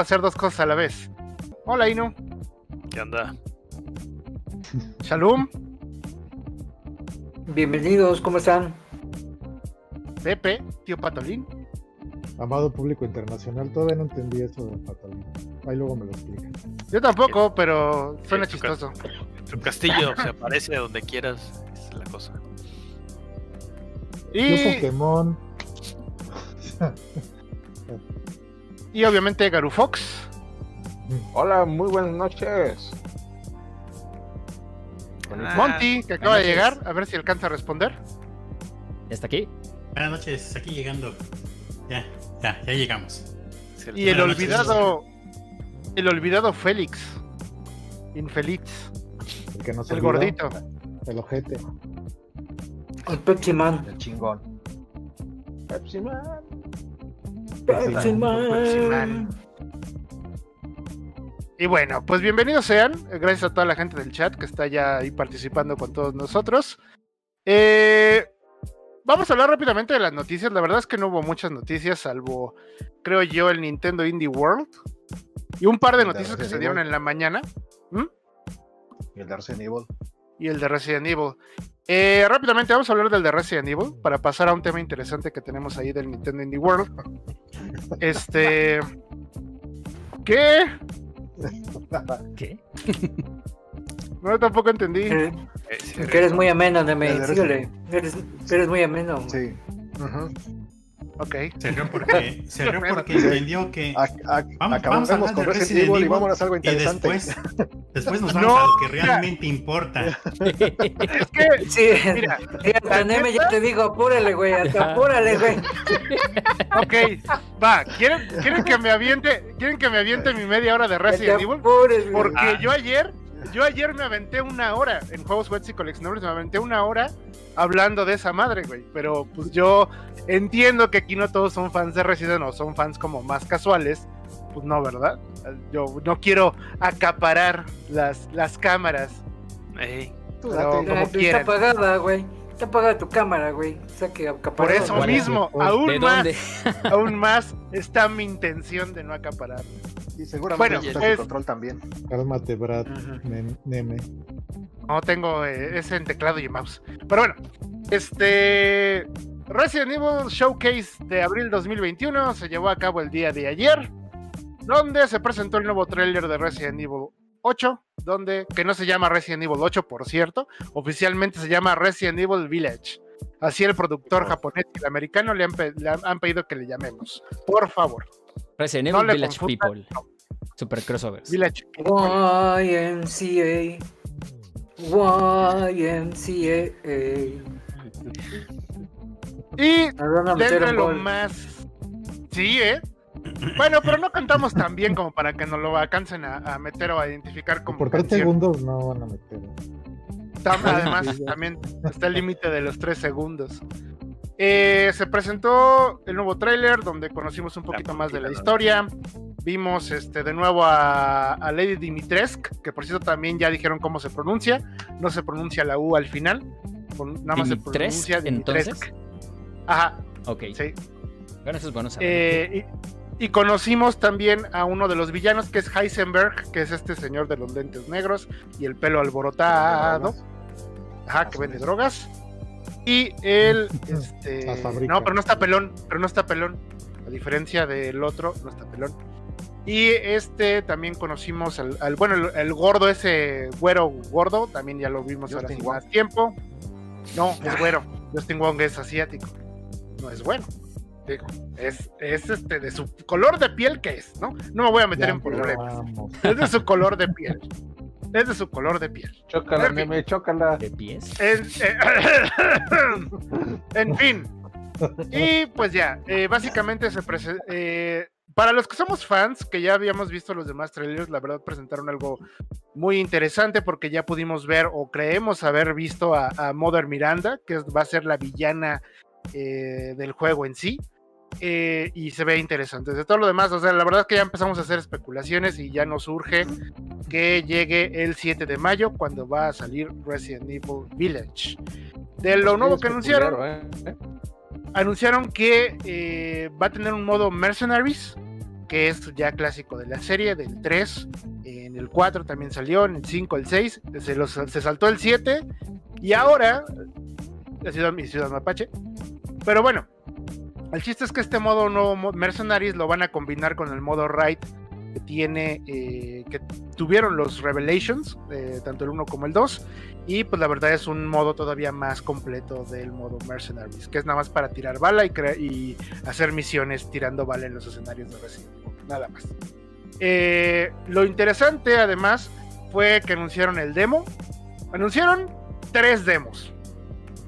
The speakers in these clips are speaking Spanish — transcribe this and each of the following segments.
hacer dos cosas a la vez. Hola, Inu. ¿Qué onda? Shalom. Bienvenidos, ¿cómo están? Pepe, tío Patolín. Amado público internacional, todavía no entendí eso de Patolín. Ahí luego me lo explican. Yo tampoco, pero suena tu chistoso. Tu castillo se aparece donde quieras, es la cosa. Yo Y, Pokémon. y obviamente Garu Fox. Hola, muy buenas noches. Ah, Monty, que acaba de llegar, a ver si alcanza a responder. ¿Ya está aquí? Buenas noches, aquí llegando. Ya, ya, ya llegamos. Y el Buenas noches. olvidado. El olvidado Félix. Infeliz. El que nos El olvidó, gordito. El ojete. El Pepsi Man. El chingón. Pepsi Man. Y bueno, pues bienvenidos sean. Gracias a toda la gente del chat que está ya ahí participando con todos nosotros. Eh, vamos a hablar rápidamente de las noticias. La verdad es que no hubo muchas noticias, salvo, creo yo, el Nintendo Indie World. Y un par de noticias que se dieron en la mañana. Y el de Resident Evil. y el de Resident Evil. Eh, rápidamente vamos a hablar del de Resident Evil para pasar a un tema interesante que tenemos ahí del Nintendo Indie World. Este. ¿Qué? ¿Qué? No, tampoco entendí. Eh, Eh, Que eres muy ameno, Neme. El de Síguele. Eres, eres muy ameno. Sí. Ujú. Ok. Se rió porque, se rió porque entendió que. Ac- ac- Vamos, vamos a Acabamos hablar con de Resident Resident Evil y Evil vámonos a algo Y interesante. después, después nos vamos No, a lo que mira. realmente importa. Es que, Sí, mira, sí, ya te digo, apúrale, güey. Hasta apúrale, güey. ok, va. ¿Quieren, quieren que me aviente, quieren que me aviente mi media hora de Resident Evil? Porque Ah. yo ayer, yo ayer me aventé una hora en juegos webs y coleccionables, me aventé una hora hablando de esa madre, güey. Pero pues yo entiendo que aquí no todos son fans de Resident o son fans como más casuales. Pues no, ¿verdad? Yo no quiero acaparar las, las cámaras. Ey, Tú Pero- date. como Está quieran. apagada, güey. Está apagada tu cámara, güey. O sea que Por eso mismo, ¿De aún ¿De más, aún más está mi intención de no acaparar. Y seguramente Bueno, está es- control también. Cálmate, Brad. Neme. No tengo eh, ese en teclado y mouse. Pero bueno, este Resident Evil Showcase de abril 2021 se llevó a cabo el día de ayer, donde se presentó el nuevo tráiler de Resident Evil 8, donde que no se llama Resident Evil 8, por cierto, oficialmente se llama Resident Evil Village. Así el productor japonés y el americano le han, le pedido que le llamemos. Por favor, Resident Evil Village confundan, People. Super crossovers. Village. YMCA. YMCA. Y Denle lo más. Sí, ¿eh? Bueno, pero no cantamos tan bien como para que nos lo alcancen a, a meter o a identificar como Por tres segundos no van a meter. Tam- Además, también está el límite de los tres segundos. Eh, se presentó el nuevo tráiler donde conocimos un poquito más de la historia. Vimos este de nuevo a, a Lady Dimitrescu, que por cierto también ya dijeron cómo se pronuncia. No se pronuncia la U al final. nada más se ¿Dimitrescu, pronuncia Dimitrescu. entonces? Ajá, Ok. sí. Bueno, eso es bueno saber. Eh, y, y conocimos también a uno de los villanos que es Heisenberg, que es este señor de los lentes negros y el pelo alborotado, ajá, que vende drogas. Y él, este, no, pero no está pelón, pero no está pelón, a diferencia del otro, no está pelón. Y este también conocimos al, al- bueno, el, el gordo ese güero gordo, también ya lo vimos ahora hace más tiempo. No, es güero. Justin Wong es asiático. No es bueno. Digo, es, es este de su color de piel que es, ¿no? No me voy a meter Ya en problemas. vamos. Es de su color de piel. Es de su color de piel. Chócala, En fin. chócala. ¿De pies? En, eh, en fin. Y pues ya, eh, básicamente se presentó. para los que somos fans, que ya habíamos visto los demás trailers, la verdad presentaron algo muy interesante porque ya pudimos ver o creemos haber visto a, a Mother Miranda, que va a ser la villana eh, del juego en sí. Eh, y se ve interesante. De todo lo demás, o sea, la verdad es que ya empezamos a hacer especulaciones y ya nos urge que llegue el 7 de mayo cuando va a salir Resident Evil Village. De lo nuevo que anunciaron, ¿eh? anunciaron que eh, va a tener un modo Mercenaries, que es ya clásico de la serie, del 3, en el 4 también salió, en el 5, el 6, se, los- se saltó el 7, y ahora, la ciudad, mi ciudad mapache, pero bueno, el chiste es que este modo nuevo Mercenaries lo van a combinar con el modo Raid que tiene, eh, que tuvieron los Revelations, eh, tanto el 1 como el 2, y pues la verdad es un modo todavía más completo del modo Mercenaries, que es nada más para tirar bala y, y hacer misiones tirando bala en los escenarios de Resident Evil, nada más. Eh, lo interesante además fue que anunciaron el demo, anunciaron tres demos,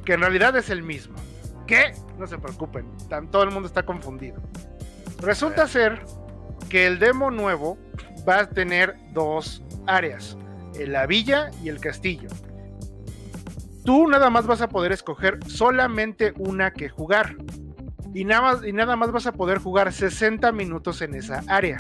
que en realidad es el mismo. ¿Qué? No se preocupen, tan- todo el mundo está confundido. Resulta ser que el demo nuevo va a tener dos áreas, eh, la villa y el castillo. Tú nada más vas a poder escoger solamente una que jugar. Y nada más, y nada más vas a poder jugar 60 minutos en esa área.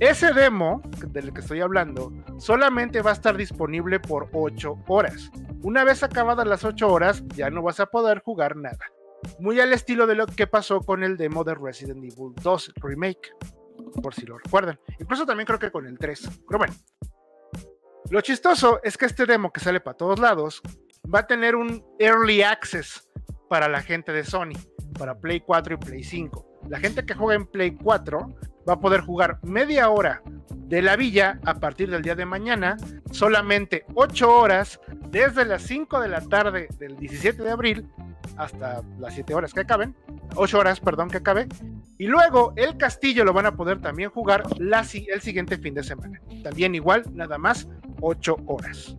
Ese demo del que estoy hablando solamente va a estar disponible por 8 horas. Una vez acabadas las 8 horas, ya no vas a poder jugar nada. Muy al estilo de lo que pasó con el demo de Resident Evil 2 Remake, por si lo recuerdan. Incluso también creo que con el 3. Pero bueno. Lo chistoso es que este demo que sale para todos lados va a tener un early access para la gente de Sony, para Play 4 y Play 5. La gente que juega en Play 4 va a poder jugar media hora de la villa a partir del día de mañana, solamente 8 horas desde las 5 de la tarde del 17 de abril hasta las 7 horas que acaben, 8 horas, perdón, que acabe, y luego el castillo lo van a poder también jugar el siguiente fin de semana. También igual, nada más 8 horas.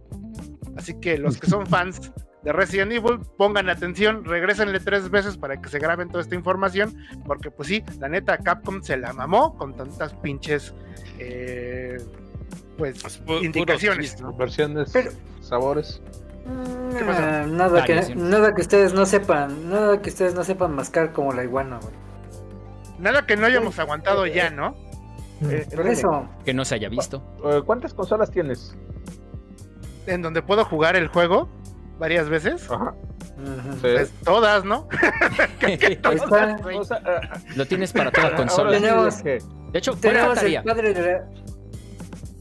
Así que los que son fans de Resident Evil, pongan atención, regrésenle tres veces para que se graben toda esta información, porque pues sí, la neta Capcom se la mamó con tantas pinches eh, pues Pues, indicaciones. chiste, ¿no? Versiones, Pero- sabores. ¿Qué pasó? Ah, nada, que, nada que ustedes no sepan, nada que ustedes no sepan mascar como la iguana, güey. Nada que no hayamos aguantado ya, ¿no? Eh, Por nene, eso, Que no se haya visto. eh, ¿Cuántas consolas tienes? En donde puedo jugar el juego varias veces. Ajá. Sí. Pues todas, ¿no? ahí está. O sea, eh, Lo tienes para toda consola. Tenemos- de hecho, ¿cuál Tenemos faltaría? al padre de la...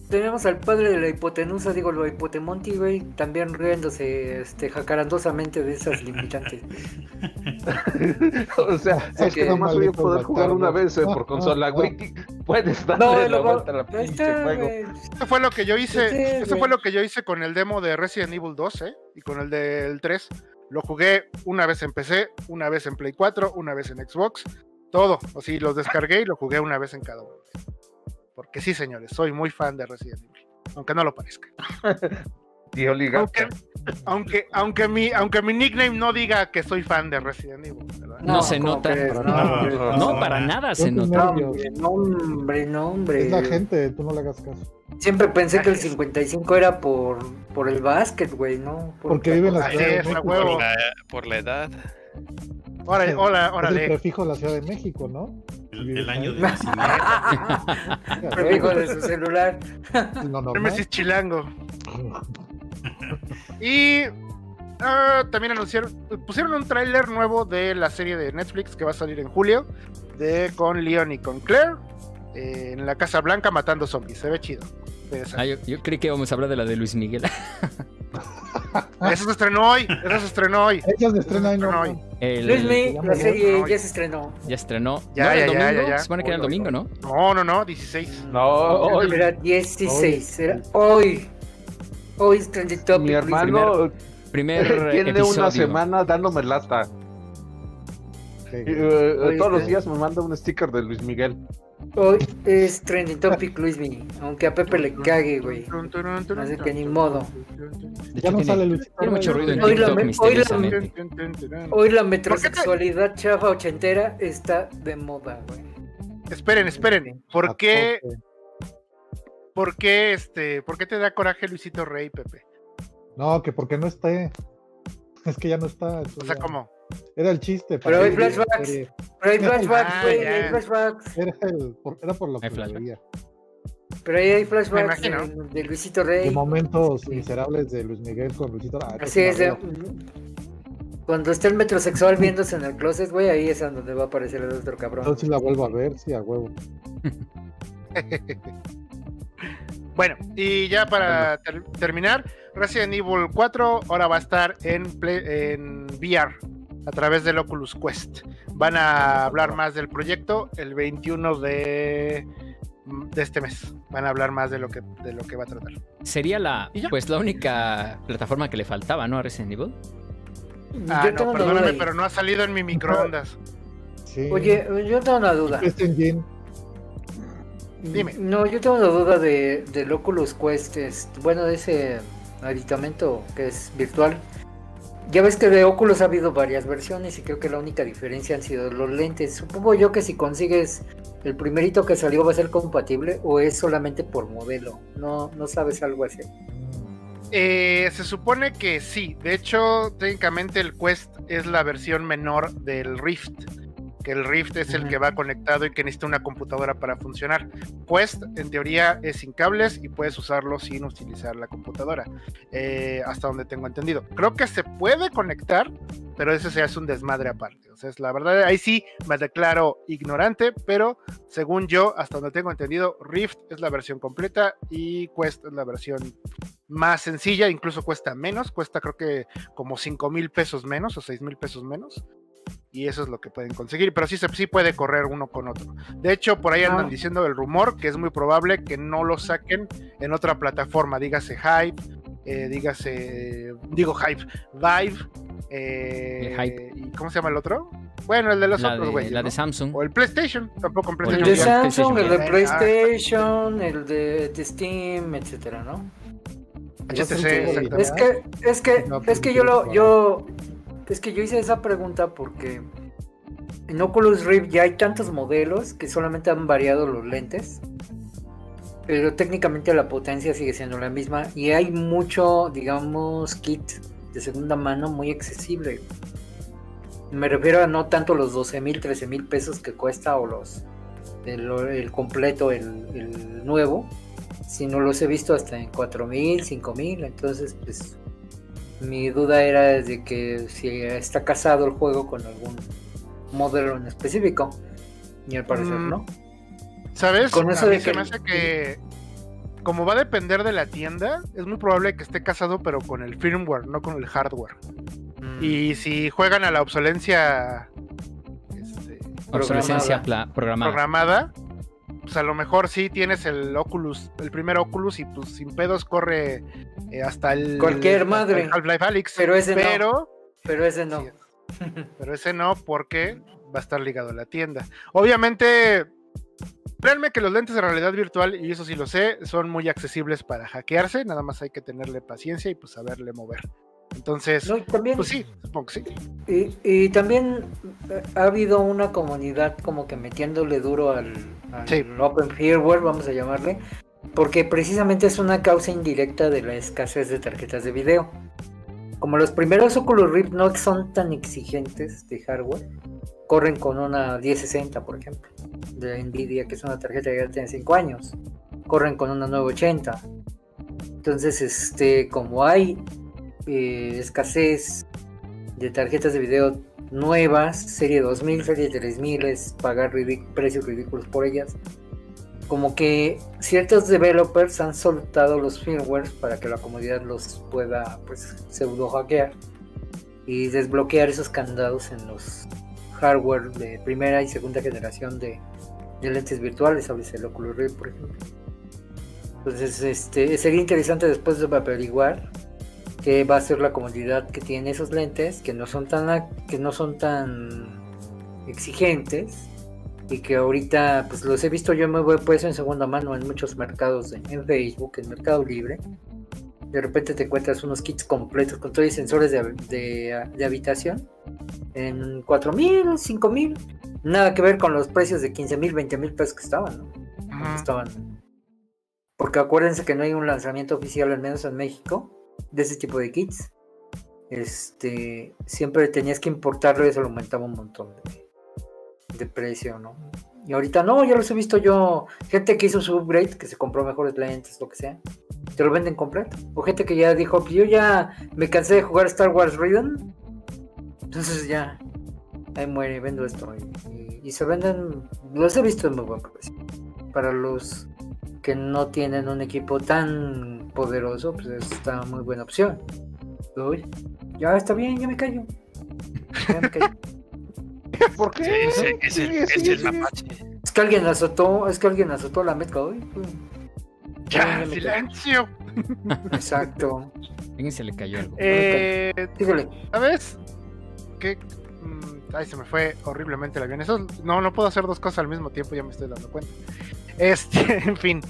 Tenemos al padre de la hipotenusa, digo, lo hipotemonti, güey, también riéndose, este, jacarandosamente de esas limitantes. o sea, es que que nomás voy a poder jugar una vez eh, por consola, güey. Puedes darle No, la vuelta a la pinche está, juego. Eso fue lo que yo hice. Sí, eso güey. fue lo que yo hice con el demo de Resident Evil 2, ¿eh? Y con el del 3. Lo jugué una vez en PC, una vez en Play 4, una vez en Xbox. Todo. O sea, los descargué y lo jugué una vez en cada uno. Porque sí, señores, soy muy fan de Resident Evil. Aunque no lo parezca. Tío. Aunque, aunque, aunque, mi, aunque mi nickname no diga que soy fan de Resident Evil. ¿verdad? No se ¿cómo nota. No, nada. hombre, No, para nada se nota. No, hombre, no, hombre, no, hombre. Es la gente, tú no le hagas caso. Siempre pensé que el 55 era por, por el básquet, güey, ¿no? Por Porque vive en la Así Ciudad de es, a México. huevo. Por la, por la edad. Órale, hola, Es el órale. prefijo de la Ciudad de México, ¿no? El, el año de nacimiento. Prefijo de su celular. Lo normal. Nemesis Chilango. Y ah, también anunciaron, pusieron un tráiler nuevo de la serie de Netflix que va a salir en julio, de con Leon y con Claire, eh, en la Casa Blanca matando zombies. Se ve chido. Ah, yo, yo creí que íbamos a hablar de la de Luis Miguel. Eso se estrenó hoy, eso se estrenó hoy. Ella se estrena ahí, no, no. El- Luismi, ya la me serie voy. ya se estrenó. ya estrenó. Ya, ¿No el ya, ya, domingo? ya, ya. Se supone que era el Hoy, hoy, domingo, ¿no? No, no, no, 16. No, hoy, Era 16, era hoy. Hoy es trending topic. mi hermano Primer eh, tiene episodio. una semana dándome lata. Eh, todos los días me manda un sticker de Luis Miguel. Hoy es trending topic, Luismi. Aunque a Pepe le cague, güey. Así que ni modo. De Ya no tiene, sale Luisito tiene mucho Rey. ruido en Hoy la TikTok me- hoy la misteriosamente. Hoy la metrosexualidad chafa ochentera está de moda, güey. Esperen, esperen. ¿Por qué, por qué, este, por qué te da coraje Luisito Rey, Pepe? No, que porque no esté. Es que ya no está. O sea, ya- ¿cómo? Era el chiste. Pero hay flashbacks. serie. Pero hay flashbacks, Ah, güey, hay flashbacks. Era, el, por, era por lo Hay que veía. Pero ahí hay flashbacks de, de Luisito De Rey. momentos Sí. miserables de Luis Miguel con Luisito. Ah, Así es, de- de... cuando está el metrosexual viéndose en el closet, güey, ahí es a donde va a aparecer el otro cabrón. Entonces la vuelvo a ver, sí, a huevo. Bueno, y ya para ter- terminar, Resident Evil 4 ahora va a estar en, Play- en VR a través del Oculus Quest. Van a hablar más del proyecto el 21 de, de este mes. Van a hablar más de lo que, de lo que va a tratar. Sería la, pues, la única plataforma que le faltaba, ¿no? A Resident Evil. Ah, Yo no, perdóname, pero no ha salido en mi microondas. Sí. Oye, yo tengo una duda. Engine. Dime. No, yo tengo una duda de, del Oculus Quest, este, bueno, de ese aditamento que es virtual. Ya ves que de Oculus ha habido varias versiones y creo que la única diferencia han sido los lentes. Supongo yo que si consigues el primerito que salió va a ser compatible o es solamente por modelo. No, no sabes algo así. Eh, se supone que sí. De hecho, técnicamente el Quest es la versión menor del Rift. Que el Rift es el que va conectado y que necesita una computadora para funcionar. Quest, en teoría, es sin cables y puedes usarlo sin utilizar la computadora. eh, hasta donde tengo entendido. Creo que se puede conectar, pero ese se hace un desmadre aparte. O sea, es la verdad, ahí sí me declaro ignorante, pero según yo, hasta donde tengo entendido, Rift es la versión completa y Quest es la versión más sencilla, incluso cuesta menos, cuesta creo que como 5 mil pesos menos o 6 mil pesos menos. Y eso es lo que pueden conseguir, pero sí, se, sí puede correr uno con otro. De hecho, por ahí andan Ah. diciendo el rumor que es muy probable que no lo saquen en otra plataforma, dígase Hype, eh, dígase, digo Hype, Vive, eh, El Hype. ¿y cómo se llama el otro? Bueno, el de los La otros, de, güeyes, la ¿no? de Samsung. O el PlayStation, tampoco en O el PlayStation. de PlayStation. Samsung, el de Ah, PlayStation, el de, de Steam, etcétera, ¿no? HTC. Es que, es que, No, es que yo lo, yo, es que yo hice esa pregunta porque en Oculus Rift ya hay tantos modelos que solamente han variado los lentes, pero técnicamente la potencia sigue siendo la misma y hay mucho, digamos, kit de segunda mano muy accesible. Me refiero a no tanto los 12 mil, 13 mil pesos que cuesta o los el, completo, el, el nuevo, sino los he visto hasta en 4 mil, 5 mil, entonces pues mi duda era de que si está casado el juego con algún modelo en específico y al parecer Mm, no. ¿Sabes? Con eso a mí de se que- me hace que como va a depender de la tienda, es muy probable que esté casado pero con el firmware, no con el hardware. Mm. Y si juegan a la obsolencia este, Obsolescencia pla- programada. programada, pues a lo mejor sí tienes el Oculus, el primer Oculus y pues sin pedos corre eh, hasta el Cualquier madre. Half-Life Alyx. Pero ese no. pero, Pero ese no. Sí. pero ese no porque va a estar ligado a la tienda. Obviamente, créanme que los lentes de realidad virtual, y eso sí lo sé, son muy accesibles para hackearse, nada más hay que tenerle paciencia y pues saberle mover. Entonces, No, también, pues sí, supongo que sí. y, y también eh, ha habido una comunidad como que metiéndole duro al Sí. Open Firmware, vamos a llamarle, porque precisamente es una causa indirecta de la escasez de tarjetas de video. Como los primeros Oculus Rift no son tan exigentes de hardware, corren con una 1060, por ejemplo, de Nvidia, que es una tarjeta que ya tiene 5 años. Corren con una 980. Entonces, este, como hay eh, escasez de tarjetas de video nuevas, serie 2000, serie 3000, es pagar ridic- precios ridículos por ellas. Como que ciertos developers han soltado los firmwares para que la comunidad los pueda pues pseudo hackear y desbloquear esos candados en los hardware de primera y segunda generación de, de lentes virtuales, hables el Oculus Rift por ejemplo. Entonces este sería interesante después de averiguar qué va a ser la comunidad que tiene esos lentes que no son tan que no son tan exigentes y que ahorita pues los he visto yo me voy pues en segunda mano en muchos mercados de- en Facebook en Mercado Libre de repente te encuentras unos kits completos con todos los sensores de, de- de habitación en 4 mil, 5 mil nada que ver con los precios de 15 mil, 20 mil pesos que estaban ¿no? Ujú. estaban porque acuérdense que no hay un lanzamiento oficial al menos en México de ese tipo de kits este siempre tenías que importarlo y eso lo aumentaba un montón de, precio, ¿no? Y ahorita no, ya los he visto yo, gente que hizo su upgrade, que se compró mejores lentes, lo que sea, te lo venden completo. O gente que ya dijo, "Pues yo ya me cansé de jugar Star Wars Raiden, entonces ya, ahí muere, vendo esto. Y se venden, los he visto en muy buen precio. para los que no tienen un equipo tan poderoso, pues está muy buena opción. Uy, ya está bien, ya me callo. Ya me callo. ¿Por qué? Es sigue. mapache. Es que alguien azotó, es que alguien azotó la mezcla hoy. Ya, silencio. Exacto. alguien se le cayó algo. Eh, Dígale. ¿Sabes? Que. mm, Ay, se me fue horriblemente el avión. Eso no, no puedo hacer dos cosas al mismo tiempo, ya me estoy dando cuenta. Este, en fin.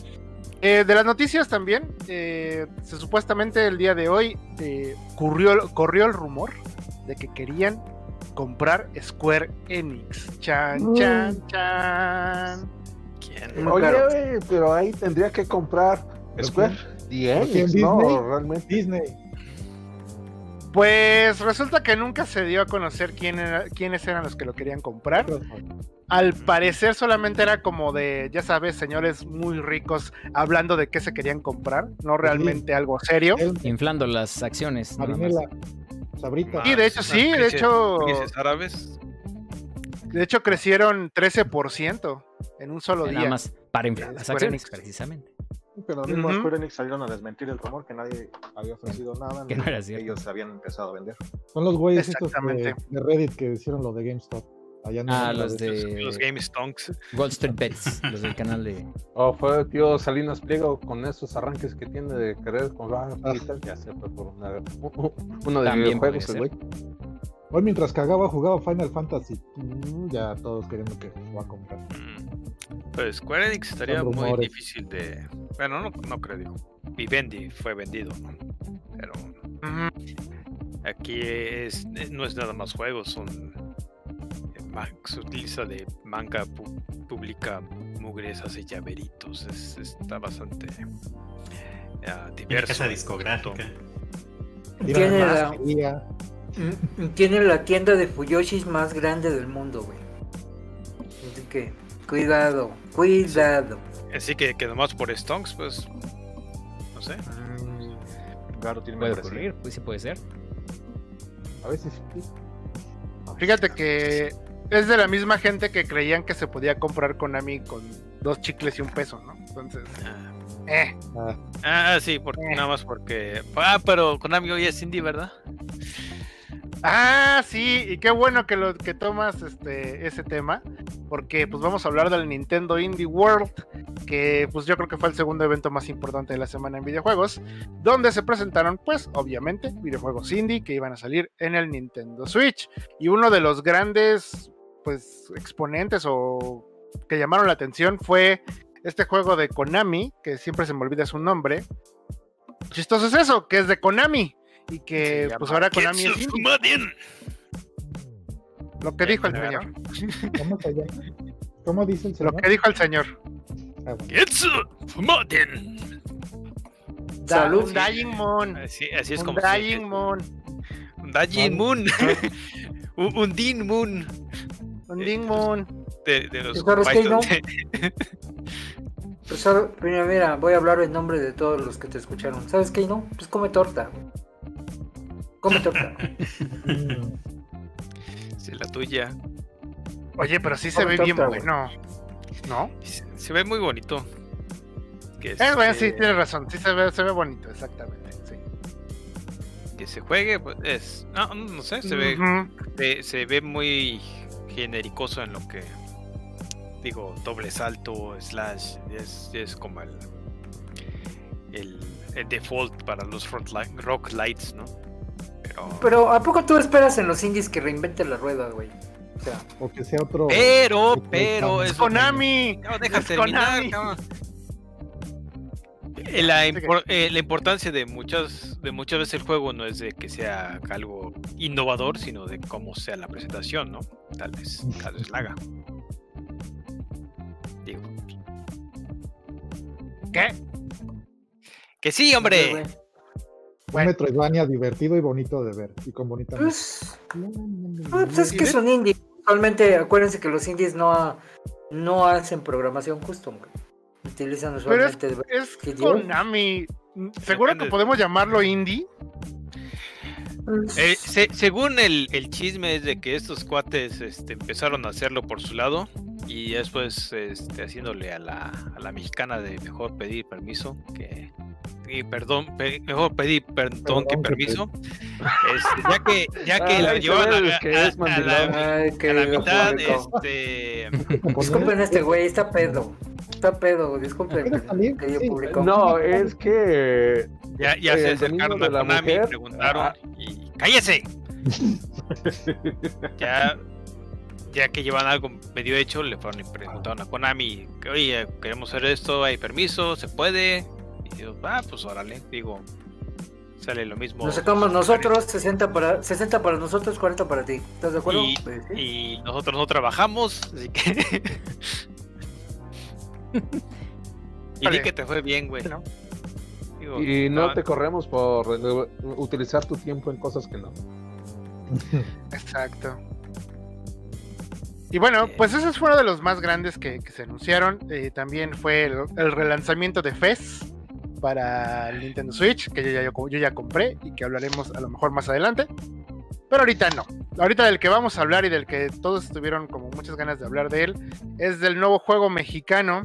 Eh, de las noticias también, eh, se, supuestamente el día de hoy eh, corrió, corrió el rumor de que querían comprar Square Enix. Chan, chan, chan. ¿Quién? Oye, güey, pero ahí tendría que comprar ¿Pero Square. The Enix, no, ¿Disney? realmente. Disney. Pues resulta que nunca se dio a conocer quién era- quiénes eran los que lo querían comprar. Al parecer solamente era como de, ya sabes, señores muy ricos hablando de qué se querían comprar, no realmente algo serio. Inflando las acciones. nada. Marinela, Sabrita. Sí, de hecho sí, de hecho, árabes. de hecho crecieron 13% en un solo Nada día. más para inflar las acciones, precisamente. Pero los mismos. Square Enix salieron a desmentir el rumor que nadie había ofrecido nada. Que no era cierto. Ellos habían empezado a vender. Son los güeyes estos de, de Reddit que hicieron lo de GameStop. Allá Ah, los de Los Game Stonks. Wall Street Bets, los del canal de. O fue tío Salinas Pliego con esos arranques que tiene de querer comprar Ah. y tal, ya se fue por una, uno de También videojuegos, el güey. Hoy mientras cagaba jugaba Final Fantasy. Mm, Ya todos queriendo que lo va a comprar. Mm. Pues Square Enix estaría muy difícil de. Bueno, no, no creo, digo. Vivendi fue vendido, ¿no? Pero aquí es, eh, no es nada más juegos, son. eh, Se utiliza de manga, pu- publica mugres, hace llaveritos, es- está bastante Tiene diverso. casa discográfica. Tiene la, tiene la tienda de Fuyoshis más grande del mundo, güey. Así que, cuidado, cuidado. Así que, que nomás por Stonks, pues. No sé. Claro, tiene Puede ocurrir, pues sí puede ser. A veces sí. Fíjate que es de la misma gente que creían que se podía comprar Konami con dos chicles y un peso, ¿no? Entonces, Ah, eh. Ah, Ah, sí, porque, Eh. nada más porque. Ah, pero Konami hoy es indie, ¿verdad? Ah, sí, y qué bueno que tomas este ese tema, porque pues vamos a hablar del Nintendo Indie World, que pues yo creo que fue el segundo evento más importante de la semana en videojuegos, donde se presentaron pues obviamente videojuegos indie que iban a salir en el Nintendo Switch y uno de los grandes pues exponentes o que llamaron la atención fue este juego de Konami, que siempre se me olvida su nombre. Chistoso es eso, que es de Konami y que Se pues ahora Konami es indie. Lo que dijo el ¿Me señor. ¿Cómo se llama? ¿Cómo dice el Lo señor? que dijo el señor. Ah. Getsu Fumadin. Da- Salud. un Dying Moon. Así, así es como. se- Dying Moon. Un Dajin Moon. un, Din Moon. Un Dying Moon. De, de los. Python. Pues mira, mira, voy a hablar en nombre de todos los que te escucharon. ¿Sabes qué? No, pues come torta. Torta. Mm, Sí, la tuya. Oye, pero sí se ve bien bueno. ¿No? Se, se ve muy bonito. Que, Eh, bueno, sí, tienes razón. Sí se ve, se ve bonito, exactamente. Sí. que se juegue, pues es. No, no sé, se ve, se, se ve muy genericoso en lo que. Digo, doble salto, slash. Es, es como el. El, el default para los li- rock lights, ¿no? Pero. Pero ¿a poco tú esperas en los indies que reinventen la rueda, güey? O sea, O que sea otro. Pero, otro pero. Konami. Es Konami. No, deja Es terminar. Eh, La, impor- eh, la importancia de muchas de muchas veces el juego no es de que sea algo innovador, sino de cómo sea la presentación, ¿no? Tal vez, tal vez la haga. Digo, ¿Qué? que sí, hombre. Un Metroidvania divertido y bonito de ver. Y con bonita Pues, música. pues es que es un indie. Usualmente, acuérdense que los indies no, no hacen programación custom. Utilizan Pero es, usualmente. es. Konami. Seguro que podemos llamarlo indie. Pues, Eh, se- según el, el chisme es de que estos cuates este, empezaron a hacerlo por su lado Y después este, haciéndole a la, a la mexicana de mejor pedir permiso que. Y perdón, pe- mejor pedir perdón, Perdón que que permiso. Este, ya que, ya que la Ay, llevan a, que la, Ay, a qué la mitad, público. este. Disculpen este güey, está pedo. Está pedo, disculpen. Querido Sí. público. No, es que Ya, ya Eh, se acercaron a la Konami mujer. preguntaron Ah. y ¡cállese! ya, ya que llevan algo medio hecho, le fueron y preguntaron a Konami, que, oye, queremos hacer esto, hay permiso, se puede. Ah, pues órale, digo, sale lo mismo. Nos sacamos nosotros, 60 para, 60 para nosotros, 40 para ti. ¿Estás de acuerdo? Y, Pues, sí. y nosotros no trabajamos, así que. y di que te fue bien, güey. No. Digo, y no te corremos por utilizar tu tiempo en cosas que no. Exacto. Y bueno, pues ese fue uno de los más grandes que, que se anunciaron. Eh, también fue el, el relanzamiento de FES para el Nintendo Switch, que yo ya, yo, yo ya compré y que hablaremos a lo mejor más adelante. Pero ahorita no. Ahorita del que vamos a hablar y del que todos tuvieron como muchas ganas de hablar de él es del nuevo juego mexicano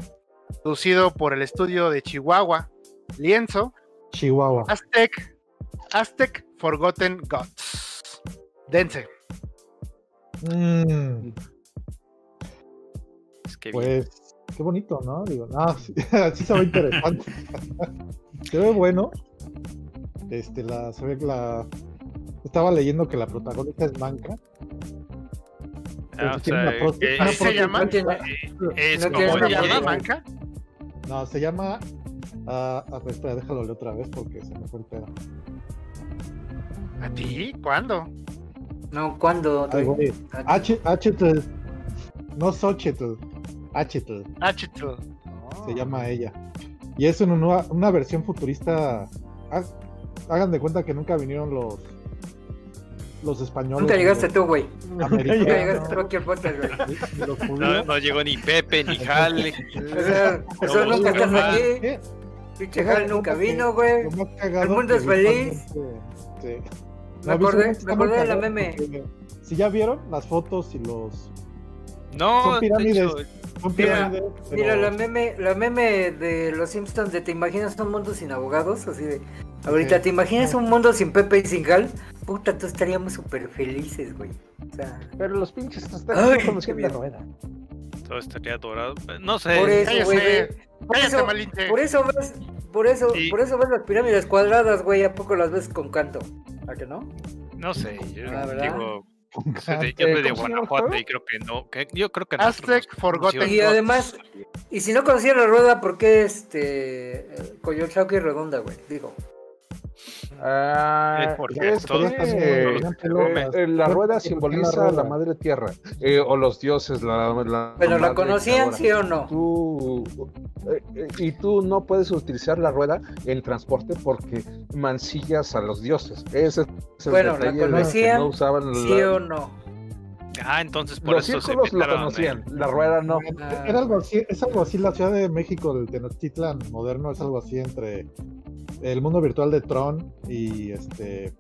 producido por el estudio de Chihuahua, Lienzo, Chihuahua. Aztec, Aztec Forgotten Gods. Dense. Mm, es que bien. pues, qué bonito, ¿no? Digo, no, sí, sí se ve interesante. se ve bueno. Este, la, se ve la. Estaba leyendo que la protagonista es manca. Ah, o tiene sea, una prótesis- eh, una ¿Así se llama? Es como tiene ¿Cómo una se llama, prótesis. Manca? No, se llama. ah, a ver, espera, déjalo leer otra vez porque se me fue el pedo. ¿A ti? ¿Cuándo? No, ¿cuándo? Ah, H, H, no Xochitl, H, Achito. se llama ella. Y es una, nueva- una versión futurista. ha- Hagan de cuenta que nunca vinieron los los españoles. Nunca llegaste tú, güey. Nunca llegaste tú aquí al podcast, güey. No, llegó ni Pepe, ni Jale. O sea, eso No, nunca estás aquí. ¿Qué? Pinche Hal nunca vino, güey. El mundo es feliz. sí. Me acordé, me acordé de la meme. Si ya vieron las fotos y los. No, Son de pirámides. hecho, Mira, Mira, la meme, la meme de los Simpsons de ¿Te imaginas un mundo sin abogados? Así de. Ahorita, Sí. ¿te imaginas un mundo sin Pepe y sin Hal? Puta, tú estaríamos súper felices, güey. O sea, Pero los pinches están conociendo la rueda. todo estaría dorado. No sé. por eso, cállese. güey. Por eso, Malinche. por eso ves, por eso, Sí. por eso ves las pirámides cuadradas, güey. ¿A poco las ves con canto? ¿A que no? No sé. Yo Ah, ¿verdad? digo, Canto. yo soy de ¿cómo se llama el Guanajuato y creo que no. que- yo creo que nosotros Aztec Forgotten. Y además, y si no conocía la rueda, ¿por qué este Coyoacán y redonda, güey? Digo, Ah, Es porque es todos- que, todos- eh, eh, la rueda simboliza la la madre tierra eh, o los dioses. La, la ¿pero la conocían, sí o no? Tú, eh, y tú no puedes utilizar la rueda en transporte porque mancillas a los dioses. Ese es el Bueno, ¿la conocían? no usaban ¿Sí la- o no? Ah, entonces por Los eso se círculos la inventaron conocían, la rueda no. Era algo así, es algo así, la Ciudad de México del Tenochtitlan moderno es algo así entre el mundo virtual de Tron y este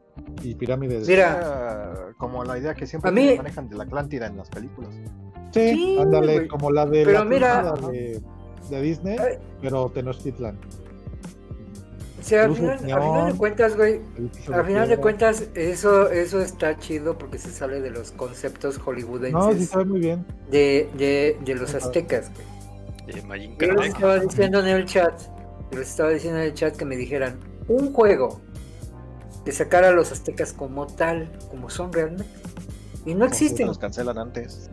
y pirámides. Mira, Ah, como la idea que siempre mí- manejan de la Atlántida en las películas. Sí, Sí, ándale, güey. como la de Pero la mira- película de, de Disney, Ay. pero Tenochtitlan. o sea, al final, al final de cuentas, güey, al final de cuentas, eso, eso está chido porque se sale de los conceptos No, sí hollywoodenses sabe muy bien. de, de, de los aztecas, güey. de Yo Kardec. estaba diciendo en el chat, les estaba diciendo en el chat que me dijeran un juego que sacara a los aztecas como tal, como son realmente. Y no existen. Los cancelan antes.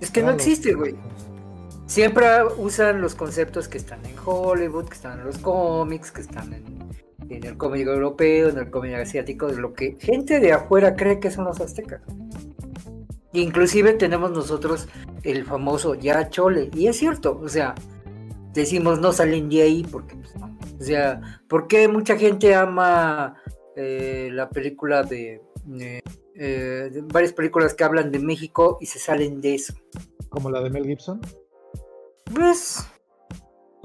Es que no existe, güey. Siempre usan los conceptos que están en Hollywood, que están en los cómics, que están en, en el cómic europeo, en el cómic asiático, de lo que gente de afuera cree que son los aztecas. Inclusive tenemos nosotros el famoso ya chole, y es cierto, o sea, decimos no salen de ahí porque pues, no. O sea, ¿por qué mucha gente ama eh, la película de, eh, eh, de varias películas que hablan de México y se salen de eso? Como la de Mel Gibson. Pues.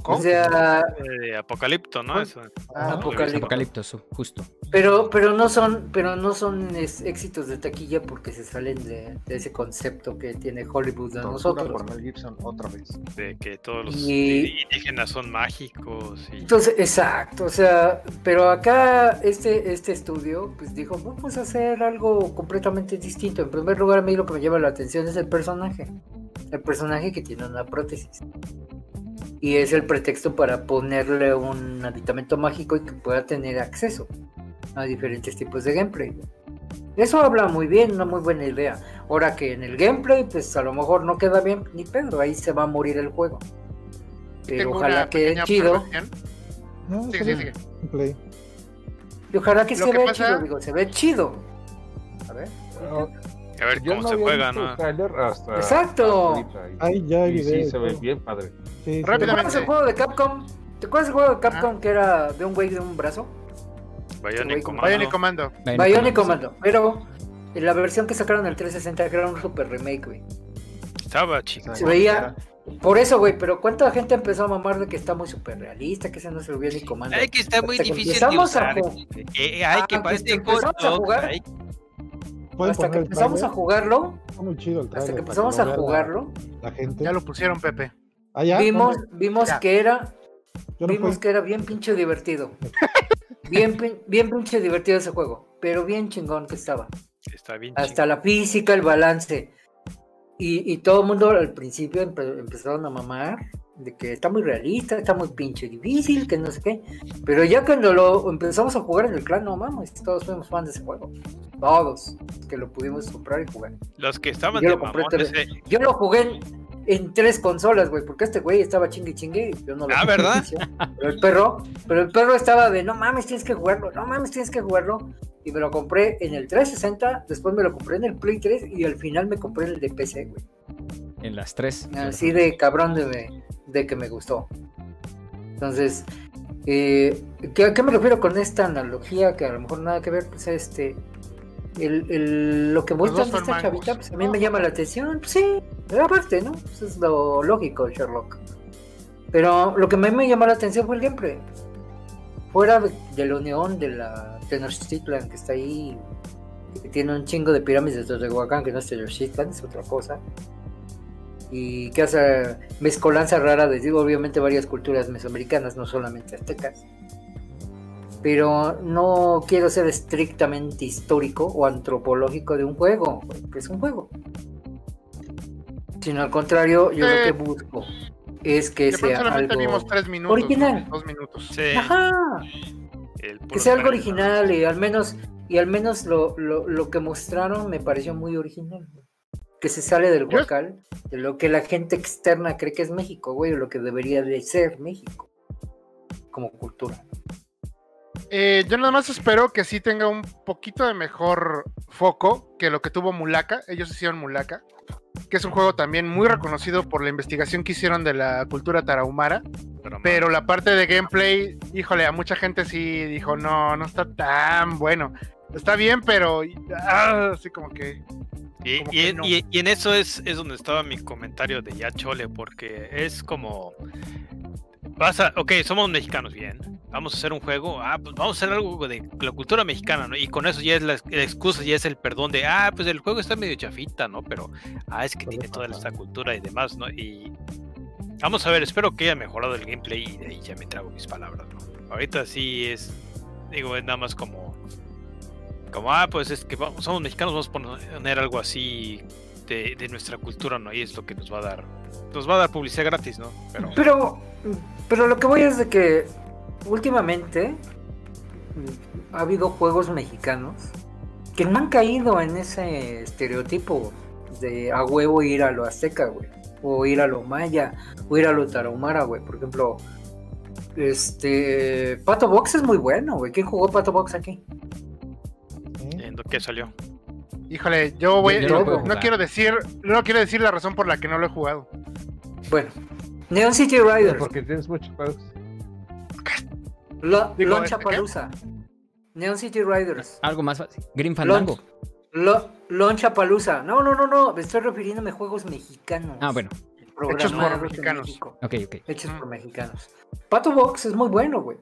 O sea, Eh, Apocalipto, ¿no? Eso. Ah, Apocalipto. Apocalipto, justo. pero, pero no son, pero no son es- éxitos de taquilla porque se salen de, de ese concepto que tiene Hollywood a nosotros. por Mel Gibson otra vez. De que todos los Y- indígenas son mágicos. Y... Entonces, exacto, o sea, pero acá este, este estudio pues dijo, vamos a hacer algo completamente distinto. En primer lugar, a mí lo que me llama la atención es el personaje. El personaje que tiene una prótesis. Y es el pretexto para ponerle un aditamento mágico y que pueda tener acceso a diferentes tipos de gameplay. Eso habla muy bien, una muy buena idea. Ahora que en el gameplay, pues a lo mejor no queda bien, ni pedo, ahí se va a morir el juego. Pero Tengo ojalá quede chido. No, Sigue, sigue, sigue. Play. Y ojalá que Lo se que vea pasa- chido, digo, se ve chido. A ver. A ver Yo cómo no se juega, ¿no? hasta Exacto. ahorita, y- Ahí ya hay y sí, se ve bien padre. Sí. ¿Te acuerdas el juego de Capcom? ¿Te acuerdas el juego de Capcom que era de un güey de un brazo? Bionic Commando. Bionic Commando. Commando. Bionic Commando. Pero en la versión que sacaron en el 360 que era un super remake, güey. Estaba chico. Se veía. Por eso, güey, pero ¿cuánta gente empezó a mamar de que está muy super realista, que ese no es el Bionic Commando? Ay, que está muy Hasta que difícil de empezamos a usar. ju- Eh, ay, que Ah, parece que empezamos a corto, jugar. ay, ¿Pueden Hasta que empezamos a jugarlo, Está muy chido el hasta que empezamos a la- jugarlo, La, gente. Ya lo pusieron, Pepe. Ah, ya. vimos, vimos Ya. que era no vimos que era bien pinche divertido. Bien, bien pinche divertido ese juego, pero bien chingón que estaba. Está bien Hasta la física, el balance. Y, y todo el mundo al principio empe- empezaron a mamar de que está muy realista, está muy pinche difícil, que no sé qué. Pero ya cuando lo empezamos a jugar en el clan, no mames, todos fuimos fans de ese juego. Todos, que lo pudimos comprar y jugar. Los que estaban Yo de lo compré tres- Yo lo jugué en, en tres consolas, güey, porque este güey estaba chingue chingue yo no lo Ah, ¿verdad? Pero el perro, pero el perro estaba de no mames, tienes que jugarlo, no mames, tienes que jugarlo. Y me lo compré en el 360, después me lo compré en el Play 3 y al final me compré en el de PC, güey. En las tres. Así de cabrón de, me- de que me gustó. Entonces, eh, ¿qué, ¿a qué me refiero con esta analogía? Que a lo mejor nada que ver, pues este. El, el- lo que muestran de esta mangos. chavita, pues a mí me llama la atención. Pues sí, aparte, ¿no? Pues es lo lógico, Sherlock. Pero lo que a mí me llamó la atención fue el gameplay. Fuera de, de la unión de la Tenochtitlan que está ahí, que tiene un chingo de pirámides de Teotihuacán, que no es Tenochtitlan, es otra cosa y que hace mezcolanza rara de digo, obviamente varias culturas mesoamericanas, no solamente aztecas. Pero no quiero ser estrictamente histórico o antropológico de un juego, que es un juego. Sino al contrario, yo Eh, lo que busco es que sea algo vimos tres minutos. original. ¿no? Dos minutos. sí, Ajá, que sea algo original y al menos y al menos lo, lo, lo que mostraron me pareció muy original. Que se sale del huacal, de lo que la gente externa cree que es México, güey, o lo que debería de ser México como cultura. Eh, yo nada más espero que sí tenga un poquito de mejor foco que lo que tuvo Mulaka. Ellos hicieron Mulaka, que es un juego también muy reconocido por la investigación que hicieron de la cultura tarahumara. Pero, Pero la parte de gameplay, híjole, a mucha gente sí dijo, no, no está tan bueno. Está bien, pero ah, así como que... Y, como y que en- no. y- y en eso es, es donde estaba mi comentario de ya chole, porque es como. Vas a, ok, somos mexicanos, bien. Vamos a hacer un juego. Ah, pues vamos a hacer algo de la cultura mexicana, ¿no? Y con eso ya es la, la excusa, ya es el perdón de, ah, pues el juego está medio chafita, ¿no? Pero, ah, es que tiene toda esta cultura y demás, ¿no? Y vamos a ver, espero que haya mejorado el gameplay y de ahí ya me trago mis palabras, ¿no? Ahorita sí es, digo, es nada más como como, ah, pues es que somos mexicanos, vamos a poner algo así de, nuestra cultura, ¿no? Y es lo que nos va a dar, nos va a dar publicidad gratis, ¿no? Pero, Pero, pero lo que voy es de que últimamente ha habido juegos mexicanos que no han caído en ese estereotipo de a huevo ir a lo azteca, güey. O ir a lo maya, o ir a lo tarahumara, güey. Por ejemplo, este. Pato Box es muy bueno, güey. ¿Quién jugó Pato Box aquí? ¿Eh? que salió. Híjole, yo voy... Yo no quiero decir, no quiero decir la razón por la que no lo he jugado. Bueno, Neon City Riders, Porque tienes muchos juegos. Lo- Digo. Palusa, Neon City Riders. Algo más fácil. Green Fandango. Lo, Loncha Palusa. No, no, no, no. Me estoy refiriéndome a juegos mexicanos. Ah, bueno. programados en mexicanos. Ok, ok. hechos Mm. por mexicanos. Pato Box es muy bueno, güey.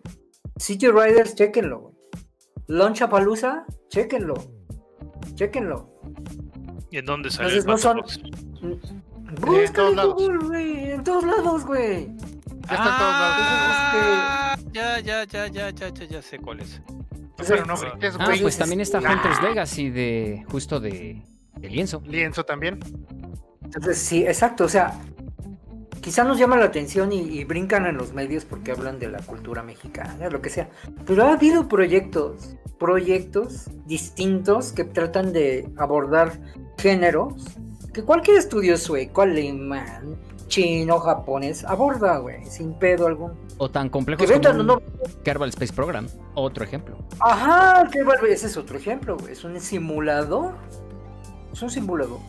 City Riders, chequenlo, güey. Lonchapalooza, chequenlo. Chequenlo. ¿Y en dónde salió Entonces, el no son-? Búscalo todos en lados. Google, güey. En todos lados, güey. Ya está en todos lados. Ah, ya, ya, ya, ya, ya, ya, ya sé cuál es. Pero no grites, Ah, pues también está Ah. Hunter's Legacy de justo de, de lienzo. Lienzo también. Entonces, sí, exacto. O sea, quizá nos llama la atención y, y brincan en los medios porque hablan de la cultura mexicana, lo que sea. Pero ha habido proyectos, proyectos distintos que tratan de abordar géneros que cualquier estudio sueco, alemán, chino, japonés aborda, güey, sin pedo algún. O tan Que vendan como o no. un Kerbal Space Program. Otro ejemplo. Ajá, vuelve- ese es otro ejemplo, güey. Es un simulador. Es un simulador.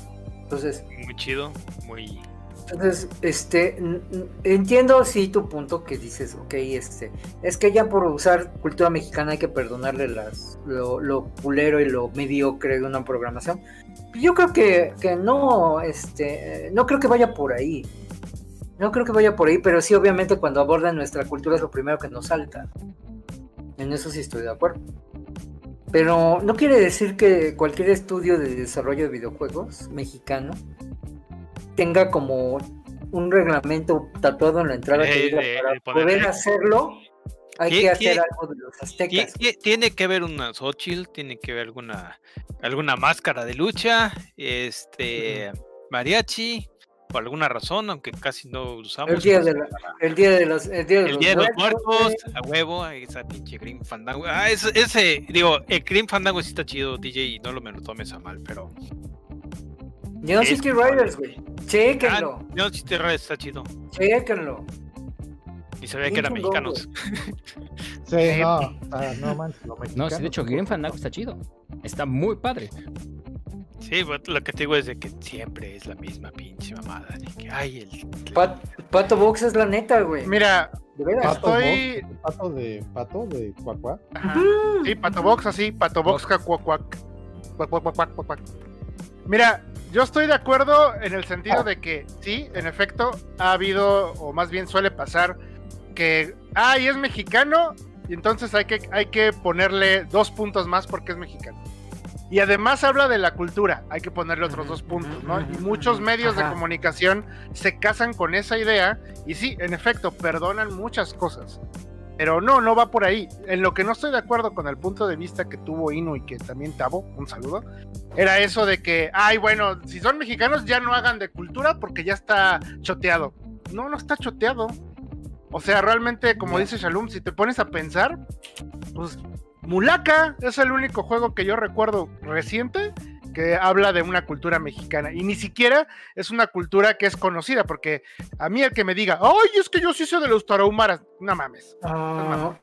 Entonces, Muy chido, muy. Entonces, este, entiendo sí tu punto que dices, ok, este, es que ya por usar cultura mexicana hay que perdonarle las, lo, lo culero y lo mediocre de una programación. Yo creo que, que no, este, no creo que vaya por ahí. No creo que vaya por ahí, pero sí, obviamente, cuando abordan nuestra cultura es lo primero que nos salta. En eso sí estoy de acuerdo. Pero no quiere decir que cualquier estudio de desarrollo de videojuegos mexicano tenga como un reglamento tatuado en la entrada que Eh, diga, de- para poder hacerlo hay ¿Qué- que hacer algo de los aztecas. ti- Tiene que ver una Xochitl, tiene que ver alguna, alguna máscara de lucha, este mariachi, por alguna razón, aunque casi no usamos. El día de la- El día de los, el día de el los Día de los Muertos, a huevo, esa pinche Grim Fandango. Ah, ese, ese, digo, el Grim Fandango sí está chido, DJ, y no lo me lo tomes a mal, pero. Neon City Riders, güey. Ah, Chéquenlo, no, si te Riders está chido. chéquenlo. Y Bien que eran mexicanos. Sí, no, no manches, No, sí, de hecho, Grim Fandango está chido. Está muy padre. Sí, pero lo que te digo es de que siempre es la misma pinche mamada. De que, ay, el. Pat- Pato Box es la neta, güey. Mira, De veras. Pato estoy. Box, pato de pato de cuacuá. Ajá. Sí, Patobox así, Patobox cacuacuac. Cuac, cuac, cuac, cuac, cuac. Mira, yo estoy de acuerdo en el sentido de que sí, en efecto, ha habido, o más bien suele pasar, que, ah, y es mexicano, y entonces hay que, hay que ponerle dos puntos más porque es mexicano. Y además habla de la cultura, hay que ponerle otros dos puntos, ¿no? Y muchos medios de comunicación se casan con esa idea, y sí, en efecto, perdonan muchas cosas. Pero no, no va por ahí. En lo que no estoy de acuerdo con el punto de vista que tuvo Inu y que también Tavo, un saludo, era eso de que, ay, bueno, si son mexicanos ya no hagan de cultura porque ya está choteado. No, no está choteado. O sea, realmente, como dice Shalom, si te pones a pensar, pues Mulaka es el único juego que yo recuerdo reciente que habla de una cultura mexicana. Y ni siquiera es una cultura que es conocida, porque a mí el que me diga, ay, es que yo sí soy de los tarahumaras, no mames. Ah,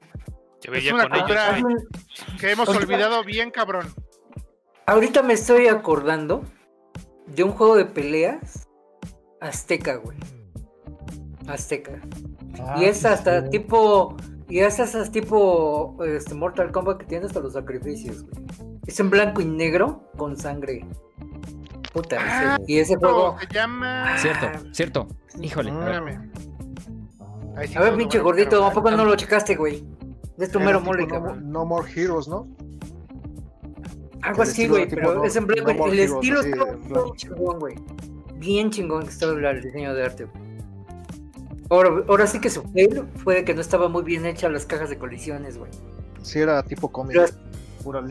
Es una ellos. cultura-. Que hemos O sea- olvidado bien, cabrón. ahorita me estoy acordando de un juego de peleas azteca, güey. Azteca. Ah, y es hasta sí. tipo. Y es hasta tipo este, Mortal Kombat que tiene hasta los sacrificios, güey. Es en blanco y negro con sangre. Puta, ese- Ah, y ese juego. Se llama. Cierto, cierto. Híjole. a ver. Sí A pinche no, gordito, pero- ¿a poco no lo checaste, güey? Es tu mero mole, no, cabrón. no More Heroes, ¿no? Algo así, güey, pero no- es en blanco. no el heroes, estilo está en bien chingón, güey. Bien chingón que estaba el diseño de arte. güey. Ahora, ahora sí que su fail fue que no estaba muy bien hecha las cajas de colisiones, güey. Sí, era tipo cómic. Pero, Pura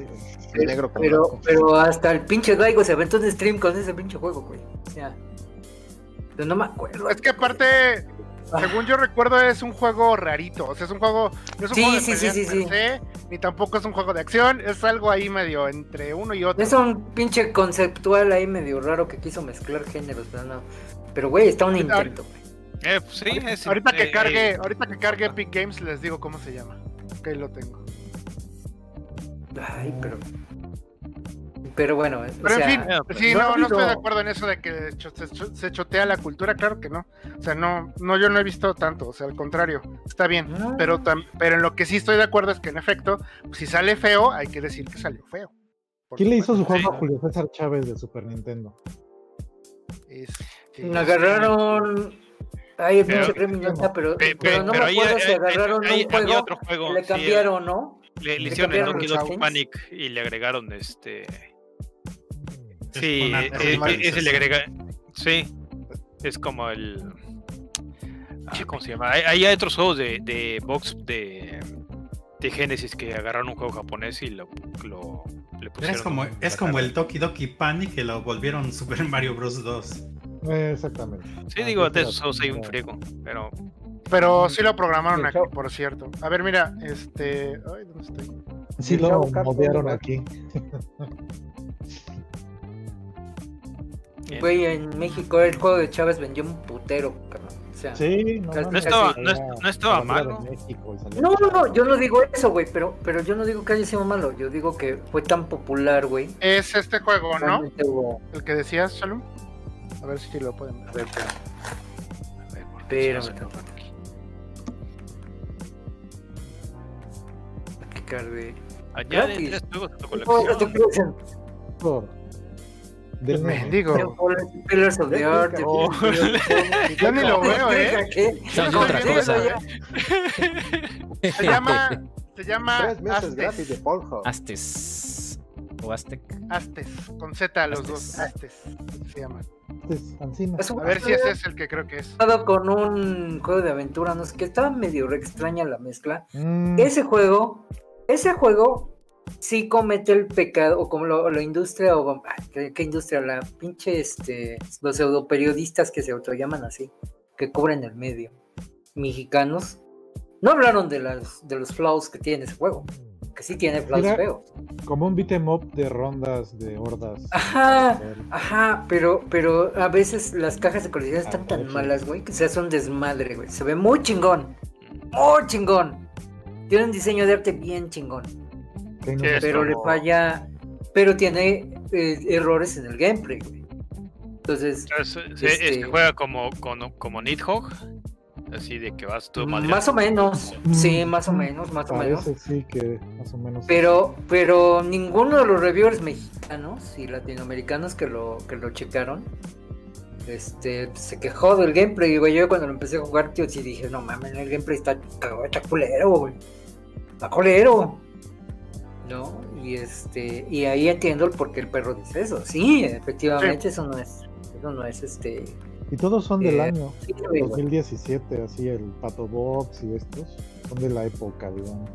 pero- negro con pero, blanco. pero hasta el pinche Daigo se aventó en stream con ese pinche juego, güey. O sea, pero no me acuerdo. Es que aparte, Ah. según yo recuerdo, es un juego rarito. O sea, es un juego. No es un Sí, juego de sí, sí, sí, sí. se, ni tampoco es un juego de acción. Es algo ahí medio entre uno y otro. Es un pinche conceptual ahí medio raro que quiso mezclar géneros, pero no. Pero, güey, está un intento, güey. Eh, pues sí, es- Ahorita que eh, cargue, ahorita que cargue Epic Games les digo cómo se llama. Ok, lo tengo. Ay, pero. Pero bueno, eh, o Pero en sea, fin, eh, pues, sí, no no, estoy de acuerdo en eso de que se, cho- se chotea la cultura, claro que no. O sea, no, no, yo no he visto tanto, o sea, al contrario, está bien. Ah. Pero, tam- pero en lo que sí estoy de acuerdo es que en efecto, si sale feo, hay que decir que salió feo. ¿Quién le hizo su juego a Julio César Chávez de Super Nintendo? Este, Agarraron. Ay, Pero- pinche Reminota, pero, Pe- pero pe- no pero me ahí acuerdo hay- si agarraron hay- un juego otro juego, le sí, cambiaron, ¿no? Le, le ¿Le hicieron el cambiaron Donkey Dog? Panic y le agregaron este. Es Sí, una- es una ese le actualización. agrega. Sí, es como el. ah, ¿Cómo se llama? Hay, hay otros juegos de, de box de, de Genesis que agarraron un juego japonés y lo, lo le pusieron. Es como, es como el Doki Doki Panic que lo volvieron Super Mario Bros. 2. Eh, exactamente. Sí, Ah, digo, de juegos hay un friego, pero. Pero sí lo programaron Sí, aquí, por cierto. A ver, mira, este. Ay, ¿dónde estoy? Sí, lo modearon aquí. Güey, en México el juego de Chávez vendió un putero, cabrón. O sea, Sí, no, Casi- mames, estaba- salía no no estaba malo. México No, no, no, yo no digo eso, güey, pero, pero yo no digo que haya sido malo. Yo digo que fue tan popular, güey. Es este juego, ¿no? El que decías, Shalom. A ver si lo pueden ver. A ver, Espérame, Añade tres juegos a tu Oh, colección. ¿qué crees? Por- del. Mendigo. Pillars of the Art. Oh. Ya ni lo veo, ¿eh? Otra cosa. Se llama. Se llama Tres meses gratis de Astes. O Aztec. Astes. Con Z los dos. Astes. Se llama. Es Ancina. Es un A ver si ese es el que creo que es. con un juego de aventura, no sé qué, estaba medio re extraña la mezcla. Mm, Ese juego, ese juego sí comete el pecado, o como lo- la industria, o ah, ¿qué, qué industria? La pinche, este, los pseudoperiodistas que se autollaman así, que cubren el medio, mexicanos, no hablaron de, las, de los flaws que tiene ese juego, que sí tiene flaws Mira, feos. Como un beat 'em up de rondas, de hordas. Ajá, Ajá, pero, pero a veces las cajas de colección están Ah, tan ok. malas, güey, que se hace un desmadre, güey. Se ve muy chingón, muy chingón. Tiene un diseño de arte bien chingón. Que Sí, pero le falla, pero tiene eh, errores en el gameplay, güey. Entonces, Es- es- Este- este juega como, como, como Nidhogg, así de que vas tú más o menos, sí, más o menos, más o menos. Parece sí que más o menos. Pero, pero ninguno de los reviewers mexicanos y latinoamericanos que lo, que lo checaron, este, se quejó del gameplay, güey. Yo cuando lo empecé a jugar, tío, sí dije, no mames, el gameplay está, está culero, güey. Está culero. ¿No? Y este, y ahí entiendo el por qué el perro dice eso. Sí, efectivamente, eso no es, eso no es este. Y todos son del eh, año. sí, güey, güey. 2017, así el Pato Box y estos son de la época, digamos.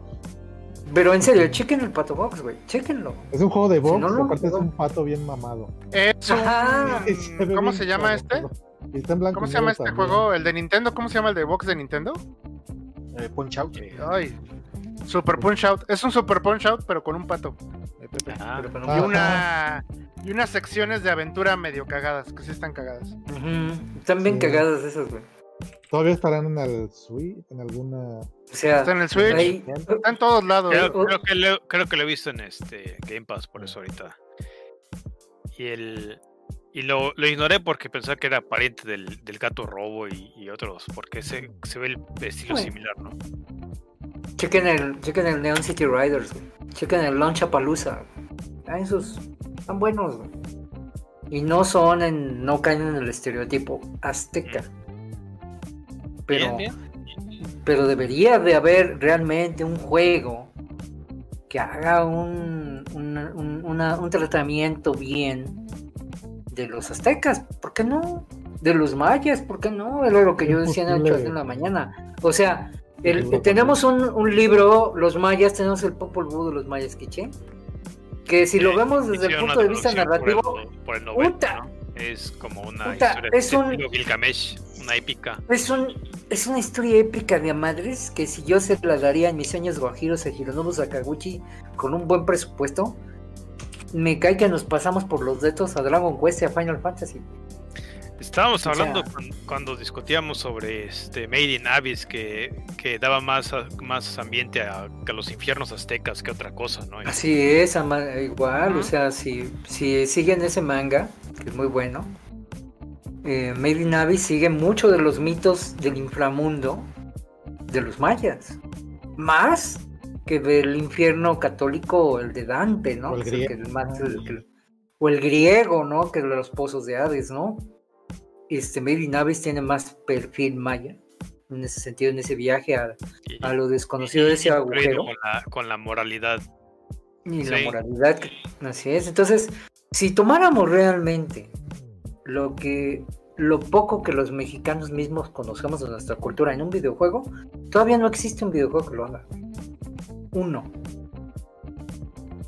Pero en serio, chequen el Pato Box, güey. Chequenlo. Es un juego de box, no lo aparte es juego. un pato bien mamado. Es un- se ¿Cómo se llama este? pero- y está en blanco ¿Cómo se llama este también. juego? ¿El de Nintendo? ¿Cómo se llama el de box de Nintendo? Eh, Punch Out. Ay. Super Punch Out. Es un Super Punch Out, pero con un pato. Pepe. Ah, Pero con un- Y una. Y unas secciones de aventura medio cagadas, que sí están cagadas. Están bien Sí. cagadas esas, güey. Todavía estarán en el Switch, en alguna. O sea, Está en el Switch. ahí- Está en todos lados. creo, creo que lo, creo que lo he visto en este Game Pass, por eso ahorita. Y el y lo, lo ignoré porque pensaba que era pariente del, del gato robo y, y otros, porque se, se ve el estilo Bueno. similar, ¿no? Chequen el, chequen el Neon City Riders, güey. Chequen el Launchapalooza. Ah, esos están buenos, güey. Y no son en, no caen en el estereotipo azteca. Pero, Bien, bien. pero debería de haber realmente un juego que haga un, un, un- una- un tratamiento bien de los aztecas, ¿por qué no? De los mayas, ¿por qué no? Era lo que yo decía en el chat en la mañana. O sea, el- tenemos un, un libro, los mayas, tenemos el Popol Vuh de los mayas quiché, que si lo Sí, vemos desde el punto de vista narrativo, Por el, por el 90, puta. ¿no? Es como una Puta, historia es de un- Gilgamesh, una épica. Es, un, es una historia épica de a madres que si yo se la daría en mis sueños guajiros a Hironobu Sakaguchi con un buen presupuesto, me cae que nos pasamos por los dedos a Dragon Quest y a Final Fantasy. Estábamos O sea- hablando cuan- cuando discutíamos sobre este Made in Abyss que, que daba más, más ambiente a, los infiernos aztecas que otra cosa, ¿no? Así es, ama- igual, o sea, si, si siguen ese manga, que es muy bueno, eh, Made in Abyss sigue mucho de los mitos del inframundo de los mayas. Más que del infierno católico el de Dante, ¿no? O el que griego. más- el que- o el griego, ¿no? Que de los pozos de Hades, ¿no? Este in Abyss tiene más perfil maya, en ese sentido, en ese viaje a, Y- a lo desconocido de ese agujero. Con la, con la moralidad. Y la moralidad, así es. Entonces, si tomáramos realmente lo que lo poco que los mexicanos mismos conocemos de nuestra cultura en un videojuego, todavía no existe un videojuego que lo haga. Uno.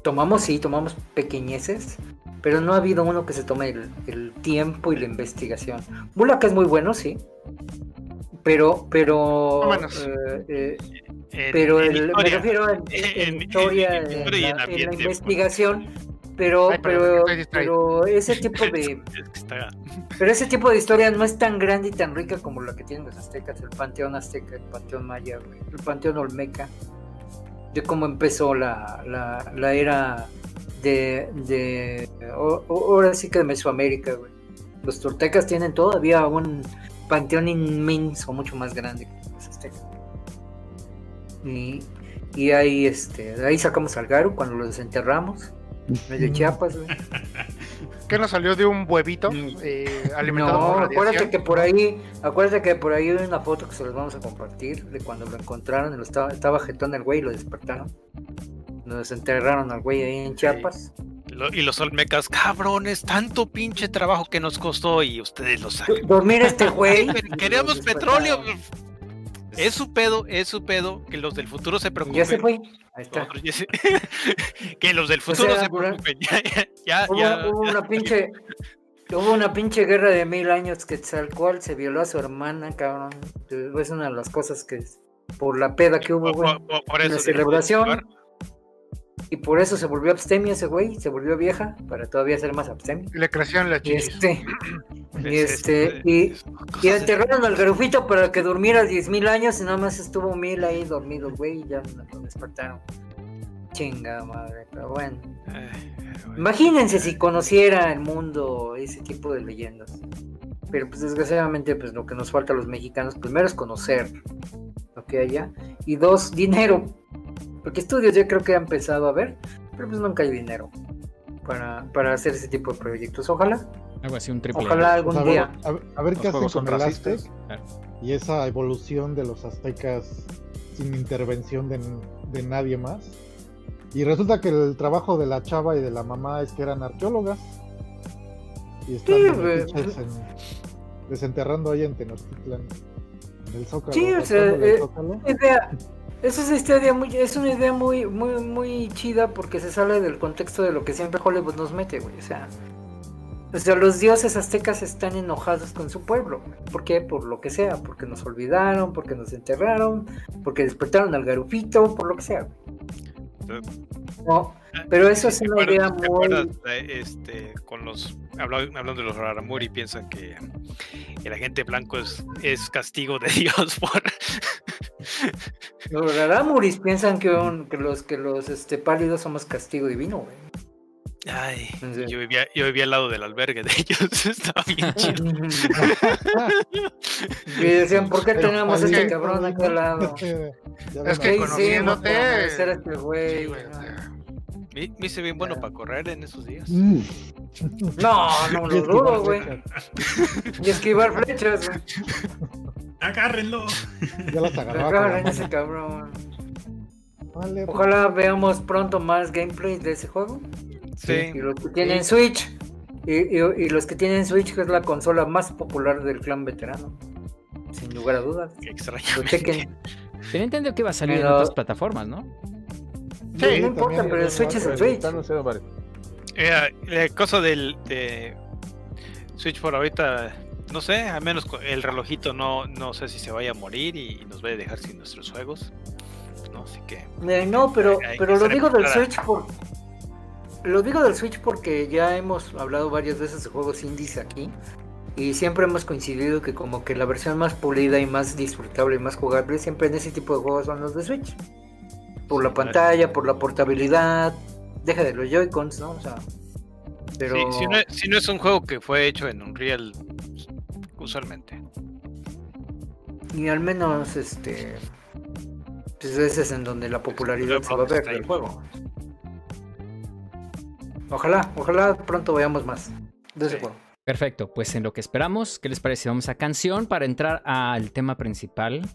Tomamos, sí, tomamos pequeñeces, pero no ha habido uno que se tome el, el tiempo y la investigación. Bulaka es muy bueno, sí. Pero, pero, eh, eh, En- pero en el- me refiero en, En- historia, la, en la ambiente, pues. investigación, pero, Ay, pero, pero ese tipo de, pero ese tipo de historia no es tan grande y tan rica como la que tienen los aztecas, el panteón azteca, el panteón maya, el panteón olmeca, de cómo empezó la, la, la era de, de o- o- ahora sí que de Mesoamérica, güey. Los toltecas tienen todavía un panteón inmenso, mucho más grande que los aztecas. Y, y ahí, este, de ahí sacamos al Garu cuando lo desenterramos, medio Chiapas, güey. Que nos salió de un huevito eh, alimentado No, por acuérdate que por ahí, acuérdate que por ahí hay una foto que se los vamos a compartir de cuando lo encontraron, y lo estaba, estaba jetón el güey y lo despertaron. Lo desenterraron al güey ahí en Chiapas. lo- y los olmecas, cabrones, tanto pinche trabajo que nos costó y ustedes lo saben. Dormir este güey. Queríamos petróleo. Es su pedo, es su pedo que los del futuro se preocupen. ya se fue. Ahí está. Que los del futuro sea, se preocupen. Ya, ya, ya, Hubo, ya- hubo una pinche. Hubo una pinche guerra de mil años que cual se violó a su hermana, cabrón. Es una de las cosas que por la peda que hubo, por, güey. por- por la eso celebración. Y por eso se volvió abstemia ese güey, se volvió vieja, para todavía ser más abstemia. Y le las Y chichis. este, y Es- este, es- y, y enterraron al garufito para que durmiera 10.000 años y nada más estuvo mil ahí dormido, güey, y ya lo despertaron. Chinga madre, pero bueno. Imagínense si conociera el mundo ese tipo de leyendas. Pero pues desgraciadamente pues lo que nos falta a los mexicanos primero es conocer lo que haya y dos, dinero. Porque estudios ya creo que ha empezado a ver, pero pues nunca hay dinero para, para hacer ese tipo de proyectos. Ojalá, Algo así, un triple. ojalá O algún a ver, día. a ver- a ver Los qué hacen con el. Aztec Claro. y esa evolución de los aztecas sin intervención de, de nadie más. Y resulta que el trabajo de la chava y de la mamá es que eran arqueólogas. Y están Sí, metiches en- desenterrando ahí en Tenochtitlan. En el Zócalo. Sí, o sea, eh, Zócalo. idea. Esa es, muy, una idea muy, muy, muy chida porque se sale del contexto de lo que siempre Hollywood nos mete, güey. O sea, o sea, los dioses aztecas están enojados con su pueblo. güey. ¿Por qué? Por lo que sea. Porque nos olvidaron, porque nos enterraron, porque despertaron al garufito, por lo que sea. güey. No, pero eso es ¿Te una idea muy... este, con los hablando de los Raramuri piensan que el agente blanco es, es castigo de Dios por Los raramuris piensan que, un- que los, que los este, pálidos somos castigo divino, güey. Ay, Sí. yo vivía, yo vivía al lado del albergue de ellos, estaba bien chido. y decían, ¿por qué tenemos a es este que- cabrón aquí al lado? Es que ¿Qué a- hicimos conociéndote- este güey? Sí, güey, o no? Me, me hice bien bueno para correr en esos días. Mm. No, no lo dudo, güey. Y esquivar flechas, güey. Agárrenlo. Ya las agarraba. mano. ese cabrón. Vale, pues, Ojalá veamos pronto más gameplay de ese juego. Sí, Y los que tienen Switch. Y, y- y los que tienen Switch, que es la consola más popular del clan veterano. Sin lugar a dudas. qué extraño. chequen. Entendido que iba a salir Pero- en otras plataformas, ¿no? Sí, no importa, pero el Switch es el Switch. Eh, la cosa del de Switch por ahorita, no sé, al menos el relojito no, no sé si se vaya a morir y nos vaya a dejar sin nuestros juegos. No, así que Eh, no, pero, Hay que pero lo digo del. Switch por. Lo digo del Switch porque ya hemos hablado varias veces de juegos indies aquí. Y siempre hemos coincidido que como que la versión más pulida y más disfrutable y más jugable siempre en ese tipo de juegos son los de Switch por la pantalla, por la portabilidad, deja de los Joy-Cons, ¿no? O sea, pero... Sí, si, no, es un juego que fue hecho en Unreal, pues, usualmente. Y al menos, este... Pues ese es en donde la popularidad se va a ver del juego. Ojalá, ojalá pronto veamos más de ese juego. Perfecto, pues en lo que esperamos, ¿qué les parece? Vamos a canción para entrar al tema principal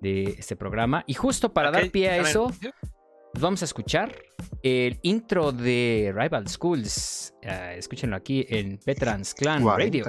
de este programa. Y justo para dar pie a eso, pues vamos a escuchar el intro de Rival Schools. Uh, escúchenlo aquí en Petrans Clan Radio.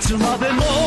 いつまでも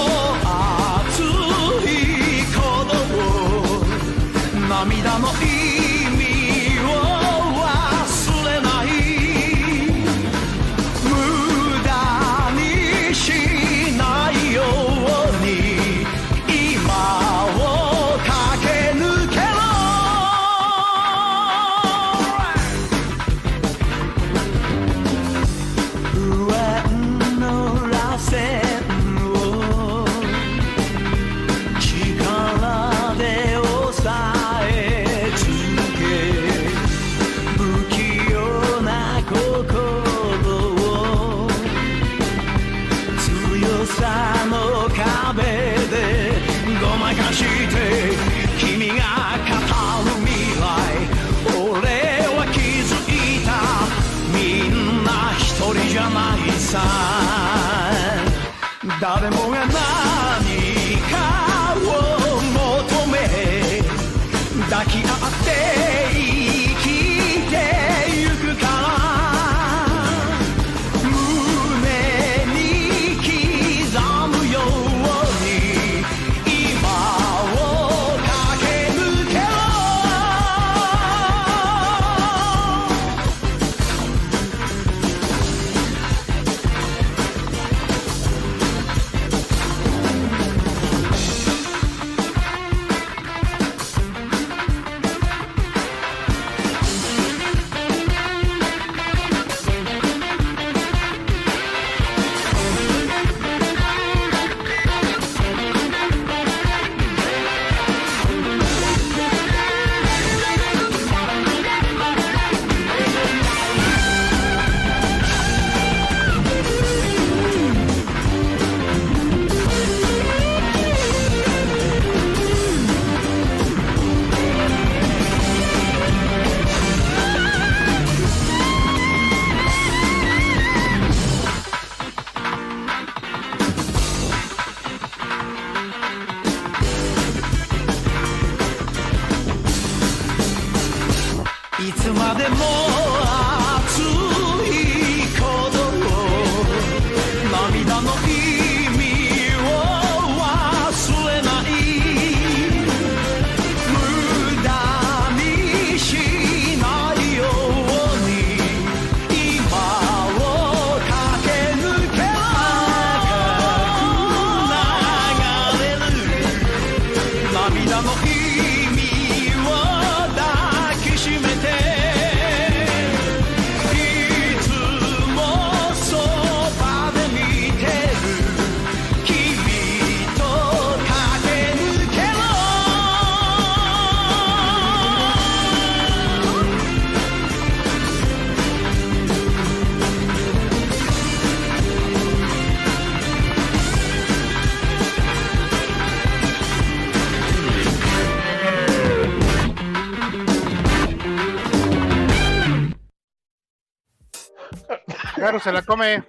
se la come.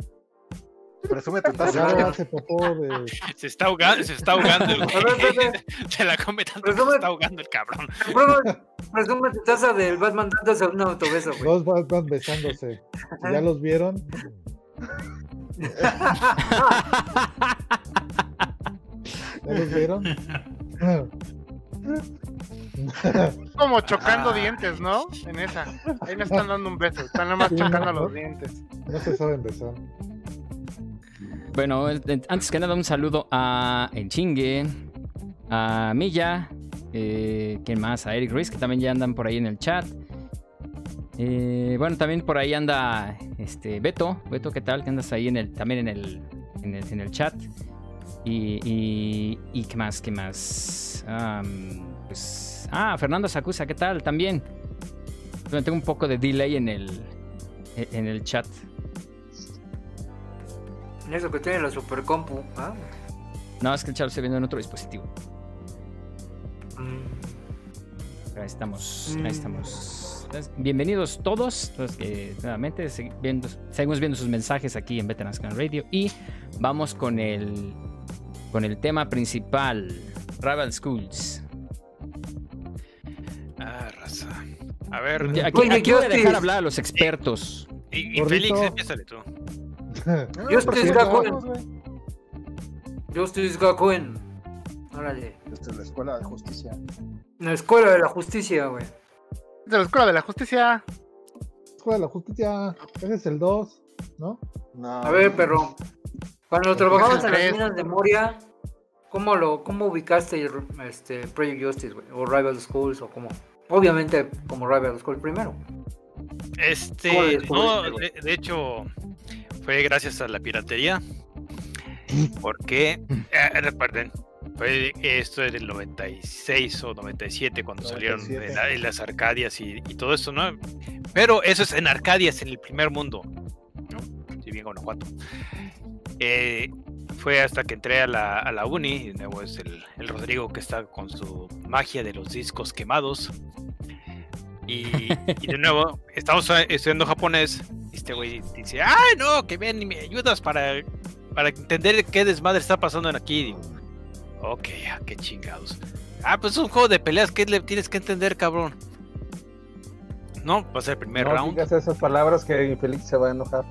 Presume tu taza. Se, de... se, está ahogando, se está ahogando el Se la come tanto se está ahogando el cabrón. Presume tu taza del Batman dándose un autobeso, güey. Dos Batman besándose. ¿Ya los vieron? ¿Ya los vieron? Como chocando dientes, ¿no? En esa. Ahí le están dando un beso. Están nada más Sí, chocando ¿no? los dientes. No se saben besar. Bueno, antes que nada, un saludo a El Chingue, a Milla, eh, ¿quién más? A Eric Ruiz, que también ya andan por ahí en el chat. Eh, bueno, también por ahí anda este Beto. Beto, ¿qué tal? Que andas ahí en el, también en el, en el, en el chat. Y, y, y qué más, qué más. Pues, ah, Fernando Sacusa, ¿qué tal? También. Tengo un poco de delay en el, en el chat. Eso que tiene la super compu. ¿ah? No, es que el chat lo estoy viendo en otro dispositivo. Mm. Ahí estamos, Mm. ahí estamos. Entonces, bienvenidos todos, los que nuevamente segui- viendo- seguimos viendo sus mensajes aquí en Veterans Can Radio y vamos con el con el tema principal, Rival Schools. A ver, Aquí, aquí voy a Justice. dejar hablar a los expertos. y, y Gordito. Félix, empiézale tú. Vamos, güey. Justice Gakuen. Órale. Esta es la escuela de justicia. La escuela de la justicia, güey. De la Escuela de la Justicia. Escuela de la Justicia. Ese es el 2, ¿no? No. A ver, pero cuando trabajabas en las minas de Moria, ¿cómo lo cómo ubicaste este Project Justice, güey? O Rival Schools o cómo? Obviamente como Rival School primero. ¿Cómo lo Este, no, de, de hecho, fue gracias a la piratería. Porque, eh, recuerden, fue esto era el 96 o 97 cuando salieron 97. en, la- en las Arcadias y, y todo eso, ¿no? Pero eso es en Arcadias, en el primer mundo, ¿no? Si bien Guanajuato. Eh, fue hasta que entré a la, a la uni, y de nuevo es el, el Rodrigo que está con su magia de los discos quemados. Y, y de nuevo, estamos estudiando japonés. y Este güey dice, ¡ay no! Que ven y me ayudas para, para entender qué desmadre está pasando en aquí. Digo, ok, ah, qué chingados. Ah, pues es un juego de peleas, ¿qué le tienes que entender, cabrón? No, va a ser el primer no round. digas esas palabras que Félix se va a enojar.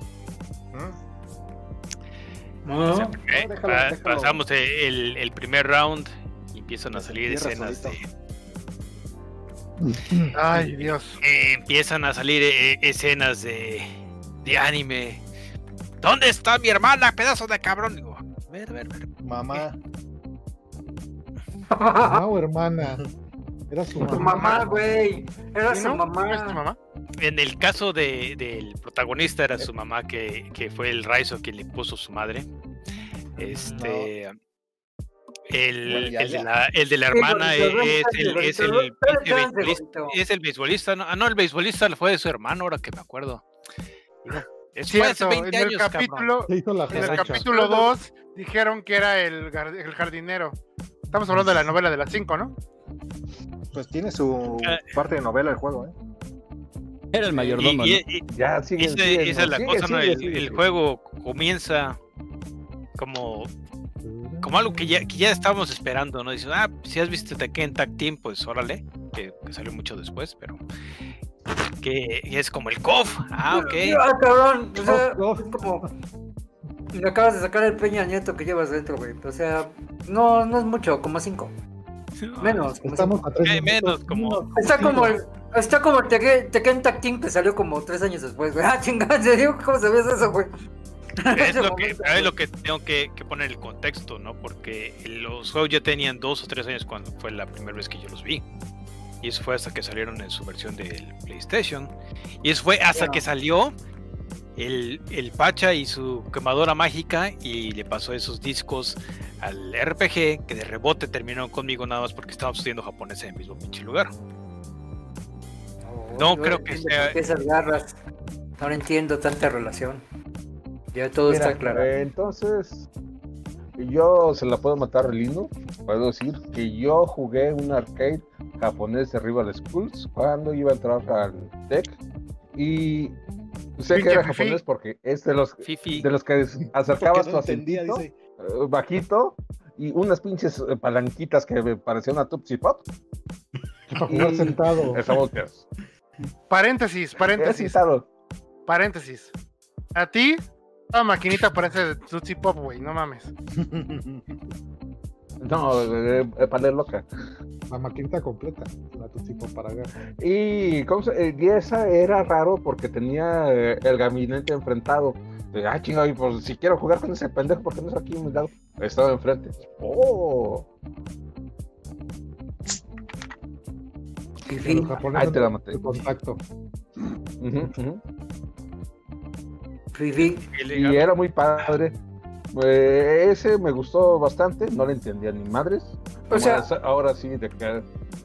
No. Ok, No, déjalo, pa- déjalo. Pasamos eh, el, el primer round y empiezan a salir escenas de. Ay, Dios. eh, empiezan a salir eh, escenas de, de anime. ¿Dónde está mi hermana, pedazo de cabrón? Digo, a ver, a ver, a ver. Mamá. Mamá o hermana. Era su Tu mamá. mamá, güey. Era ¿Sí, su no? ¿No es tu mamá. En el caso de- del protagonista era su mamá que, que fue el Raizo quien le puso su madre. Este el, Bueno, ya, el de la, el de la Sí, hermana es, el, es, beisbolista, gordito. es el beisbolista, no, ah, no, el beisbolista fue de su hermano, ahora que me acuerdo. Es Cierto, 20 en el años, capítulo, en el capítulo 2 dijeron que era el, el jardinero. Estamos hablando de la novela de las 5, ¿no? Pues tiene su Eh. parte de novela el juego, ¿eh? Era el mayordomo, Y- ¿no? y- y Ya, sigue. ese- esa es la cosa, ¿no? El, el juego comienza como, como algo que ya, que ya estábamos esperando, ¿no? Dices, ah, si has visto Tekken Tag Team, pues órale, que, que salió mucho después, pero que es como el KOF. Ah, ok. Ah, cabrón. O sea, es como. Le acabas de sacar el Peña Nieto que llevas dentro, güey. O sea, no, no es mucho, como cinco. Menos. como Estamos a tres menos, como- Está como el, está como el Tekken Tag Team que salió como tres años después, güey. Ah, chingada, ¿en serio? ¿Cómo sabías eso, güey? Es lo que, es lo que tengo que, que poner el contexto, ¿no? Porque los juegos ya tenían dos o tres años cuando fue la primera vez que yo los vi. Y eso fue hasta que salieron en su versión del PlayStation. Y eso fue hasta que salió el, el Pacha y su quemadora mágica y le pasó esos discos al RPG que de rebote terminaron conmigo nada más porque estábamos estudiando japonés en el mismo pinche lugar. No, creo que sea- esas garras. Ahora entiendo tanta relación. Ya todo Mira, está claro. eh, entonces, yo se la puedo matar lindo. Puedo decir que yo jugué un arcade japonés de Rival Schools cuando iba a entrar al TEC. Y Sé que Pinche era japonés porque es de los, Fifi. de los que acercabas no tu entendía, dice. eh, bajito y unas pinches eh, palanquitas que me parecían una Tootsie Pop. Jugar sentado. Esa volteas. Paréntesis, paréntesis, paréntesis. A ti, la maquinita parece de Tootsie Pop, güey, no mames. No, eh, eh, para leer loca. La maquinita completa. La tipo para agarrar. Y, ¿cómo se- eh, y esa era raro porque tenía eh, el gabinete enfrentado. De, ah, chingado, y pues si quiero jugar con ese pendejo, ¿por qué no es aquí a mi lado? Estaba enfrente. ¡Oh! Los japoneses Ahí te la maté. contacto. Fifi. Y era muy padre. Eh, ese me gustó bastante, no le entendía ni madres. O sea- Ahora- ahora sí, de que.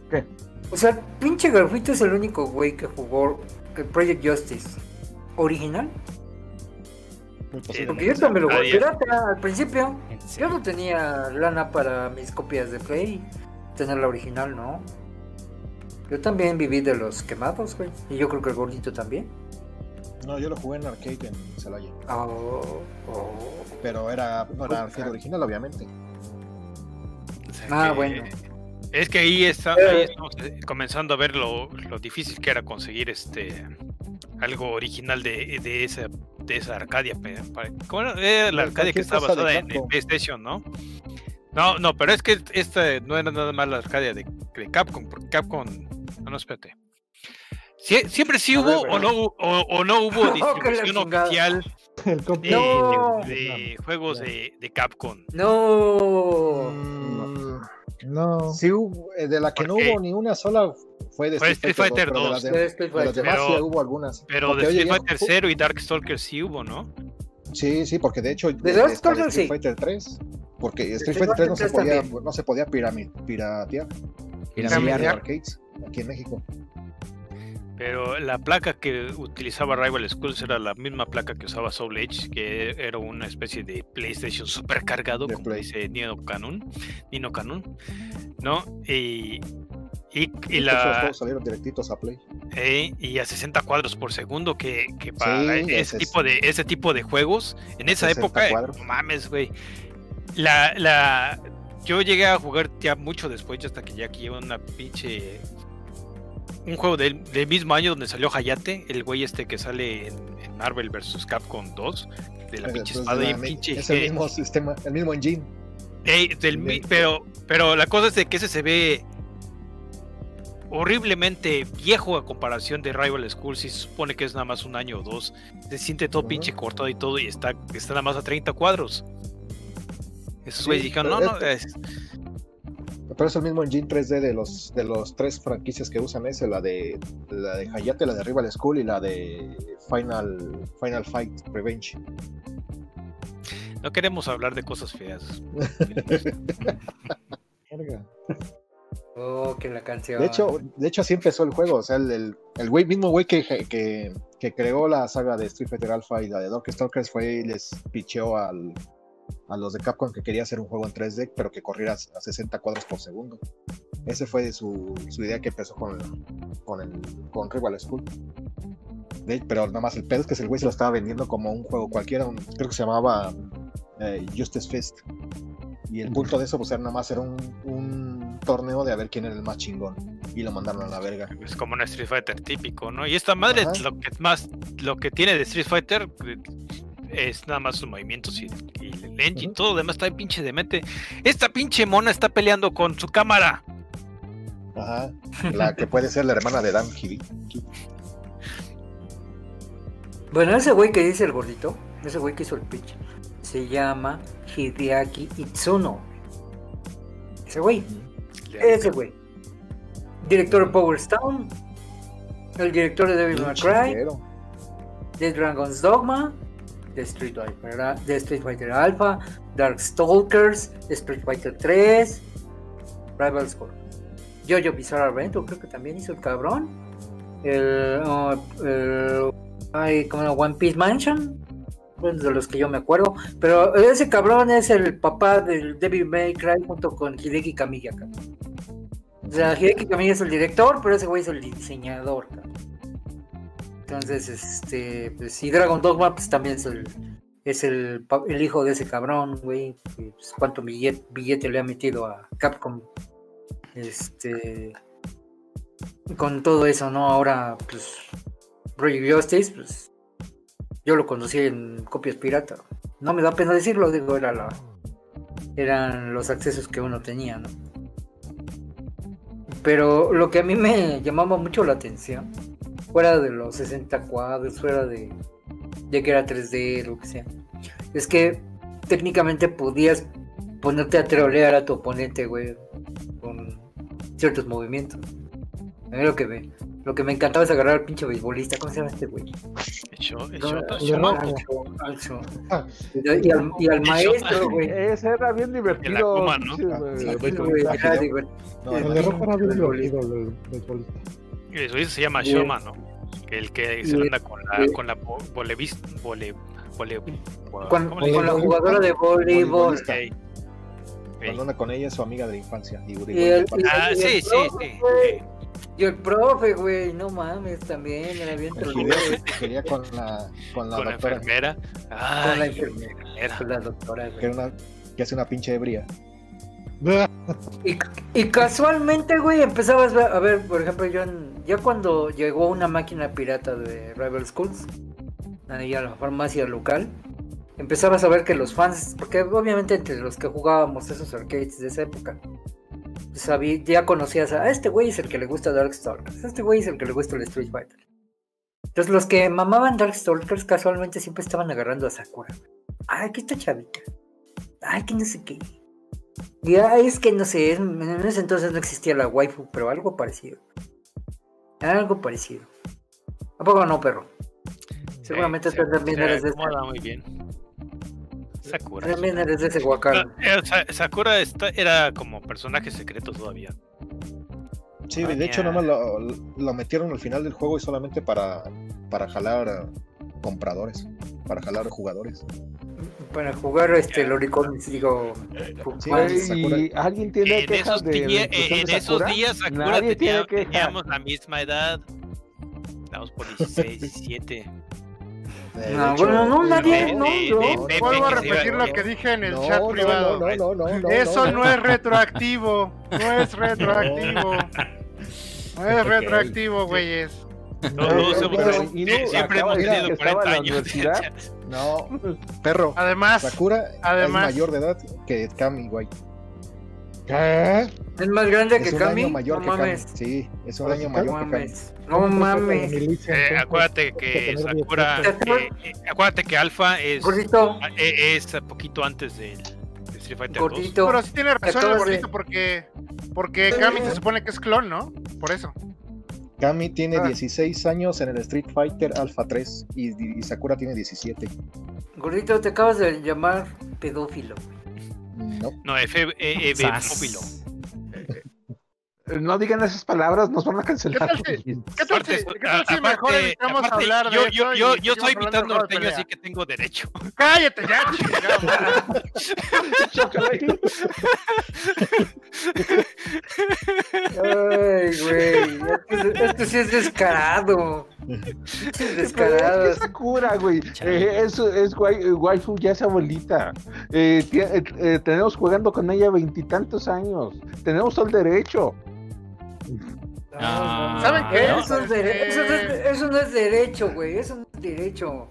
¿Qué? O sea, pinche Garfito es el único güey que jugó el Project Justice original. Muy Porque posiblemente. yo también lo jugué pirata al principio. ¿En Yo no tenía lana para mis copias de Play. Tener la original, ¿no? Yo también viví de los quemados, güey. Y yo creo que el gordito también. No, yo lo jugué en arcade en Celaya. Oh, oh. Pero era, no era arcade original, obviamente. O sea Ah, que- bueno. Es que ahí, está, Eh. ahí estamos eh, comenzando a ver lo, lo difícil que era conseguir este algo original de, de esa de esa Arcadia. ¿Cómo era? Era la Arcadia que estaba basada en. PlayStation, ¿no? No, no, pero es que esta no era nada más la Arcadia de, de Capcom, porque Capcom. No, no, espérate. Sie- siempre sí ver, hubo o, no, o, o no hubo distribución oficial de, No. de- de juegos de, de Capcom. No. Mm, No. Sí, hubo- eh, de la que no hubo ni una sola fue de Fue Street Street Fighter Fighter 2, pero de 2. las de- De Street de las Fighter. demás sí hubo algunas. Pero Porque, de Street Fighter 0 y Darkstalker sí hubo, ¿no? Sí, sí, porque de hecho De de- Dark está de Souls, Street sí. Fighter 3, porque Street Street Fighter 3 no se Fighter 3 podía, no se podía piratear Piramidar. en arcades aquí en México. Pero la placa que utilizaba Rival Schools era la misma placa que usaba Soul Edge, que era una especie de PlayStation supercargado, De como Play. dice Nino Canun, Nino Canun, ¿no? Y, y, y la, salieron directitos a Play. eh, y a 60 cuadros por segundo, que, que para Sí, ese, ese es- tipo de, ese tipo de juegos, en esa 60 época, cuadros. no mames, güey. La, la, yo llegué a jugar ya mucho después, ya hasta que ya aquí lleva una pinche un juego del, del mismo año donde salió Hayate, el güey este que sale en, en Marvel vs. Capcom 2, de la Es- pinche es de espada y pinche. es el mismo sistema, el mismo engine. ey, del mi- de- pero, pero la cosa es de que ese se ve horriblemente viejo a comparación de Rival School. Si se supone que es nada más un año o dos, se siente todo pinche cortado y todo, y está, está nada más a 30 cuadros. Esos Sí, güeyes dijeron, no, pero no, es- Pero es el mismo engine 3D de los de los tres franquicias que usan ese, la de la de Hayate, la de Rival School y la de Final Final Fight Revenge. no queremos hablar de cosas feas. Oh, que la canción. De hecho, de hecho así empezó el juego, o sea, el, el, el güey, mismo güey que, que, que creó la saga de Street Fighter Alpha y la de Darkstalkers fue y les picheó al, a los de Capcom que quería hacer un juego en 3D, pero que corriera a 60 cuadros por segundo. Ese fue su, su idea que empezó con, con, el, con Rival School. De- pero nada más el pedo es que el güey se lo estaba vendiendo como un juego cualquiera, un- creo que se llamaba eh, Justice Fist. Y el punto de eso, pues era nada más era un, un torneo de a ver quién era el más chingón. Y lo mandaron a la verga. Es como un Street Fighter típico, ¿no? Y esta madre, Ajá. lo que más, lo que tiene de Street Fighter eh, es nada más sus movimientos y, y el engine, Ujú. todo lo demás está bien pinche demente. Esta pinche mona está peleando con su cámara. Ajá. La que puede ser la hermana de Dan Kibi. Bueno, ese güey que dice el gordito, ese güey que hizo el pitch, se llama Hideaki Itsuno. Ese güey, ese güey. Director de Power Stone, el director de Devil May Cry, de Dragon's Dogma, de Street Fighter, de Street Fighter Alpha, Darkstalkers, Street Fighter 3, Rival School. Jojo Bizarre Adventure, creo que también hizo el cabrón. El, el- ay, como One Piece Mansion, de los que yo me acuerdo. Pero ese cabrón es el papá del Devil May Cry junto con Hideki Kamiya. cabrón. O sea, Hideki Kamiya es el director, pero ese güey es el diseñador. cabrón. Entonces, este, pues, y Dragon Dogma, pues también es el, hijo de ese cabrón, güey. pues, cuánto billete, billete le ha metido a Capcom. Este, con todo eso, ¿no? Ahora, pues, Project Justice, pues, yo lo conocí en copias pirata. No me da pena decirlo, digo, era la, eran los accesos que uno tenía, ¿no? Pero lo que a mí me llamaba mucho la atención, fuera de los 60 cuadros, fuera de, de que era 3D, lo que sea, es que técnicamente podías ponerte a trolear a tu oponente, güey, con ciertos movimientos. A mí lo que me, lo que me encantaba es agarrar al pinche beisbolista, ¿cómo se llama este güey? Y al, maestro, güey. Ese era bien divertido. Akuma, ¿no? Sí, güey, beisbolista. era divertido. No, El el de ropa era bien Beisbolista. divertido, el beisbolista. Eso dice, se llama. Shoma, ¿no? Que el que se anda con la, con la vo- volevis- vole, vole, Con, ¿cómo le con la jugadora de voleibol. Ey. Cuando anda con ella es su amiga de la infancia. Y, Y el, y- Ah, y sí, sí, profe, sí. güey. Y el profe, güey, no mames, también era bien quería con la, con la Con la enfermera. Con Ay, la enfermera, con la doctora, que, güey. una, que hace una pinche ebria. Y, casualmente, güey, empezabas a ver, por ejemplo, yo ya cuando llegó una máquina pirata de Rival Schools, ahí a la farmacia local, empezabas a ver que los fans, porque obviamente entre los que jugábamos esos arcades de esa época, sabí- ya conocías a "Ah, este güey es el que le gusta Darkstalkers, este güey es el que le gusta el Street Fighter. Entonces los que mamaban Darkstalkers casualmente siempre estaban agarrando a Sakura. Ay, que esta chavita. Ay, que no sé qué. Ya es que no sé, en ese entonces no existía la waifu, pero algo parecido. Algo parecido. ¿A poco no, perro? Seguramente Sí, tú se- también se eres de ese. muy bien. Sakura. También eres de ese guacal. Eh, Sa- Sakura está- era como personaje secreto todavía. Sí, de hecho, ya. nomás lo, lo metieron al final del juego y solamente para, para jalar eh, compradores, para jalar jugadores. Para jugar este Loricon, digo. Sí, fans. es- Güey, Sakura. ¿Y alguien tiene En quejas esos, de día- inclusión en de esos días, Sakura Nadie tenía- tiene teníamos la misma edad. Estábamos por 16, 17. De No, hecho, bueno, no, nadie, de- no, de- no. de Vuelvo a repetir lo que dije en el no, chat no, privado. No, no, no, no, Eso no, es no. retroactivo. No es retroactivo. No es retroactivo, güeyes. Todos No, hemos- sí, siempre hemos de tenido decir que estaba 40 en la años. No, perro. Además, Sakura además- es mayor de edad que Kami, güey. ¿Qué? Es más grande Es que un Kami. año mayor no que Kami. mames. Sí, es un Pues, año ¿sí, No mayor que Kami. mames. No mames. Eh, acuérdate que Sakura, eh, eh, acuérdate que Alpha es, Gordito, eh, es poquito antes del de Street Fighter 2. gordito. pero sí tiene razón el gordito porque porque Kami se supone que es clon, ¿no? Por eso. Kami tiene Ah. 16 años en el Street Fighter Alpha 3 y, y Sakura tiene 17. Gordito, te acabas de llamar pedófilo. No. No, F, eh, eh, Sas. No digan esas palabras, nos van a ¿Qué cancelar. tal si, qué tal Aparte, si- qué tal si aparte- mejor evitamos aparte, hablar de yo, yo, yo, yo soy mitad norteño, así que tengo derecho. Cállate ya. Ay, güey. Esto, esto sí es descarado. Es descarado. Es que Sakura, güey. Eh, es, es wai- waifu, ya es abuelita. Eh, eh, eh, tenemos jugando con ella veintitantos años. Tenemos todo el derecho. Ah, ¿Saben qué? no. Eso, es dere- eso no es- eso no es derecho, güey. Eso no es derecho.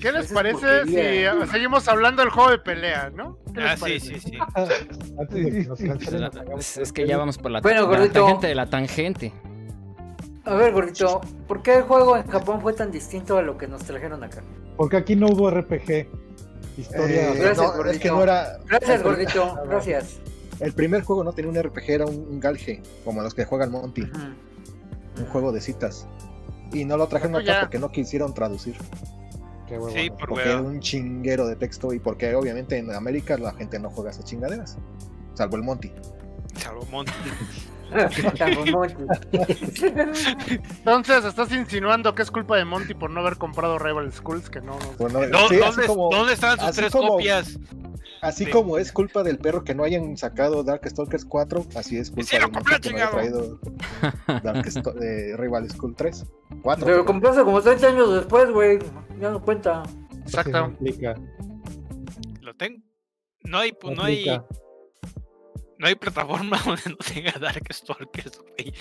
¿Qué les parece si seguimos hablando del juego de pelea, no? ¿Qué les Ah, sí, sí, sí. Antes de que nos cancelen, nos hagamos Es, es que ya vamos por la, Bueno, la gordito. tangente de la tangente. A ver, gordito, ¿por qué el juego en Japón fue tan distinto a lo que nos trajeron acá? Porque aquí no hubo RPG. Historia. Eh, Gracias, no, es que no era. Gracias, gordito. Gracias. El primer juego no tenía un RPG, era un, un galge, como los que juegan Monty, Ujú. un juego de citas. Y no lo trajeron Bueno, acá ya. porque no quisieron traducir, Qué huevona. Sí, por porque era un chinguero de texto y porque obviamente en América la gente no juega esas chingaderas, salvo el Monty. Salomón. Tagomonte. Entonces, ¿estás insinuando que es culpa de Monty por no haber comprado Rival Schools? Que no, no- Bueno, ¿Dó- sí, ¿Dónde, como- dónde están sus tres como- copias? Así Sí. como es culpa del perro que no hayan sacado Darkstalkers 4, así es culpa Sí, lo de compré, que no haya traído eh, Rival School 3. 4. Pero compraste como 30 años después, güey. Ya no cuenta. Exacto. Lo tengo. No hay, no no hay, no hay plataforma donde no tenga Darkstalkers, güey.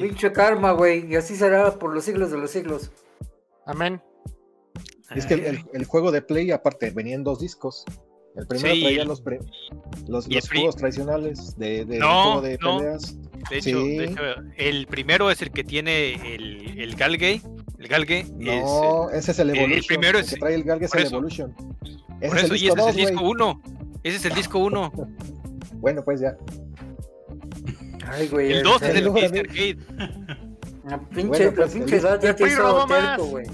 Pinche karma, güey. Y así será por los siglos de los siglos. Amén. Y es que el, el- el juego de Play, aparte, venía en dos discos. El primero Sí, traía el- los, pre- los, y el los juegos tradicionales de, de No, juego de no. peleas. De hecho, Sí. de hecho, el primero es el que tiene el, el Galgay. El Galgay No, ese es el el Evolution. primero es- que trae el Galgue es el eso. Evolution. es. Ese Por es eso, el y es 2, el disco güey. 1. Ese es el disco 1. Bueno, pues ya. Ay, güey. El 2 es el el- Beast Arcade. La pinche, Bueno, la pues, pinche el- edad ya el te hizo terco, güey.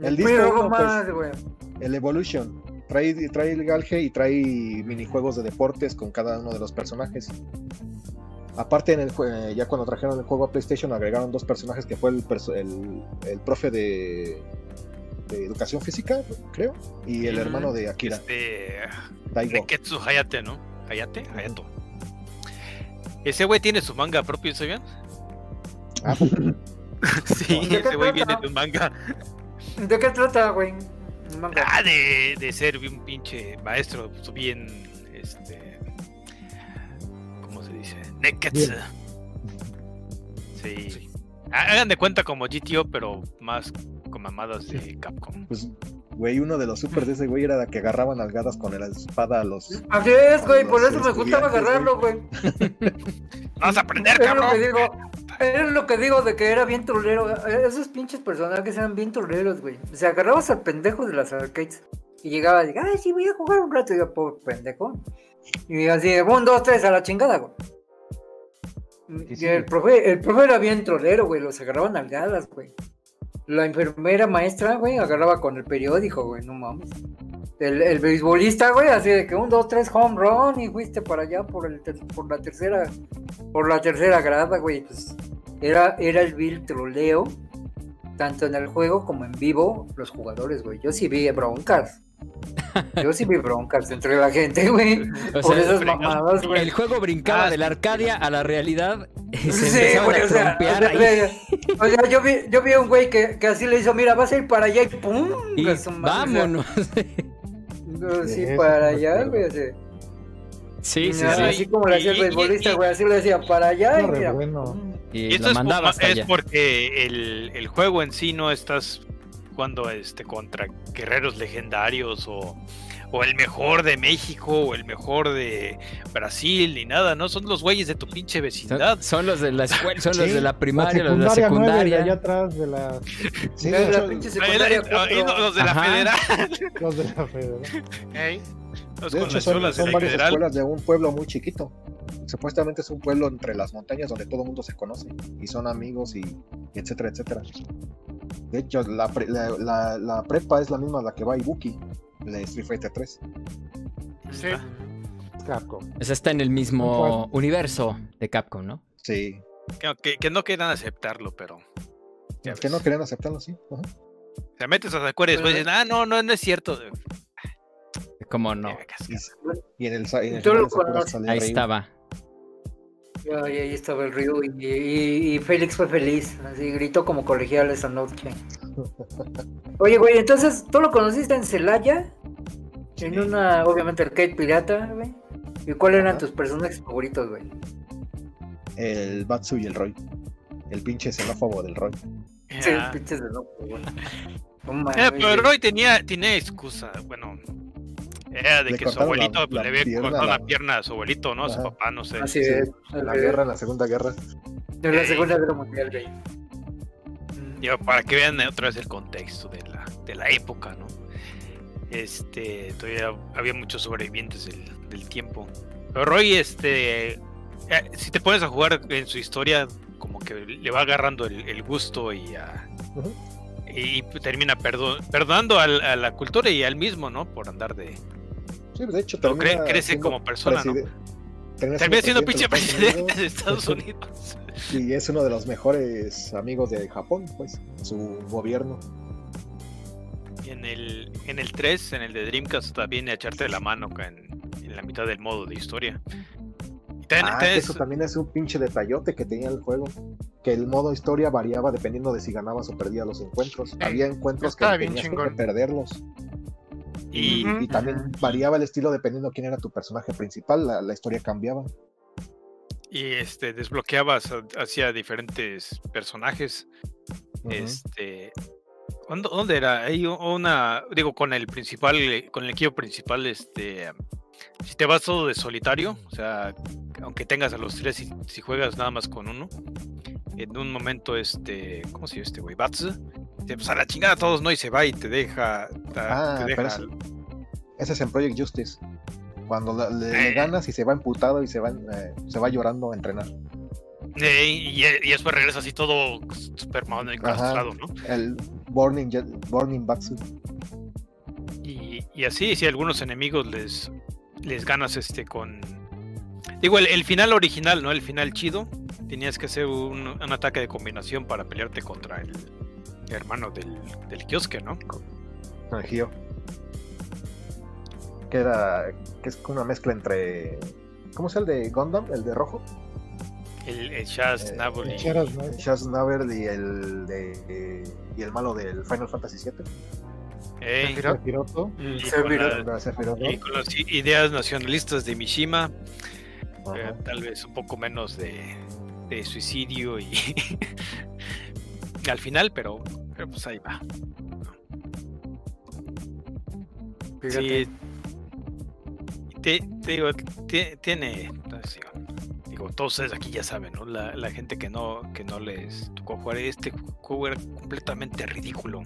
El disco uno, pues, más, güey. El Evolution. Trae, trae el Galge y trae minijuegos de deportes con cada uno de los personajes. Aparte, en el, jue- eh, ya cuando trajeron el juego a PlayStation, agregaron dos personajes que fue el, el, el profe de, de educación física, creo, y el hermano de Akira, Este. Daigo. Neketsu Hayate, ¿no? Hayate, Hayato. Ese güey tiene su manga propio, ¿sabían? Ah, sí, ¿De qué ese güey viene de un manga. ¿De qué trata, güey? Ah, de, de ser un pinche maestro, pues, bien. Este. ¿Cómo se dice? Neketsu. Sí. Hagan de cuenta como GTO, pero más con mamadas de Capcom. pues, güey, uno de los super de ese güey era que agarraban algadas con la espada a los. Así es, güey. Por eso me gustaba agarrarlo, güey. Vamos a aprender, Es lo que cabrón. digo. Es lo que digo de que era bien trolero. Esos pinches personajes eran bien troleros, güey. O sea, agarrabas al pendejo de las arcades y llegaba y ay, sí, voy a jugar un rato. Y yo, pobre pendejo. Y así, un, dos, tres, a la chingada, güey. Y sí. el profe, el profe era bien trolero, güey. Los agarraban algadas, güey. La enfermera maestra, güey, agarraba con el periódico, güey, no mames. El, el beisbolista, güey, así de que un, dos, tres, home run y fuiste para allá por, el ter- por la tercera por la tercera grada, güey. Pues era, era el vil troleo, tanto en el juego como en vivo, los jugadores, güey. Yo sí vi broncas. Yo sí vi broncas entre la gente, güey. O Por sea, esas mamadas, güey. El juego brincaba Ah, de la Arcadia a la realidad y se Sí, güey, a o sea, trompear o ahí. sea, o sea, yo vi, yo vi a un güey que, que así le hizo, mira, vas a ir para allá y pum. Y madre, o sea, vámonos. no, Sí, para allá, güey. Así, Sí, sí, Así- sí. así como le hacía el beisbolista, güey, así le decía para allá y No, bueno. Y Y esto lo es, hasta porque el, el juego en sí no estás jugando este, contra guerreros legendarios o, o el mejor de México o el mejor de Brasil ni nada, ¿no? Son los güeyes de tu pinche vecindad. son los de la escuela, son los de la La primaria, los de la secundaria, allá atrás de la, Sí, de la pinche secundaria los de la Ajá. federal. los de la federal. Los de hecho son, de varias federal. escuelas de un pueblo muy chiquito. Supuestamente es un pueblo entre las montañas donde todo el mundo se conoce y son amigos y, etcétera, etcétera. De hecho, la, pre- la, la- la prepa es la misma a la que va Ibuki, la de Street Fighter 3. sí. Capcom. O sea, está en el mismo universo de Capcom, ¿no? Sí, Que, que- que no quieran aceptarlo, pero. ya que ves. no querían aceptarlo así. Ajá. Te metes a la escuela y después dicen, ah, no, no, no es cierto. Como no. Y, y en el, en el Sakura Ahí Ryu. estaba. Y ahí ahí estaba el Ryu y, y- y Félix fue feliz, así gritó como colegial esa noche. Oye, güey, entonces, ¿tú lo conociste en Celaya? En una, obviamente, arcade pirata, güey. ¿Y cuáles eran Ajá. tus personajes favoritos, güey? El Batsu y el Roy. El pinche xenófobo del Roy. Sí, Ya. pinches de loco, güey. No Eh, pero. Roy tenía, tenía excusa, bueno. Era de Le que su la- abuelito pues, la le había pierna, cortado la la- pierna a su abuelito, ¿no? A su papá, no sé. Así Sí, es. En la guerra, en la segunda guerra. De la Segunda Guerra Mundial, güey. Digo, para que vean otra vez el contexto de la, de la época, ¿no? Este, todavía había muchos sobrevivientes del, del tiempo. Pero Roy, este, eh, si te pones a jugar en su historia, como que le va agarrando el, el gusto y, Ujú. y termina perdo- perdonando al- a la cultura y al mismo, ¿no? Por andar de... Sí, de hecho, termina crece como persona, ¿no? termina Termina siendo pinche presidente de Estados Unidos. Y es uno de los mejores amigos de Japón, pues, su gobierno. Y en el, en el 3, en el de Dreamcast, a echarte la mano en, en la mitad del modo de historia. También- Ah, también eso también es un pinche detallote que tenía el juego. Que el modo historia variaba dependiendo de si ganabas o perdías los encuentros. Había encuentros que bien tenías que perderlos. Y, también variaba el estilo dependiendo quién era tu personaje principal. La, la historia cambiaba. y, este, desbloqueabas hacia diferentes personajes. Este. ¿Dónde, dónde era? Hay una. Digo, con el principal, eh, con el equipo principal, este. Si te vas todo de solitario, o sea, aunque tengas a los tres, si, si juegas nada más con uno, en un momento, este. ¿Cómo se llama este güey? Bats. Dice, Pues a la chingada a todos, ¿no? Y se va y te deja. Ah, te pero ese, ese es en Project Justice. Cuando le, le Eh. ganas y se va emputado y se va, eh, se va llorando a entrenar. Eh, y, y después regresa así todo super mal encastrado, ¿no? El Burning, Burning Batsu. Y, y así, si a algunos enemigos les, les ganas este con. Digo, el, el final original, ¿no? El final chido. Tenías que hacer un, un ataque de combinación para pelearte contra el hermano del, del kiosque, ¿no? con Gio. Que era. que es una mezcla entre. ¿Cómo es el de Gundam? ¿El de rojo? El, el Shaz Eh, y- El y el de. y el malo del Final Fantasy VII. Sephiroth. Piroto. y con, y con las ideas nacionalistas de Mishima. Eh, tal vez un poco menos de, de suicidio y al final, pero, pero pues ahí va. Fíjate. Sí. Te, te digo, tie- tiene. pues, digo, todos ustedes aquí ya saben, ¿no? La, la gente que no, que no les tocó jugar este juego era completamente ridículo.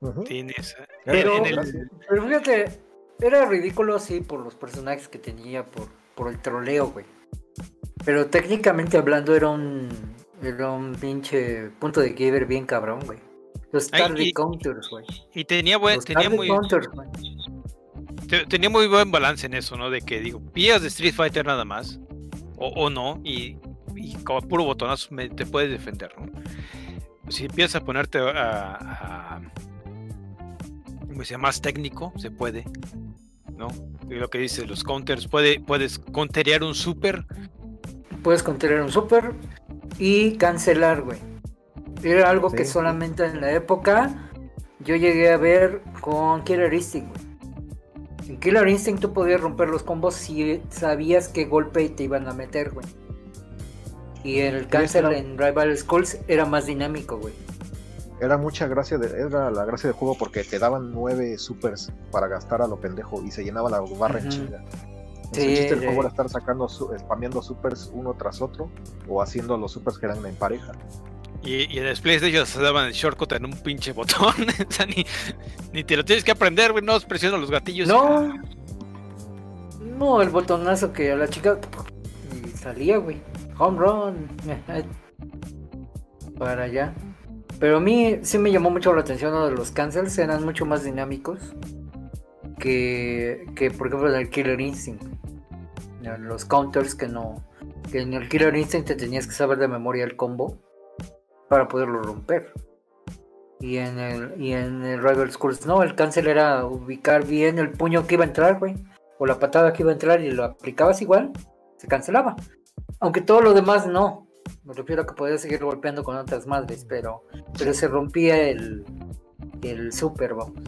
Ujú. Tienes. Pero- en el- Gracias. Pero fíjate, era ridículo, sí, por los personajes que tenía, por, por el troleo, güey. Pero técnicamente hablando, era un. Era un pinche punto de quiebre bien cabrón, güey. Los Ay, target y- counters, güey. y tenía buen, Los tenía muy, counters, te- tenía muy buen balance en eso, ¿no? De que digo, pillas de Street Fighter nada más, o, o no, y, y como puro botonazo me- te puedes defender, ¿no? Si empiezas a ponerte a, a- más técnico, se puede, ¿no? Y lo que dice, los counters, puede, puedes counterear un super, Puedes contener un super y cancelar, güey. Era algo que solamente en la época yo llegué a ver con Killer Instinct, güey. En Killer Instinct tú podías romper los combos si sabías qué golpe te iban a meter, güey. Y el cancel era- en Rival Schools era más dinámico, güey. Era mucha gracia, de, era la gracia del juego porque te daban nueve supers para gastar a lo pendejo y se llenaba la barra en chinga. Sí, el chiste del sí. juego era estar sacando, su- spameando supers uno tras otro o haciendo los supers que eran en pareja. y, y en el PlayStation se daban el shortcut en un pinche botón, o sea, ni, ni te lo tienes que aprender, güey, no presiona los gatillos. No. No, el botonazo que a la chica y salía, güey. Home run. Para allá. Pero a mí sí me llamó mucho la atención lo de los cancels, eran mucho más dinámicos que, que por ejemplo en el Killer Instinct. Los counters que no. Que en el Killer Instinct te tenías que saber de memoria el combo para poderlo romper. Y en el, y en el Rival Schools no, el cancel era ubicar bien el puño que iba a entrar, güey. O la patada que iba a entrar y lo aplicabas igual, se cancelaba. Aunque todo lo demás no. Me refiero a que podías seguir golpeando con otras madres, pero, pero se rompía el, el super, vamos.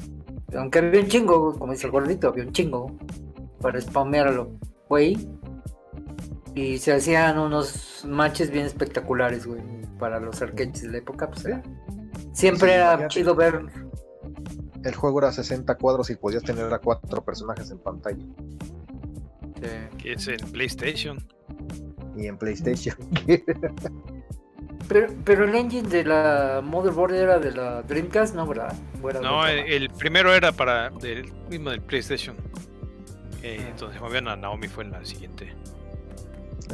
Aunque había un chingo, como dice el gordito, había un chingo para spamearlo, güey. Y se hacían unos matches bien espectaculares, güey, para los arcades de la época, pues era- Siempre Sí, era chido ver. El juego era 60 cuadros y podías tener a cuatro personajes en pantalla. eh, Que es en PlayStation. Y en PlayStation. Pero, pero el engine de la Motherboard era de la Dreamcast, ¿no, verdad? ¿O era de No, el, el primero era para del mismo del PlayStation. Eh, entonces movieron a Naomi fue en la siguiente.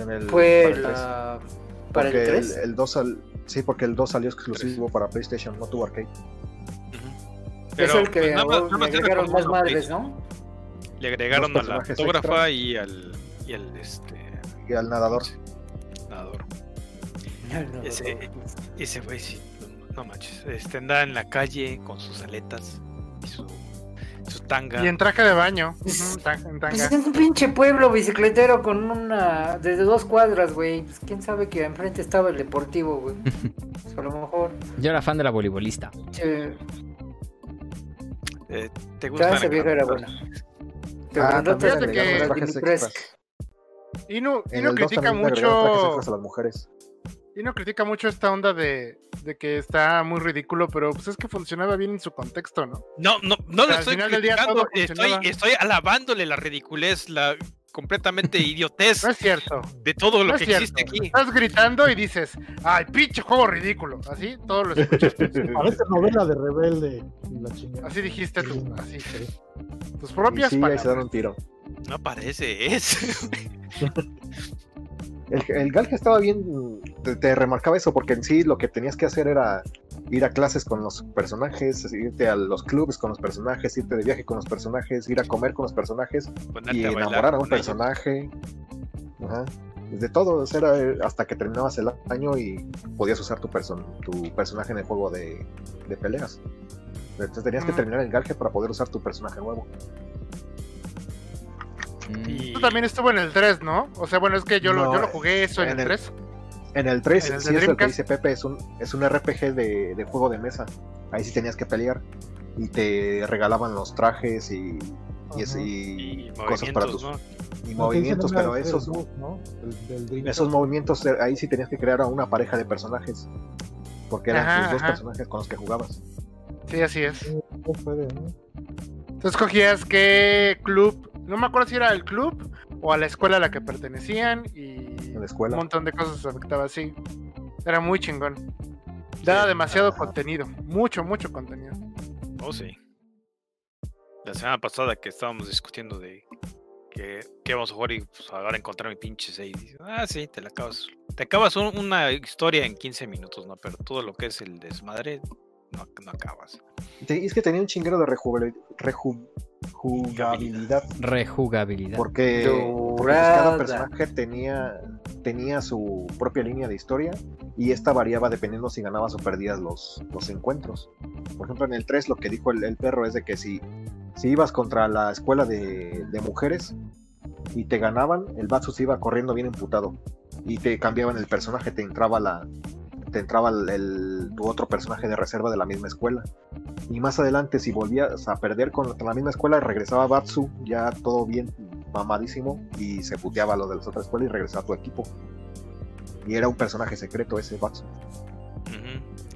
en el, Fue para el para el Porque 3. el 2 sal- sí, porque el 2 salió exclusivo para PlayStation, no tuvo arcade. Es el que pues, nada más- ahora nada más le agregaron más madres. ¿no? Le agregaron a la fotógrafa extra. y al y al este Y al nadador. nadador. No, Ese- Ese güey sí, no, manches. Este anda en la calle con sus aletas. y su, su tanga. Y en traje de baño. Pues- en Pues es un pinche pueblo bicicletero con una. desde dos cuadras, güey. Pues quién sabe que enfrente estaba el deportivo, güey. Pues a lo mejor. Yo era fan de la voleibolista. Che, Eh, ¿Te gusta? cada esa vieja era buena. Te Ah, Fíjate que- la trajes Dimitrescu. extras. Inu, En Inu el 2 critica mucho. a las mujeres. Inu critica mucho esta onda de, de que está muy ridículo, pero pues es que funcionaba bien en su contexto, ¿no? No, no, no Al lo estoy final del día criticando, estoy, estoy alabándole la ridiculez, la completamente idiotez No es cierto. de todo No lo es que cierto. existe aquí. Estás gritando y dices, ay, pinche juego ridículo. Así, todo lo escuchas. Parece novela de rebelde. y la chingada. Así dijiste tú, Sí, así. sí. Tus Y propias sí, palabras. se dan un tiro. No parece, es. El, el estaba bien, te, te remarcaba eso, porque en sí lo que tenías que hacer era ir a clases con los personajes, irte a los clubes con los personajes, irte de viaje con los personajes, ir a comer con los personajes Ponerte y a enamorar a un personaje. Ajá. De todo, era hasta que terminabas el año y podías usar tu, person tu personaje en el juego de, de peleas. Entonces tenías que Mm. terminar el Galge para poder usar tu personaje nuevo. Mm. Y- Tú también estuvo en el 3, ¿no? O sea, bueno, es que yo, lo, yo lo jugué eso en, en el el- 3. En el 3, ¿En el sí es lo que dice Pepe, es un, es un RPG de, de juego de mesa. Ahí sí tenías que pelear. Y te regalaban los trajes y, y, cosas para tus y No, movimientos, pero esos, esos movimientos eh, ahí sí tenías que crear a una pareja de personajes. Porque eran Ajá, tus dos ajá. personajes con los que jugabas. Sí, así es. Tú escogías qué club, no me acuerdo si era el club o a la escuela a la que pertenecían y la un escuela. montón de cosas se afectaba así. Era muy chingón. Daba demasiado Ajá. contenido, mucho, mucho contenido. Oh, sí. La semana pasada que estábamos discutiendo de que, que vamos a jugar y pues, ahora encontrar mi pinche save. y dices, Ah, sí, te la acabas. Te acabas un- una historia en 15 minutos, ¿no? Pero todo lo que es el desmadre, no, no acabas. Te- es que tenía un chinguero de rejugabil- reju- jugabilidad. Rejugabilidad. Porque, porque, cada personaje tenía, tenía su propia línea de historia y esta variaba dependiendo si ganabas o perdías los, los encuentros. Por ejemplo, en el 3 lo que dijo el, el perro es de que si, si ibas contra la escuela de, de mujeres y te ganaban, el Batsu se iba corriendo bien emputado y te cambiaban el personaje, te entraba la te entraba el, el- tu otro personaje de reserva de la misma escuela. Y más adelante, si volvías a perder contra la misma escuela, regresaba Batsu, ya todo bien mamadísimo, y se puteaba lo de la otra escuela y regresaba a tu equipo. Y era un personaje secreto ese Batsu.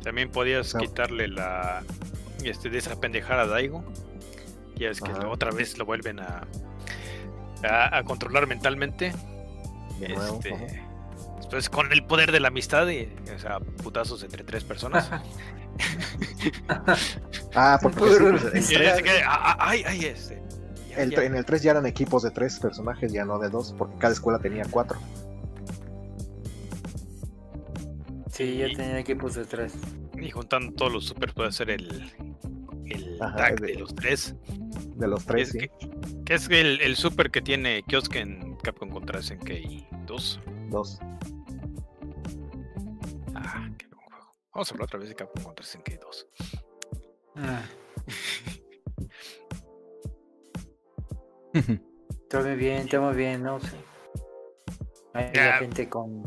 También podías quitarle la. Este, de esa pendejada a Daigo. Ya es que Ajá. otra vez lo vuelven a. a, a controlar mentalmente. De nuevo, Este, Después con el poder de la amistad, y, o sea, putazos entre tres personas. Ah, porque sí, pues, tres- "Ah, ah, ay, ay, este. ya, el ya". tre- en el 3 ya eran equipos de tres personajes, ya no de dos, porque cada escuela tenía cuatro. Sí, ya tenía equipos detrás. Y juntando todos los super puede ser el. El Ajá, tag de- de los tres. De los tres, Es sí. que, que es el, el super que tiene Kiosk en Capcom contra SNK 2. Dos. Ah, qué buen juego. Vamos a hablar otra vez de Capcom contra SNK 2. Ah, muy bien, está muy bien, ¿no? Sí. Hay Ya. la gente con...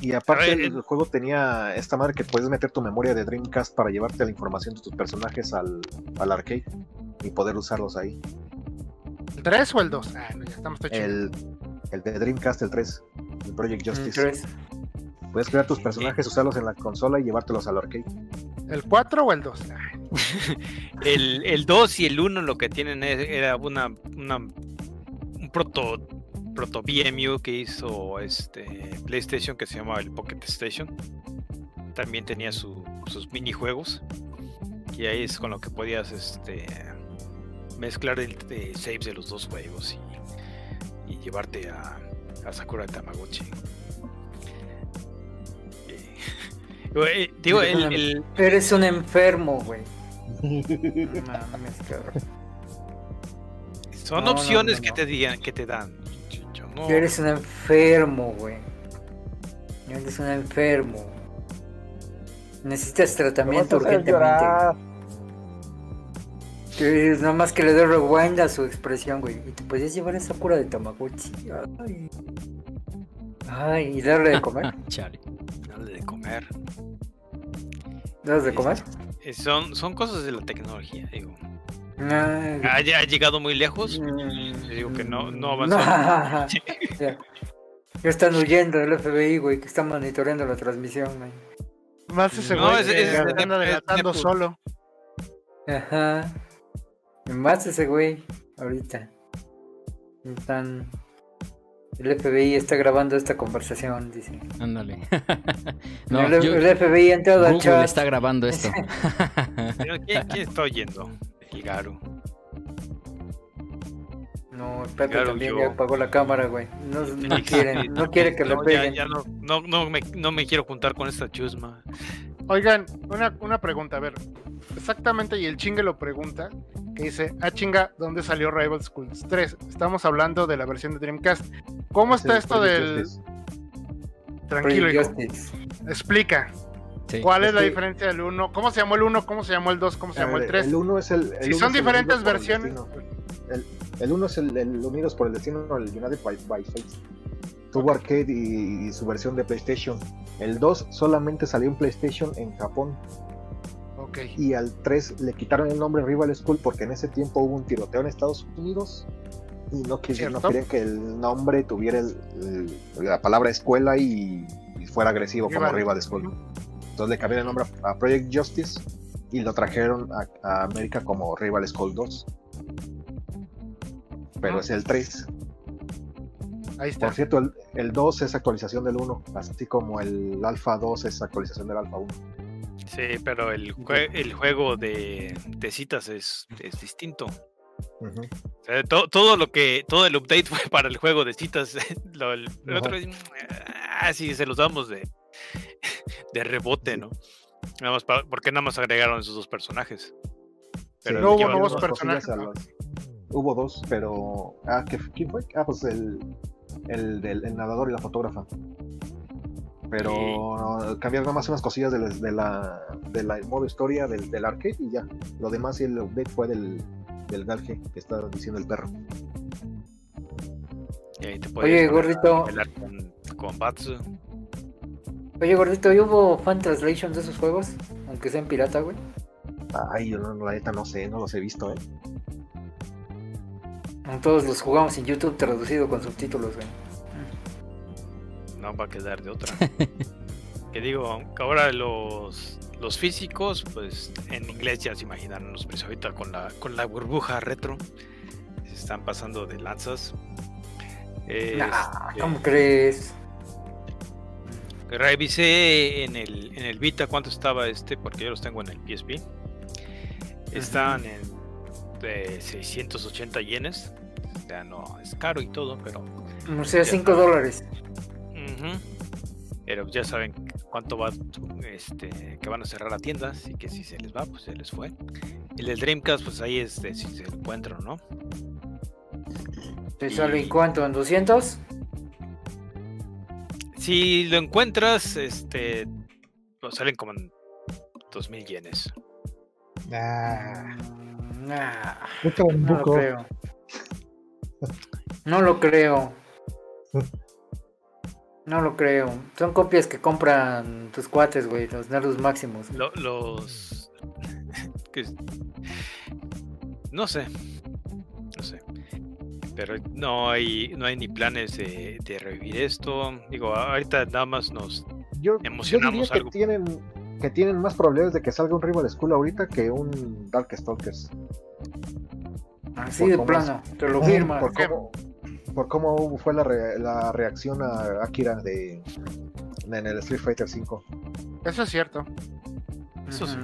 Y aparte ver, el juego tenía esta madre que puedes meter tu memoria de Dreamcast para llevarte la información de tus personajes al, al arcade y poder usarlos ahí. ¿El 3 o el 2? Ah, no, ya estamos todo. El, el de Dreamcast, el 3, el Project Justice. Tres. Puedes crear tus personajes, usarlos en la consola y llevártelos al arcade. ¿El 4 o el 2? Ah, El, el 2 y el 1 lo que tienen es- era una, una un proto proto BMU que hizo este PlayStation que se llamaba el Pocket Station. También tenía su- sus minijuegos. Y ahí es con lo que podías este mezclar el saves de los dos juegos y llevarte a, a Sakura de Tamagotchi. Eh, digo, el- el, Eres un enfermo, güey. No mames, cabrón. Son No, opciones no, que no. te digan, que te dan. Chicho, no. Eres un enfermo, güey. Eres un enfermo. Necesitas tratamiento urgentemente. Nada más que le dé rewind a su expresión, güey. Y te podías llevar esa cura de Tamagotchi. Ay. Ay, y darle de comer. Chale. Dale de comer. ¿Darle de comer? Son, son cosas de la tecnología, digo. Ay, Ha, ha llegado muy lejos. Mm, digo que no- no no. avanzó. ya. Ya están huyendo del FBI, güey, que está monitoreando la transmisión, güey. Más ese No, güey es de- delatando de- solo. Ajá. Más ese güey, ahorita. Están. El FBI está grabando esta conversación, dice. Ándale. no, el, yo- el FBI ha entrado al chat. está grabando esto. Pero ¿Quién, quién está oyendo? El Garu. No, Pepe Claro, también yo. ya apagó la cámara, güey. No, no Sí, quiere, sí, no quiere que no, ya- peguen. ya no, no, no me, no me quiero juntar con esta chusma. Oigan, una, una pregunta, a ver. Exactamente, y el chingue lo pregunta, que dice, ah chinga, ¿dónde salió Rival Schools 3? Estamos hablando de la versión de Dreamcast. ¿Cómo Es está esto del... Justice. Tranquilo, hijo. Explica. Sí. ¿Cuál es Es la que- diferencia del 1? ¿Cómo se llamó el 1? ¿Cómo se llamó el 2? ¿Cómo se llamó el ver, 3? El 1 es el. el Si uno son diferentes el versiones. El, el 1 es el, el Unidos por el Destino, el United by, by Fate. Tuvo arcade y, y su versión de PlayStation. El 2 solamente salió en PlayStation en Japón. Ok. Y al 3 le quitaron el nombre Rival School porque en ese tiempo hubo un tiroteo en Estados Unidos. Y no, quis- no querían que el nombre tuviera el- el- la palabra escuela y, y fuera agresivo como Rival. School. Entonces le cambiaron el nombre a Project Justice y lo trajeron a, a América como Rival School 2. Pero Ah. es el 3. Ahí está. Por cierto, el, el 2 es actualización del 1, así como el Alpha 2 es actualización del Alpha 1. Sí, pero el, jue- el juego de, de citas es, es distinto. Ujú. O sea, to- todo lo que, todo el update fue para el juego de citas. Lo- el, el otro, ah, sí, se los damos de, de rebote, ¿no? Nada más porque nada más agregaron esos dos personajes. Pero Sí, no hubo nuevos personajes, Hubo dos, pero. Ah, ¿qué- ¿quién fue? Ah, pues el, el, del el nadador y la fotógrafa. Pero no, cambiaron nada más unas cosillas de la, de la, de la modo historia del, del arcade y ya. Lo demás y el update fue del, del Galge que está diciendo el perro. Y ahí te Oye, gordito. con, con Batsu. Oye, gordito, ¿y hubo fan translation de esos juegos? Aunque sean pirata, güey. Ay, yo no, la neta no sé, no los he visto, ¿eh? Todos los jugamos en YouTube traducido con subtítulos, güey. No va a quedar de otra. que digo, ahora los, los físicos, pues en inglés ya se imaginaron los precios ahorita con la, con la burbuja retro. Se están pasando de lanzas. Nah, Este, ¿Cómo crees? Revisé en el, en el Vita cuánto estaba este, porque yo los tengo en el PSP. Están en de 680 yenes. O sea, no es caro y todo, pero. O sea, 5 dólares. Ujú. Pero ya saben cuánto va este, que van a cerrar la tienda, así que si se les va, pues se les fue. El del Dreamcast, pues ahí es de si se encuentran, ¿no? ¿Te sale en Y- cuánto? ¿En 200? Si lo encuentras, este. Pues salen como en 2000 yenes. Nah, Nah, en no lo creo. No lo creo. No lo creo. Son copias que compran tus cuates, güey, los nerdos máximos. Lo- los. que- no sé. No sé. Pero no hay, no hay ni planes de, de revivir esto. Digo, ahorita nada más nos. Yo, yo Emocionamos diría que algo. tienen, que tienen más probabilidades de que salga un Rival School ahorita que un Darkstalkers. Así Por de plano, te lo Por firma. cómo, por cómo fue la, re- la reacción a Akira de, en el Street Fighter V. Eso es cierto. Eso sí.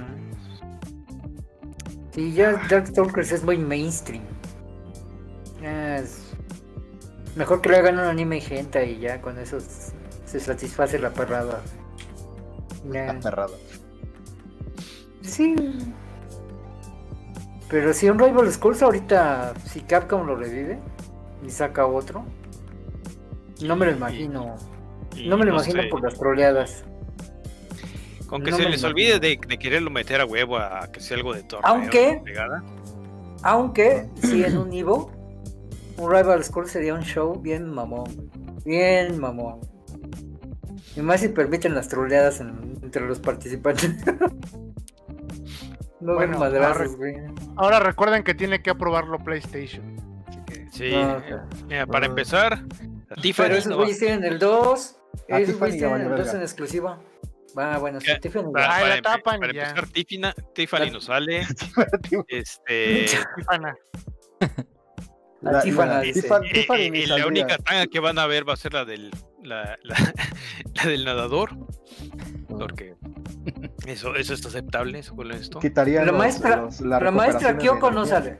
Sí, ya Darkstalkers es muy mainstream. Es- Mejor que le hagan un anime gente y ya con eso se satisface la perrada. Ya. Aferrada. Sí. Pero si un Rival Schools ahorita, si Capcom lo revive y saca otro, no me lo imagino. Y No me lo imagino sé, por las troleadas. Con que no se les olvide de, de quererlo meter a huevo a que sea algo de torneo. Aunque-. Aunque, sí, en un Evo, un Rival School sería un show bien mamón. Bien mamón. Y más si permiten las troleadas en- entre los participantes. no Bueno, ven madrazos, güey. Ahora recuerden que tiene que aprobarlo PlayStation. Sí, Ah, eh, mira, para empezar, Tiffany Pero esos güeyes tienen el 2. Ah, Esos güeyes tienen el 2 verga. en exclusiva. Va, bueno, sí, Tiffany. para, Ay, para la empe- tapan para y ya. empezar, Tiffany, Tiffany La- nos sale. Este. Tiffana. La La- Tiffany, la-. Tiffany- eh, Tiffany eh, la única tanga que van a ver va a ser la del. La, la, la del nadador. Porque eso, eso es aceptable, según esto. Quitarían La los- maestra, los- la maestra Kyoko no sale.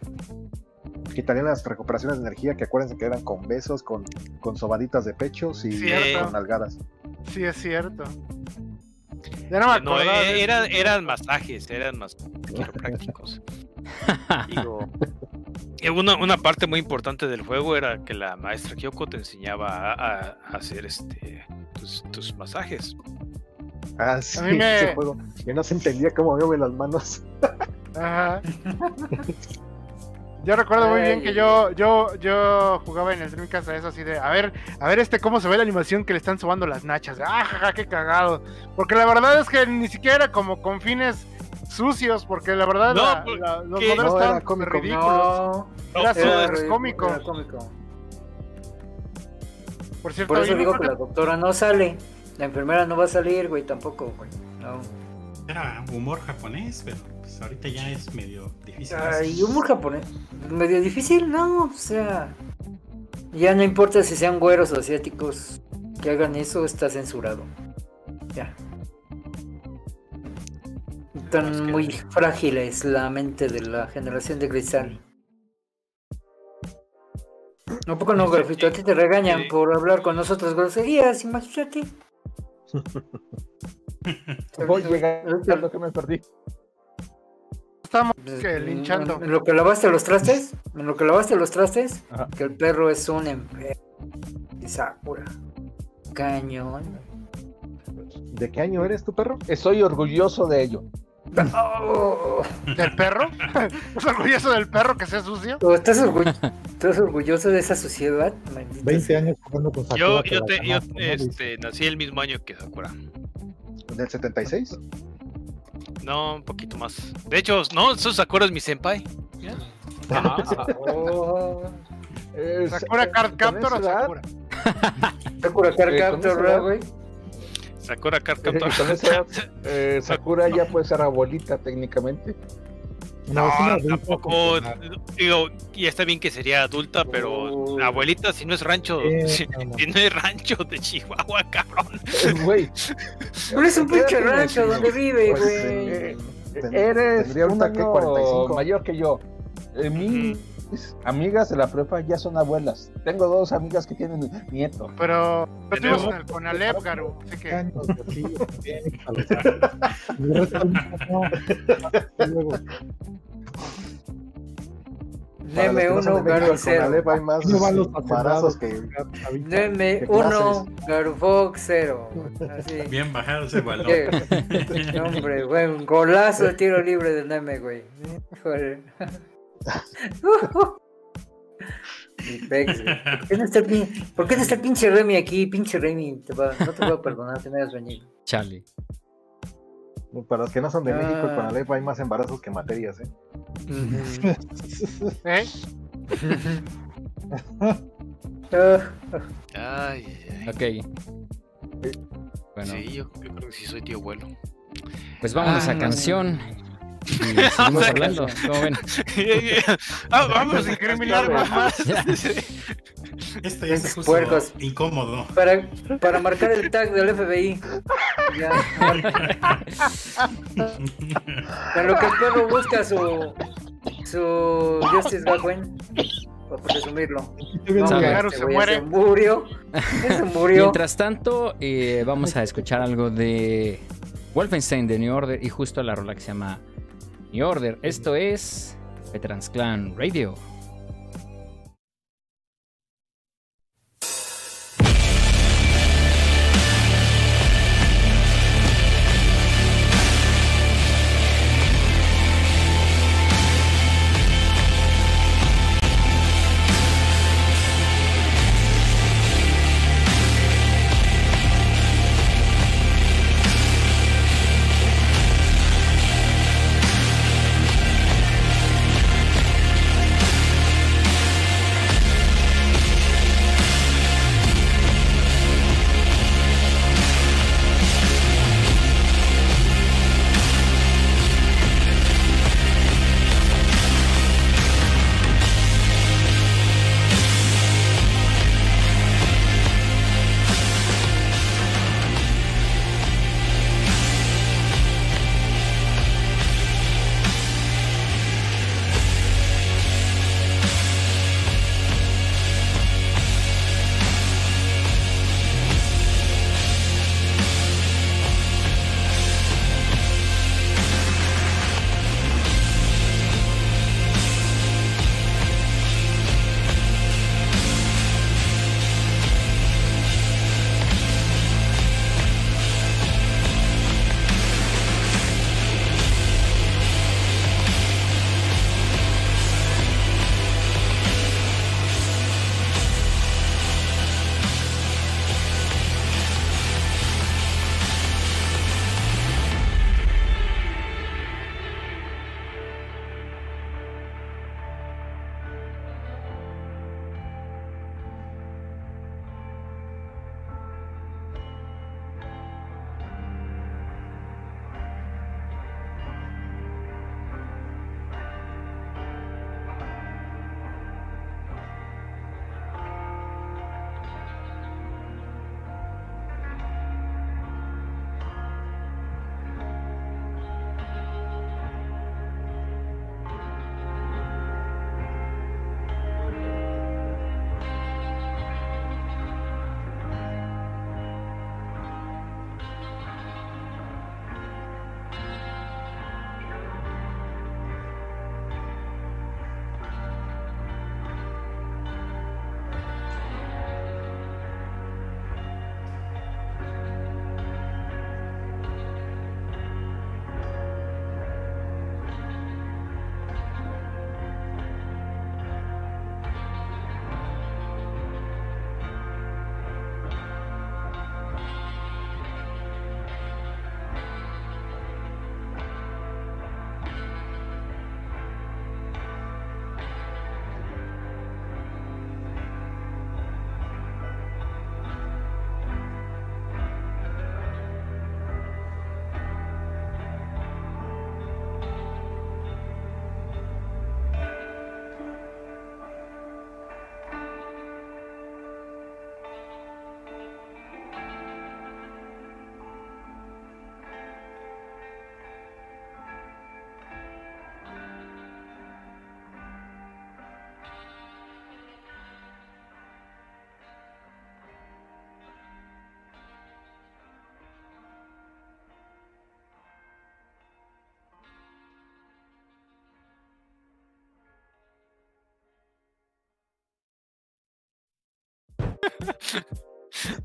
Quitarían las recuperaciones de energía que acuérdense que eran con besos, con, con sobaditas de pechos y Cierto. con nalgadas. Sí, es cierto. Ya no me No, eh, de eran, masajes, eran más quiroprácticos. Digo, eh, una, una parte muy importante del juego era que la maestra Kyoko te enseñaba a, a- hacer este tus, tus masajes. Ah, sí, mí me- ese juego. Yo no se entendía cómo mueve las manos. Ajá. Yo recuerdo muy bien que yo, yo, yo jugaba en el Dreamcast a eso así de, a ver, a ver este cómo se ve la animación que le están sobando las nachas. Ah, jaja, qué cagado. Porque la verdad es que ni siquiera era como con fines sucios, porque la verdad No, la- la- los modelos No, era estaban cómico. ridículos. No, Era ridículo, cómico. era cómico. Por cierto, Por eso digo que la doctora no sale. La enfermera no va a salir, güey, tampoco, güey. No. Era humor japonés, pero pues ahorita ya es medio difícil. Ay, humor japonés. Medio difícil, no, o sea. Ya no importa si sean güeros o asiáticos que hagan eso, está censurado. Ya. Están Es que- muy frágiles la mente de la generación de cristal. ¿A poco no, Grafito? A ti te regañan sí. por hablar con nosotros groserías, imagínate. Voy llegando lo que me perdí. estamos Pues, que en- linchando. En lo que lavaste los trastes, en lo que lavaste los trastes, Ajá. que el perro es un enfermo. Sakura. Cañón. ¿De qué año eres tu perro? Estoy orgulloso de ello. Oh, ¿Del perro? ¿Es orgulloso del perro que sea sucio? ¿Estás, orgu- estás orgulloso de esa sociedad? Maldita 20 sea. años jugando con Sakura. Yo, te- este, nací el mismo año que Sakura. ¿Del 76? No, un poquito más. De hecho, no, eso Sakura es mi senpai. Oh, Eh, ¿Sakura eh, Card con Captor o Sakura? Sakura Card Eh, Captor, esa ¿verdad, edad- güey? Sakura Card eh, Captor. eh, Sakura ya puede ser abuelita técnicamente. No, No, tampoco. funcional. Digo, y está bien que sería adulta, pero Oh. abuelita, si no es rancho, Eh, si, no, no. si no es rancho de Chihuahua, cabrón. Güey. Pero es un ¿qué edad pinche rancho donde vive, Pues, güey. Eh, eres tendría un ahorita, ¿qué? año 45. mayor que yo. Eh, mis amigas de la prepa ya son abuelas. Tengo dos amigas que tienen nieto. Pero pero tú ibas Tenemos- en el Conalep, Garu, así que... Deme uno, hay más no van los embarazos que... Deme ¿Qué uno, clases? Garufox cero. Así. Bien bajado ese balón. Hombre, güey, un golazo de tiro libre del Neme, güey. Híjole. Mi pex, güey. ¿Por qué no está el pin- ¿Por qué no está el pinche Remy aquí? Pinche Remy, te va- no te voy a perdonar, te me has venido. Chale. Para los que no son de México, Ah. Conalep hay más embarazos que materias, ¿eh? ¿Eh? Ay, ay, ay. Ok. Bueno, Sí, yo, yo creo que sí soy tío abuelo. pues vámonos Ah, a no. canción. Y seguimos hablando. ¿Cómo ven? Ah, vamos a a incriminar más. Ya. Esto ya se puso puercos. incómodo. para, para marcar el tag del FBI. Ya. En lo que el perro busca su su Justice viendo Sabe. que- Garu Este se muere. Se murió. Se murió. Mientras tanto, eh, vamos a escuchar algo de Wolfenstein de New Order y justo la rola que se llama New Order. Esto es Veterans Clan Radio.「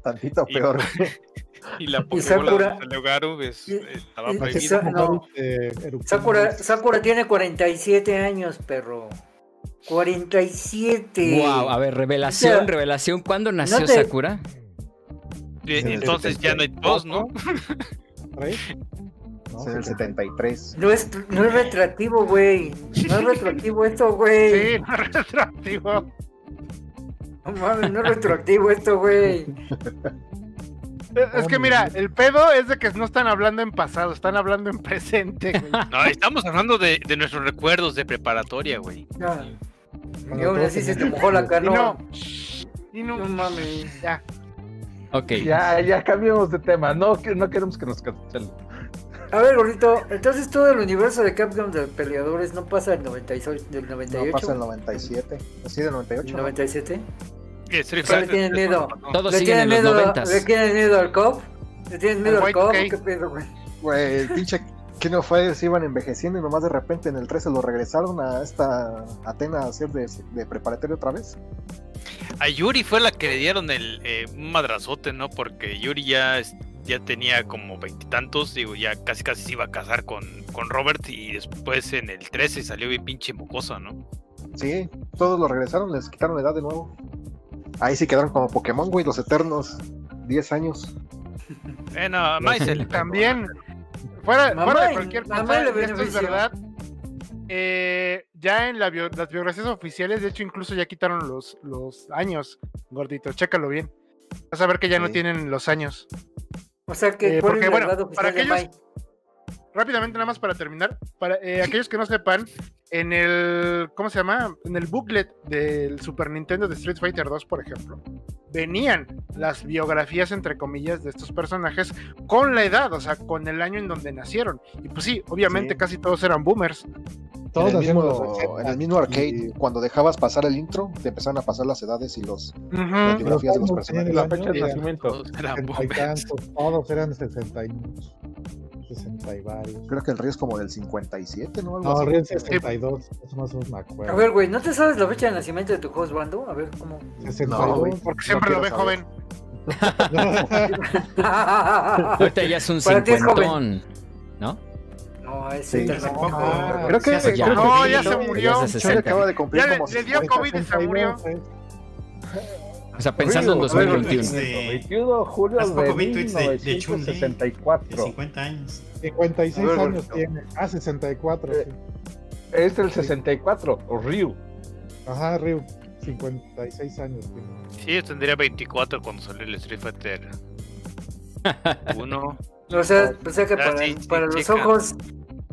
Tantito peor. Y la Pokébola es- y- estaba prohibida. Sa- no. Eh, erupción Sakura, Sakura tiene 47 años, perro. 47. Wow, a ver, revelación, O sea, revelación. ¿Cuándo nació no te- Sakura? Entonces ya no hay dos, ¿no? No, Es el 73. No es, no es retroactivo, güey. No es retroactivo esto, güey. Sí, no es retroactivo. No mames, no es retroactivo esto, güey. Es que mira, el pedo es de que no están hablando en pasado, están hablando en presente, güey. No, estamos hablando de, de nuestros recuerdos de preparatoria, güey. Ya. Y aún así se te mojó la Y no. No, Y no, no mames. ya. Ok. Ya, ya cambiamos de tema. No, no queremos que nos cancelen. A ver, gordito, entonces todo el universo de Capcom de peleadores no pasa del 96, del No 98, pasa el 97. Así del 98. ¿no? 97. Y Street ¿Cuál le Fighter tienen miedo? Todos ¿Le siguen en tienen, los miedo, noventas. ¿Le tienen miedo al cop? ¿Le tienen miedo Al cop? ¿Qué pedo, güey? Güey, el pinche que no fue, se iban envejeciendo y nomás de repente en el 13 lo regresaron a esta Atena a hacer de, de preparatorio otra vez. A Yuri fue la que le dieron el eh, un madrazote, ¿no? Porque Yuri ya, es- ya tenía como veintitantos, digo, ya casi casi se iba a casar con, con Robert y después en el 13 salió bien pinche mocoso, ¿no? Sí, todos lo regresaron, les quitaron la edad de nuevo. Ahí sí quedaron como Pokémon, güey, los eternos. 10 años. Bueno, a Mai se le pegó, También, fuera, Mamá, fuera de cualquier cosa, esto es verdad. eh, ya en la bio- las biografías oficiales, de hecho, incluso ya quitaron los, los años, gordito. Chécalo bien. Vas a ver que ya no tienen los años. O sea que Eh, ¿cuál porque, es la bueno, para aquellos- rápidamente nada más para terminar, para eh, aquellos que no sepan, en el, ¿cómo se llama? En el booklet del Super Nintendo de Street Fighter 2, por ejemplo, venían las biografías, entre comillas, de estos personajes con la edad, o sea, con el año en donde nacieron. Y pues sí, obviamente Sí. casi todos eran boomers. Todos en, el mismo, los 80, en el mismo arcade, y- cuando dejabas pasar el intro, te empezaban a pasar las edades y los Ujú. las biografías de los personajes. el La fecha de nacimiento. todos eran 60 y boomers. tantos, todos eran 60 y 60 y varios. Creo que el río es como del 57, ¿no? Algo No, así. Río 62, eso más o menos me acuerdo. A ver, güey, ¿no te sabes la fecha de nacimiento de tu host Bando? A ver, ¿cómo? 62. güey. Porque siempre No lo ve saber. joven. Ahorita ya es un es cincuentón. ¿No? No, es Sí. sí, Hace poco. Ah, creo que- ya. poco No, ya se Ya murió. Chole 60. acaba de cumplir Ya le- como le dio 50. COVID y se murió. O sea, pensando en Río, 2021. de, 21 de julio de poco vi tweets de- de Chun-Li, de 1964. 50 años. 56 A ver, años tiene. Ah, 64. Eh, sí. Es el 64, o Ryu. Ajá, Ryu. 56 años tiene. Sí, yo tendría 24 cuando salió el Street Fighter 1. O sea, o sea que Ah, para, sí, sí, para los ojos,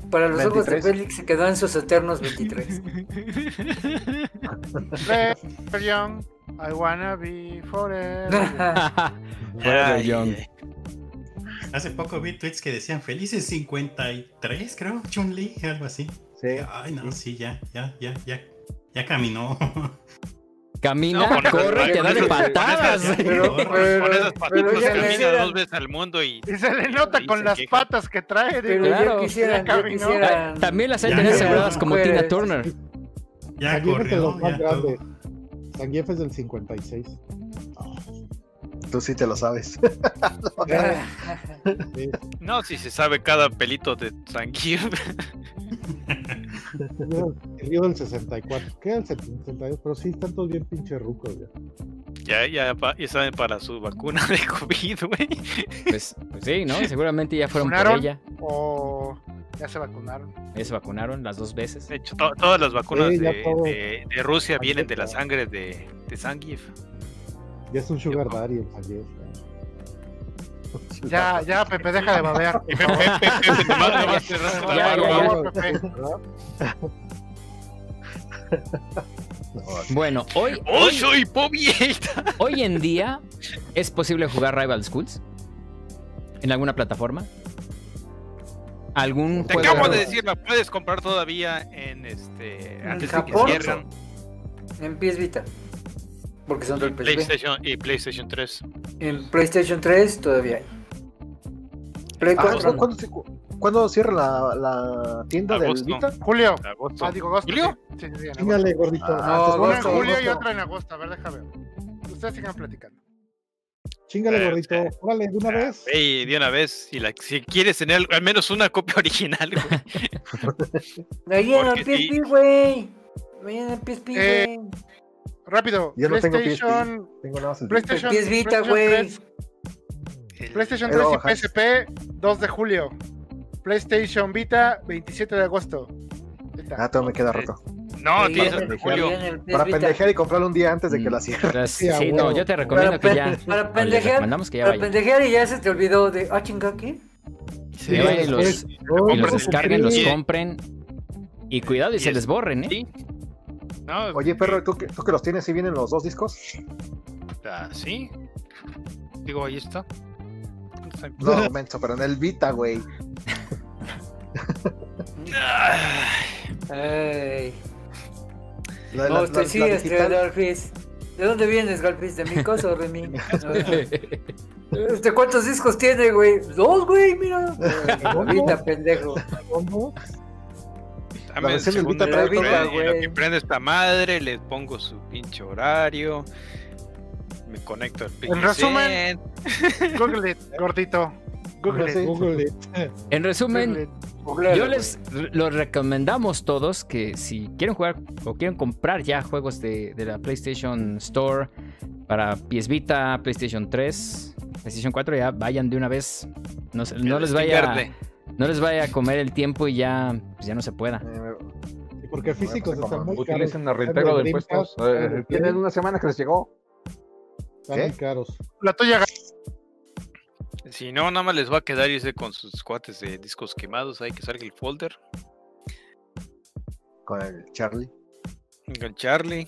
para los ojos de 23. Félix se quedó en sus eternos 23. Forever young, I wanna be forever. Forever young. Hace poco vi tweets que decían felices 53, creo, Chun-Li, algo así. Sí. Ay, no, sí, ya, ya, ya, ya. Ya caminó. Camina, No, corre y te da de patadas. con esas- Pero- Con pero- esas pero patitas ya camina quisieran- dos veces al mundo y Y se le nota con se las queja. patas que trae. Pero Claro. Ya ya caminó. quisieran. También las hay tener aseguradas como mujeres. Tina Turner. Ya es de corrió, los más grandes. Zangief es del 56. Tú sí te lo sabes. No, si se sabe cada pelito de Zangief. El Ryu del 64. ¿Qué el 72? Pero sí, están todos bien pinche rucos ya. Ya, ya, pa- ya saben para su vacuna de COVID, güey. Pues, pues sí, ¿no? Seguramente ya fueron por ella. O ya se vacunaron. Ya se vacunaron las dos veces. De hecho, to- todas las vacunas Sí, de, todo. de- de Rusia vienen de la sangre de, de Zangief. Ya es un Sugar Daddy el Zangief. Ya, ya, Pepe, deja de babear. Pepe, Pepe, te la Ya, barba, ya. Bueno, hoy, ¡Oh, hoy, soy Pobieta! hoy en día es posible jugar Rival Schools en alguna plataforma. ¿Algún Te juego? acabo de decir, la puedes comprar todavía en este. Antes de que Japón. cierran. En PS Vita. Porque son del PSP. PlayStation y PlayStation 3. En PlayStation 3 todavía hay. Play Ah, 4 ¿cu- no. ¿cuándo, se- cuándo cierra la, la tienda Agosto. del Vita? Julio. Agosto. Ah, digo agosto. ¿Julio? Sí, sí, sí, en gordito. Ah, No, Una en agosto, julio y agosto. otra en agosto. A ver, déjame ver. Ustedes sigan platicando. Chingale, Eh, gordito. eh. Órale, de una Ah, vez. Ey, de una vez, si, la, si quieres tener al menos una copia original, güey. Ahí en el. PSP, güey. Ahí en el PSP, Eh, güey. Rápido. Yo no tengo PSP. PlayStation, Tengo nada más el PlayStation, PS Vita, PlayStation güey. 3, El- PlayStation Ahí lo 3 voy y. PSP 2 de julio. PlayStation Vita 27 de agosto. Ah, todo me queda roto. No, Ahí tienes en hasta julio. Para pendejear y comprarlo un día antes de que Mm. la cierre. Las- Sí, sí, no, yo te recomiendo Para, que ya. para pendejear, que ya para pendejear y ya se te olvidó de, ah, chinga, aquí. Sí, y los, y los compren, descarguen, los sí. compren. Y cuidado y Y se es- les borren, ¿eh? Sí. No, Oye, perro, ¿tú que, tú que los tienes, si vienen los dos discos? ah, sí. Digo, ahí está. No, menso, pero en el Vita, güey. Ay. La, No, la- usted la- sí, la este, digital- Galfis. ¿De dónde vienes, Galfis? ¿De mi casa o de mí? ¿Este cuántos discos tiene, güey? Dos, güey, mira. Ahorita, pendejo. ¿Cómo? Dame el segundo Vita trae que Vita, prende, y lo güey. que prende esta madre, le pongo su pinche horario. Me conecto al En resumen, Google it, gordito. Google it. Google it. En resumen, Google it. Googlealo, Yo güey. les re- lo recomendamos todos que si quieren jugar o quieren comprar ya juegos de, de la PlayStation Store para PS Vita, PlayStation 3, PlayStation 4, ya vayan de una vez. No, no les vaya no les vaya a comer el tiempo y ya, pues ya no se pueda. Eh, Sí, Porque físicos Bueno, están muy caros. Utilicen el reintegro de impuestos. Eh, tienen una semana que les llegó. Están muy caros. La tuya, Si no, nada más les va a quedar irse con sus cuates de discos quemados. Hay que salga el folder. con el Charlie. Con Charlie.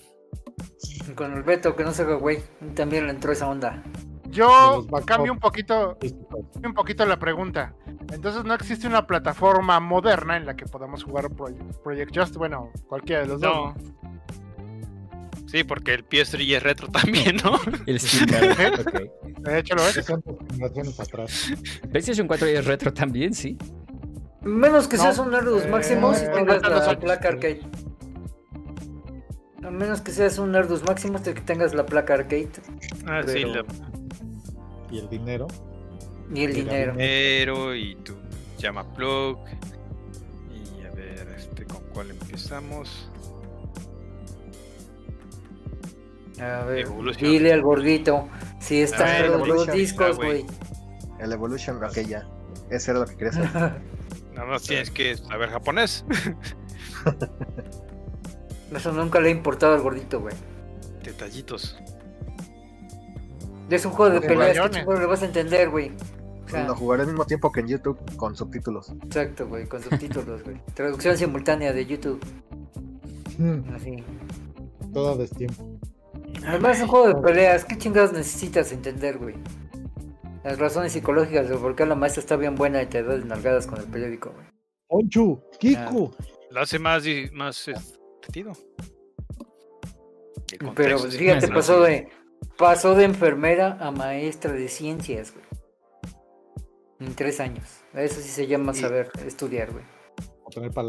Con el Beto, que no se haga, güey. También le entró esa onda. yo cambio un poquito, cambio un poquito la pregunta. Entonces, ¿no existe una plataforma moderna en la que podamos jugar Pro- Project Just? Bueno, cualquiera de los No. dos. Sí, porque el PS3 ya es retro también, ¿no? El Steam Card, ok. De hecho, lo es. 60 generaciones atrás. PlayStation 4 ya es retro también, sí. Menos que No, seas un Nerdus eh, Maximus y tengas la años. placa arcade. A menos que seas un Nerdus Maximus de que tengas la placa arcade Ah, sí, la Y el dinero. Y el Y dinero. y tu llama plug. Y a ver, este, ¿con cuál empezamos? A ver, Evolution. dile al gordito. Si están ver, los, Evolution, discos, güey. El Evolution, aquella. Ese era lo que quería hacer. Nada más tienes que saber japonés. Eso nunca le ha importado al gordito, güey. Detallitos. Es un juego de peleas, que lo vas a entender, güey. O sea, Lo jugaré al mismo tiempo que en YouTube con subtítulos. exacto, güey, con subtítulos, güey. Traducción simultánea de YouTube, Mm, así. Todo destiempo. Además es un juego de peleas, ¿qué chingados necesitas entender, güey? Las razones psicológicas de por qué la maestra está bien buena y te da de nalgadas con el periódico, güey. Onchu, Kiku. Lo hace más, más eh, divertido. Pero fíjate, pasó de, pasó de enfermera a maestra de ciencias, güey. En tres años. Eso sí se llama Y- saber estudiar, güey.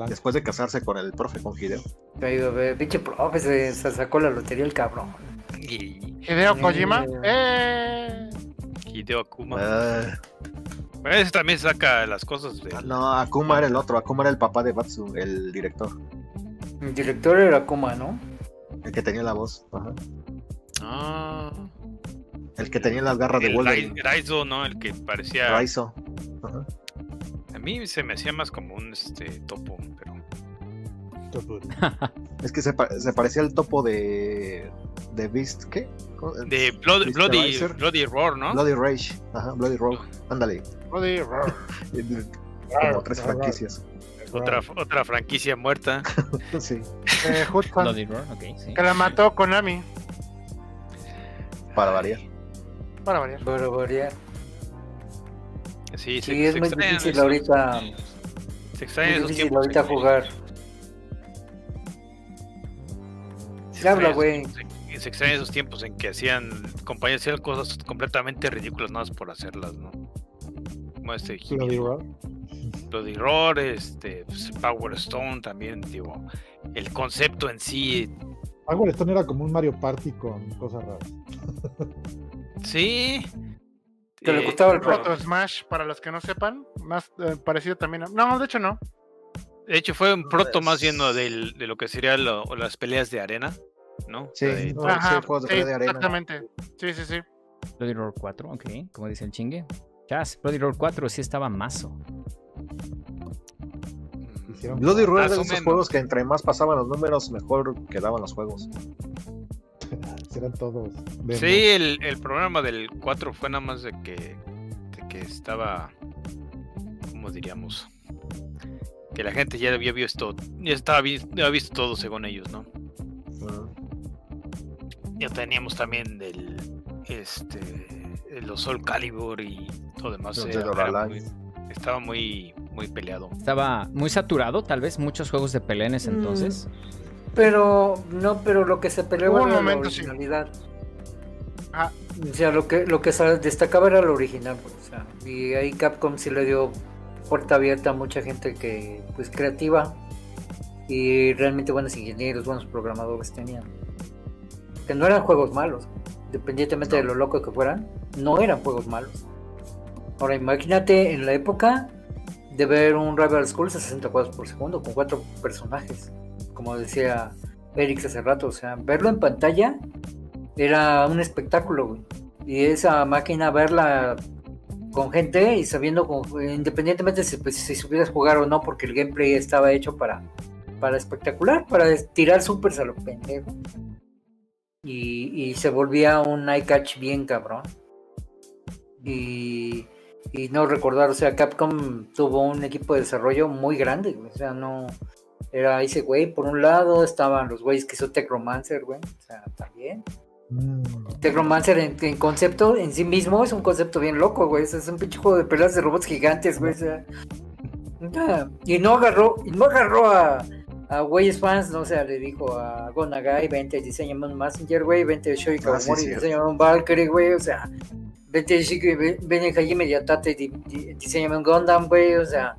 Después de casarse con el profe, con Hideo. Te ha ido a ver, pinche profe, se, se sacó la lotería el cabrón. Y Hideo Kojima. Eh. Eh. Hideo Akuma. Ah, ese también saca las cosas de. no, Akuma era el otro. Akuma era el papá de Batsu, el director. El director era Kuma, ¿no? El que tenía la voz. Ajá. Ah, El que tenía las garras de Wolverine. Rai- Raizo, ¿no? El que parecía. Raizo. Ajá. A mí se me hacía más como un este topo, pero. Es que se, pa- se parecía al topo de. de Beast. ¿Qué? De Blood- Beast Bloody. Bloody Roar, ¿no? Bloody Rage. Ajá, Bloody Rogue. Ándale. Bloody roar. Como tres franquicias. Otra, otra franquicia muerta. Sí. Eh, Hudson, Bloody Roar, ok, sí. que la mató Konami. Para variar. Para variar. Para variar. Sí, Sí, es muy difícil esos- ahorita, Se esos difícil tiempos. ahorita jugar. se ¿Qué habla, güey? esos- Se, se extrañan esos tiempos en que hacían compañías hacían cosas completamente ridículas nada más por hacerlas, ¿no? Como este Bloody Roar. Bloody Roar, este pues, Power Stone también, digo, el concepto en sí, Power Stone era como un Mario Party con cosas raras. sí, Que le Eh, gustaba el Proto Smash, para los que no sepan, más eh, parecido también a... No, de hecho no. De hecho, fue un proto más lleno del- de lo que sería lo- las peleas de arena, ¿no? Sí, de- no, Ajá, sí, sí, pelea de arena. exactamente. Sí, sí, sí. Bloody Roar 4, ok, como dice el chingue. Chas, Bloody Roar 4 sí estaba mazo. Hicieron- Bloody Roar de esos juegos que entre más pasaban los números, mejor quedaban los juegos. Eran todos. Sí, el, el programa del 4 fue nada más de que, de que estaba, ¿cómo diríamos? Que la gente ya había visto, ya estaba ya había visto todo según ellos, ¿no? Ya teníamos también el, este, los Soul Calibur y todo demás. Los era- muy- estaba muy, muy peleado. Estaba muy saturado, tal vez, muchos juegos de pelea en ese Mm. entonces. Pero, no, pero lo que se un era momento, la sí. originalidad. Ah. O sea, lo que, lo que destacaba era lo original, pues, o sea, y ahí Capcom sí le dio puerta abierta a mucha gente que, pues, creativa y realmente buenos ingenieros, buenos programadores tenían. Que no eran juegos malos, independientemente de lo loco que fueran, no eran juegos malos. Ahora imagínate en la época de ver un Rival Schools a 60 cuadros por segundo con cuatro personajes, como decía Eric hace rato, o sea, verlo en pantalla era un espectáculo. Y esa máquina verla con gente y sabiendo, con- independientemente si, pues, si supieras jugar o no, porque el gameplay estaba hecho para, para espectacular, para tirar supers a lo pendejo. Y, y se volvía un eye catch bien cabrón. Y, y no recordar, o sea, Capcom tuvo un equipo de desarrollo muy grande, güey, o sea, no. Era ese güey, por un lado estaban los güeyes que hizo Tech Romancer, güey, o sea, también. Mm, Technomancer en, en concepto en sí mismo es un concepto bien loco, güey. Es un pinche juego de peleas de robots gigantes, güey. o sea, y no agarró, y no agarró a, a güeyes fans, no o sea, le dijo a Gonagai, vente, diseñame un Messenger, güey, vente Shoei Ah, sí, Kawamori, diseñame un Valkyrie, güey, o sea, vente Shiki, ven ven Hajime Yatate, di- di- diseñame un Gundam, güey, o sea,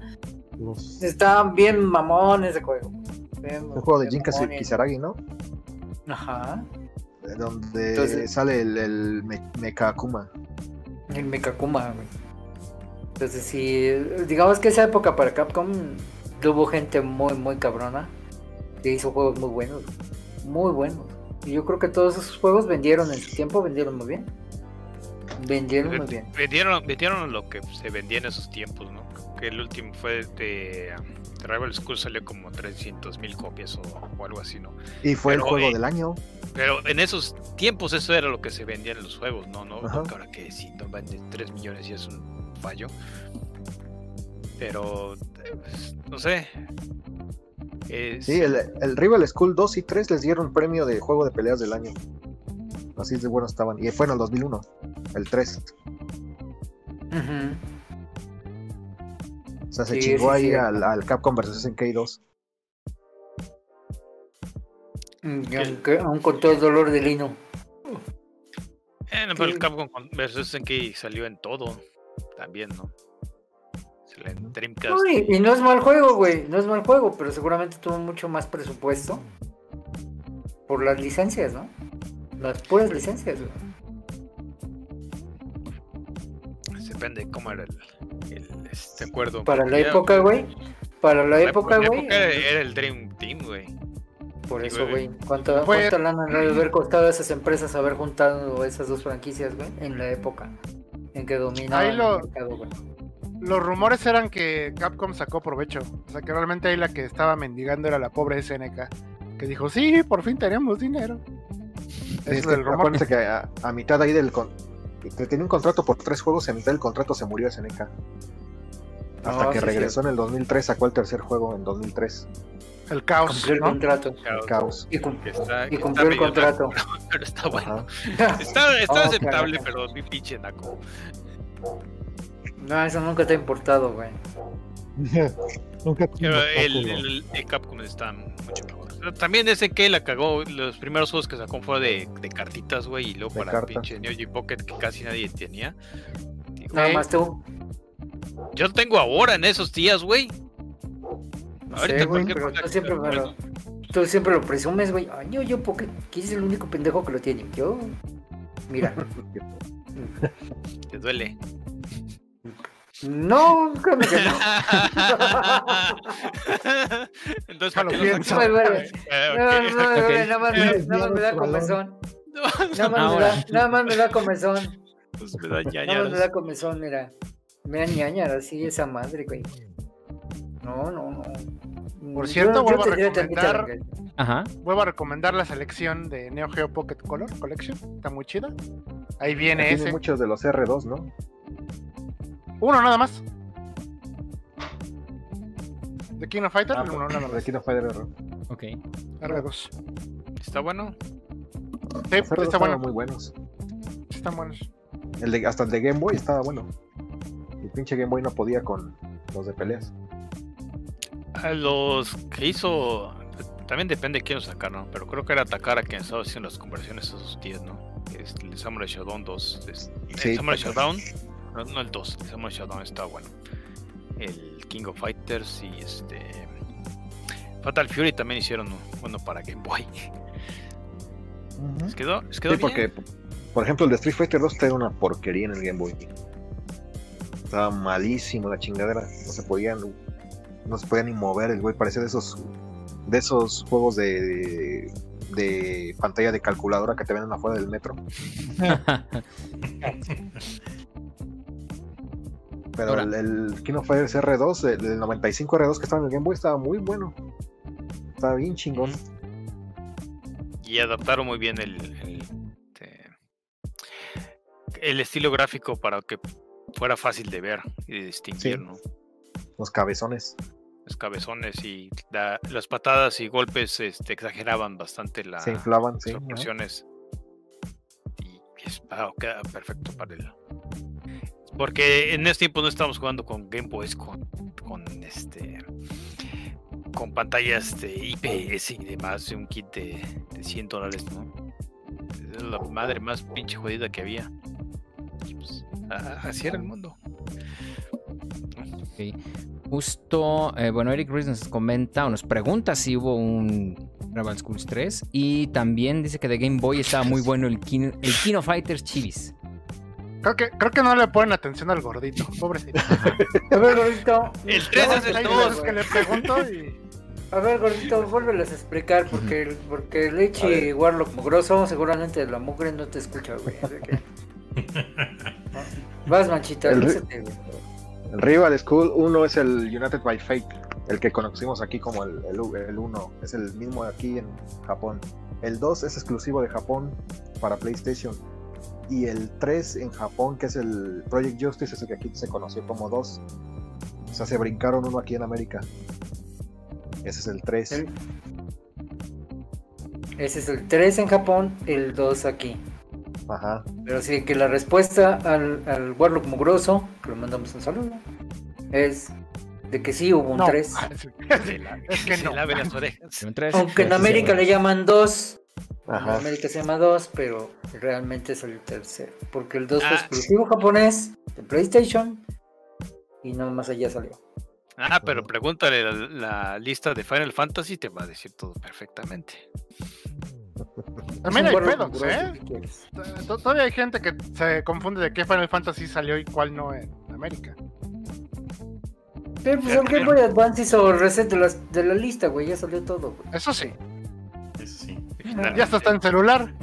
los- estaban bien mamones de juego. Bien- El juego de Jin mamones. Kisaragi, ¿no? Ajá, Eh, Donde Entonces- sale el, el Me- Mecha Akuma. El Mekakuma, güey. Entonces, sí, digamos que esa época para Capcom tuvo gente muy, muy cabrona que hizo juegos muy buenos, muy buenos. Y yo creo que todos esos juegos vendieron en su tiempo, vendieron muy bien. Vendieron muy bien. Vendieron, vendieron lo que se vendía en esos tiempos, ¿no? Que el último fue de, de Rival School salió como 300 mil copias o, o algo así, ¿no? Y fue el juego eh, del año. Pero en esos tiempos eso era lo que se vendía en los juegos, ¿no? No, ahora que si no venden 3 millones y es un fallo. Pero, eh, pues, no sé. Es- Sí, el, el Rival School 2 y 3 les dieron premio de juego de peleas del año. Así de buenos estaban. Y fue en el 2001, el 3. Ujú. O sea, se Sí, chingó sí, ahí sí. al, al Capcom vs SNK 2. Mm, aunque- aún con todo el dolor de Lino. Eh, no, pero el. Capcom versus SNK salió en todo. También, ¿no? En y no es mal juego, güey. No es mal juego, pero seguramente tuvo mucho más presupuesto por las licencias, ¿no? Las puras licencias, güey. Depende cómo era el, el este acuerdo. Para la época, güey. Para la época, güey. era, era el Dream Team, güey. Por Sí, eso, güey. ¿Cuánto, Fue- cuánto lana han de haber costado a esas empresas haber juntado esas dos franquicias, güey? En la época en que dominaban Ahí lo- el mercado, güey. Los rumores eran que Capcom sacó provecho. O sea, que realmente ahí la que estaba mendigando era la pobre SNK. Que dijo, sí, por fin tenemos dinero. Es es que el rumor. acuérdense que a, a mitad ahí del. Con, que tenía un contrato por tres juegos y a mitad del contrato se murió SNK. Hasta que sí, regresó en el 2003, sacó el tercer juego en 2003. El caos, Cumplió el ¿no? contrato. El caos. Y, cum- Que está- y que cumplió el contrato. naco, pero está bueno. Ajá. Está, está Oh, aceptable, pero mi pinche naco. No, eso nunca te ha importado, güey. Nunca Pero el, el, el Capcom está mucho mejor. Pero También ese que la cagó. Los primeros juegos que sacó fue de, de cartitas, güey. Y luego De para cartas. pinche Neo Geo Pocket que casi nadie tenía. Digo, Nada más tú. Yo tengo ahora en esos días, güey. No Ahorita sé, güey, pero tú siempre, lo, tú siempre lo presumes, güey. Ay, yo, yo, porque ¿quién es el único pendejo que lo tiene? Yo. Mira. ¿Te duele? No, créeme que no. Entonces, ¿para lo qué pienso. No me duele. No, ok. no me duele, Ok. nada más me- nada más me da comezón. Nada más me da, nada más me da comezón. Pues me da Nada más me ñañaras. da comezón, mira. Me da ñañar así esa madre, güey. No, no, no. Por cierto, vuelvo a recomendar-. Ajá. Vuelvo a recomendar la selección de Neo Geo Pocket Color Collection. Está muy chida. Ahí viene Tiene ese. muchos de los R2, ¿no? Uno nada más. ¿De King of Fighter? Ah, uno nada De más. King of Fighter R2. Ok. R2. ¿Está bueno? Sí, Los R2 está estaban bueno. muy buenos. sí Están buenos. El de, hasta el de Game Boy estaba bueno. El pinche Game Boy no podía con los de peleas. A los que hizo. También depende de quién lo sacar, ¿no? Pero creo que era Takara quien estaba haciendo las conversiones a esos 10, ¿no? Es el Samurai Shodown 2. es- Sí. el Samurai Shodown. No, no el 2, el Samurai Shodown estaba bueno. El King of Fighters y este. Fatal Fury también hicieron uno, para Game Boy. Les quedó, les quedó Sí, porque, por ejemplo, el de Street Fighter 2 era una porquería en el Game Boy. Estaba malísimo la chingadera. No se podían, no se podía ni mover el güey. Parecía de esos, de esos juegos de, de, de pantalla de calculadora que te venden afuera del metro. Pero Ahora. el, el King of Fighters R2, el, el 95 R2 que estaba en el Game Boy, estaba muy bueno. Estaba bien chingón. Y adaptaron muy bien el, el, este, el estilo gráfico para que fuera fácil de ver y de distinguir, Sí. ¿no? Los cabezones. Los cabezones y la- las patadas y golpes este, exageraban bastante la, Se inflaban, las sí. proporciones. Y es, ah, queda perfecto para el. Porque en ese tiempo no estábamos jugando con Game Boys con, con este con pantallas de IPS y demás, de un kit de, de 100 dólares, ¿no? Es la madre más pinche jodida que había. Pues, así era el mundo. Ok. Justo, eh, bueno, Eric Ruiz nos comenta o nos pregunta si hubo un Rebel Schools 3 y también dice que de Game Boy estaba muy bueno el Kino, el Kino Fighters Chivis. Creo que, creo que no le ponen atención al gordito. Pobrecito. A ver, gordito. El 3 es el Hay 2. veces que le pregunto y. A ver, gordito, vuélveles a explicar porque, el- porque Leche ver. Warlock Mugroso seguramente la mugre no te escucha, güey. así que- Vas, manchita, El ri- lúcete, güey. El Rival School 1 es el United by Fate, el que conocimos aquí como el, el, 1, es el mismo aquí en Japón. El 2 es exclusivo de Japón para PlayStation. Y el 3 en Japón, que es el Project Justice, es el que aquí se conoció como 2. O sea, se brincaron uno aquí en América. Ese es el 3. El- Ese es el 3 en Japón, el 2 aquí. Ajá. Pero sí que la respuesta al, al Warlock Mugroso, que le mandamos un saludo, es de que sí hubo un No. 3. Se la- Es que se no. lave las orejas. Un 3. Aunque en América le llaman 2. En Ajá. América se llama 2, pero realmente es el tercero. Porque el 2 fue Ah. exclusivo japonés de PlayStation. Y no más allá salió. Ah, pero pregúntale la, la lista de Final Fantasy, te va a decir todo perfectamente. También hay pedos, ¿eh? Todavía hay gente que se confunde de qué Final Fantasy salió y cuál no en América. Pero pues el Game Boy Advance hizo reset de, las, de la lista, güey. Ya salió todo, güey. Eso sí. Sí. Ya hasta está en celular.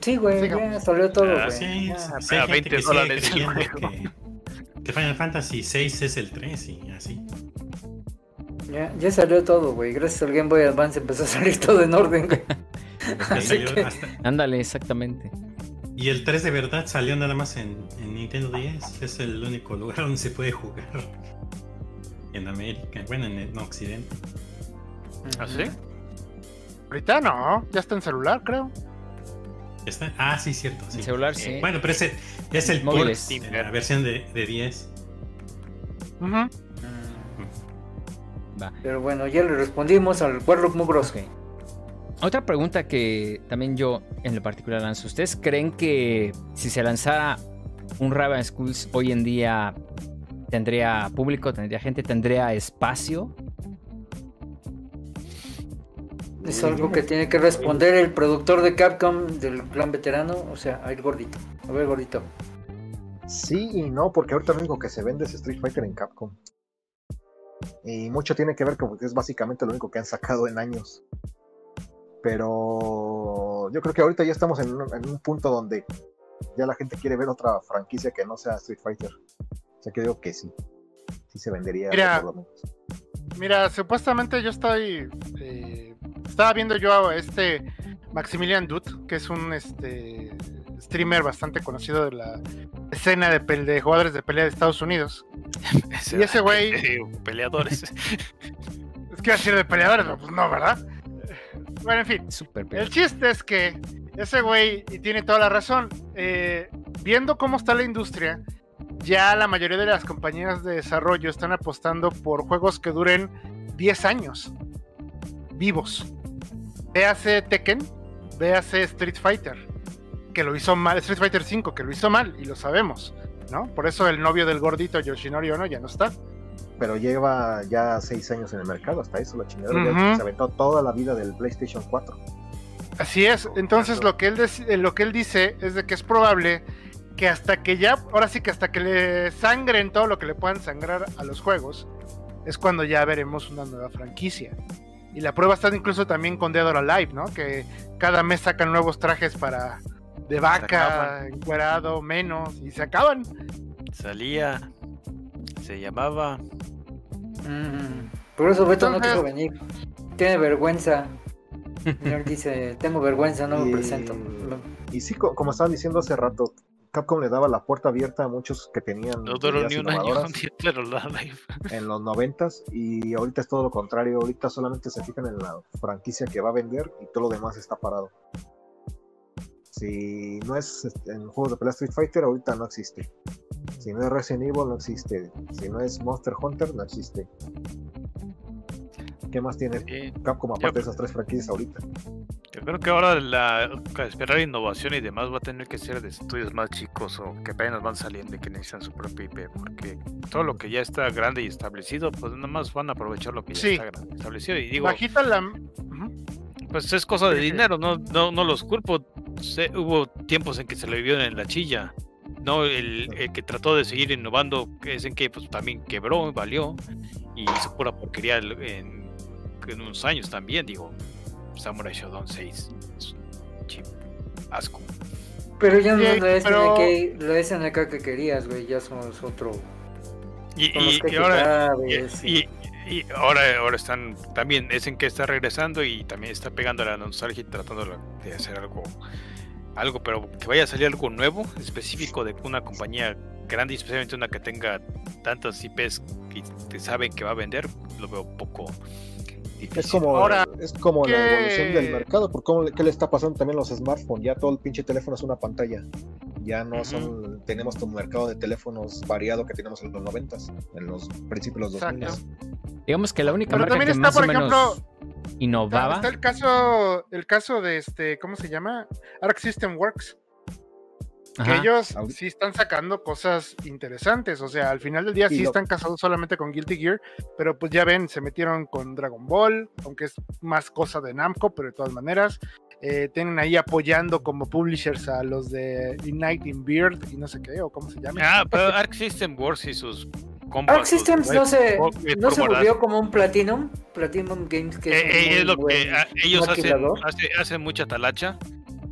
Sí, güey, Sigamos. ya salió todo, Ah, güey. sí, Ya. sí, sí, a gente 20 que sigue dólares el creyendo juego. que, que Final Fantasy VI es el 3 y así. Ya, ya salió todo, güey. Gracias al Game Boy Advance empezó a salir todo en orden, güey. Salió que- hasta- Ándale, exactamente. y el 3 de verdad salió nada más en, en Nintendo 10. Es el único lugar donde se puede jugar. En América, bueno, en, en Occidente. ¿Ah, sí? Ahorita no, ya está en celular, creo. ¿Está? Ah, sí, cierto. sí. En celular, sí. Bueno, pero ese es el port la versión de, de 10. Ujú. Mm. Va. Pero bueno, ya le respondimos al Warlock Mugroso. Ok. Otra pregunta que también yo en lo particular lanzo. ¿Ustedes creen que si se lanzara un Raven Schools hoy en día tendría público, tendría gente, tendría espacio? Es algo que tiene que responder el productor de Capcom del clan veterano, o sea, el gordito. A ver, gordito. Sí y no, porque ahorita lo único que se vende es Street Fighter en Capcom. Y mucho tiene que ver con que es básicamente lo único que han sacado en años. Pero yo creo que ahorita ya estamos en un, en un punto donde ya la gente quiere ver otra franquicia que no sea Street Fighter. O sea que digo que sí. Sí se vendería. Mira, por lo menos. Mira, supuestamente yo estoy. eh, estaba viendo yo a este Maximilian Dutt, que es un este streamer bastante conocido de la escena de, de jugadores de pelea de Estados Unidos. Y ese güey- Peleadores. Es que decir de peleadores, pero pues no, ¿verdad? Bueno, en fin. Súper El chiste es que ese güey, y tiene toda la razón, eh, viendo cómo está la industria, ya la mayoría de las compañías de desarrollo están apostando por juegos que duren 10 años vivos. Véase Tekken, véase Street Fighter, que lo hizo mal, Street Fighter 5, que lo hizo mal, y lo sabemos, ¿no? Por eso el novio del gordito Yoshinori Ono ya no está. Pero lleva ya seis años en el mercado, hasta eso la chingadera ya Ujú. se aventó toda la vida del PlayStation 4. Así es, entonces lo que él eh, lo que él dice es de que es probable que hasta que ya, ahora sí que hasta que le sangren todo lo que le puedan sangrar a los juegos, es cuando ya veremos una nueva franquicia. Y la prueba está incluso también con Dead or Alive, ¿no? Que cada mes sacan nuevos trajes para de vaca, encuerado, menos, y se acaban. Salía. Se llamaba. Mm, Por eso Beto no quiso venir. Tiene vergüenza. Él dice, tengo vergüenza, no me presento. Y sí, co- como estaban diciendo hace rato, Capcom le daba la puerta abierta a muchos que tenían No duró ni un año. Alive. en los noventas y ahorita es todo lo contrario, ahorita solamente se fijan en la franquicia que va a vender y todo lo demás está parado. Si no es este, en juegos de pelea Street Fighter, ahorita no existe. Si no es Resident Evil, no existe. Si no es Monster Hunter, no existe. ¿Qué más tiene. Capcom aparte de esas tres franquicias ahorita? Yo creo que ahora la esperar innovación y demás va a tener que ser de estudios más chicos o que apenas van saliendo y que necesitan su propio IP, porque todo lo que ya está grande y establecido, pues nada más van a aprovechar lo que ya Sí. está grande y establecido. Y digo, Bajita la... Pues es cosa de dinero, no, no, no los culpo. Sé- hubo tiempos en que se le vivieron en la chilla. No, el, el que trató de seguir innovando es en que pues también quebró, valió y hizo pura porquería en, en unos años también, digo. Samurai Shodown 6 es un chip asco. Pero ya no es la pero- SNK, la SNK que querías, güey, ya somos otro. Y, que ahora, y, sabes, y- y ahora, ahora están también, es en que está regresando y también está pegando a la nostalgia y tratando de hacer algo, algo, pero que vaya a salir algo nuevo, específico de una compañía grande y especialmente una que tenga tantas IPs que te saben que va a vender, lo veo poco difícil. Es como, Ahora, es como la ¿qué- evolución del mercado, por cómo, qué le está pasando también a los smartphones. Ya todo el pinche teléfono es una pantalla. Ya no son, tenemos tu mercado de teléfonos variado que teníamos en los noventas, en los principios de los 2000. Exacto. Digamos que la única Pero marca también que está, más por o menos ejemplo, innovaba. Está el caso, el caso de este, ¿cómo se llama? Arc System Works. Que Ajá. ellos Ahorita- sí están sacando cosas interesantes. O sea, al final del día sí lo- están casados solamente con Guilty Gear. Pero pues ya ven, se metieron con Dragon Ball, aunque es más cosa de Namco, pero de todas maneras. Eh, tienen ahí apoyando como publishers a los de Uniting Beard y no sé qué, o cómo se llama. Ah, pero Arc System Wars y sus combos. Arc Systems no se, Web no se volvió como un Platinum, Platinum Games que Eh, eh, es, un es lo que ah, ellos hacen, maquilador. hace- hacen mucha talacha,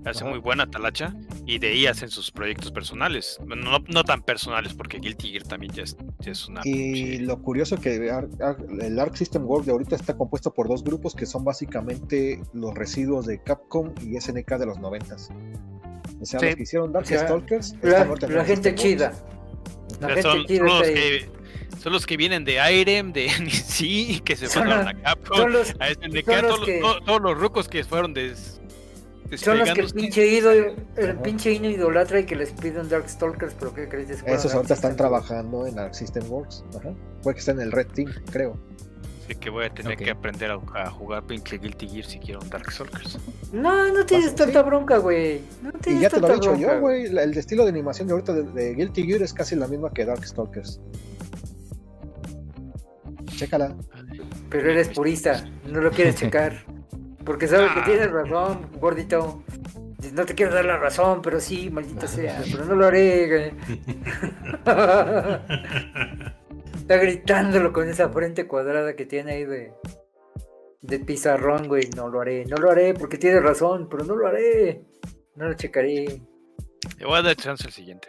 hacen Ajá. muy buena talacha y de ahí hacen sus proyectos personales. No, no tan personales porque Guilty Gear también ya es, ya es una. Y lo curioso que Ar- Ar- el Arc System World de ahorita está compuesto por dos grupos que son básicamente los residuos de Capcom y SNK de los noventas. O sea, Sí. los que hicieron O sea, Darkstalkers. La, en la Arc gente chida. La gente son, chida son los que, son los que vienen de Irem, de NEC, que se Son fueron los- a Capcom, Son los, a SNK, son los todos, que- todos- todos los rucos que fueron des, son los que el pinche ido, el pinche Ino idolatra y que les piden Darkstalkers, pero ¿qué crees? Es Esos ahorita están trabajando en Arc System Works. Ajá. Puede que estén en el Red Team, creo. Así que voy a tener que aprender a, a jugar pinche Guilty Gear si quiero un Darkstalkers. No, no tienes Sí. tanta bronca, güey. No Y tienes ya te lo he dicho yo, güey. El estilo de animación de ahorita de, de Guilty Gear es casi la misma que Darkstalkers. Chécala. Pero eres purista, no lo quieres checar. Porque sabes que Ah. tienes razón, gordito. No te quiero dar la razón, pero sí, maldita sea, pero no lo haré. güey. Está gritándolo con esa frente cuadrada que tiene ahí de, de pizarrón, güey. No lo haré, no lo haré porque tiene razón, pero no lo haré. No lo checaré. Le voy a dar chance al siguiente.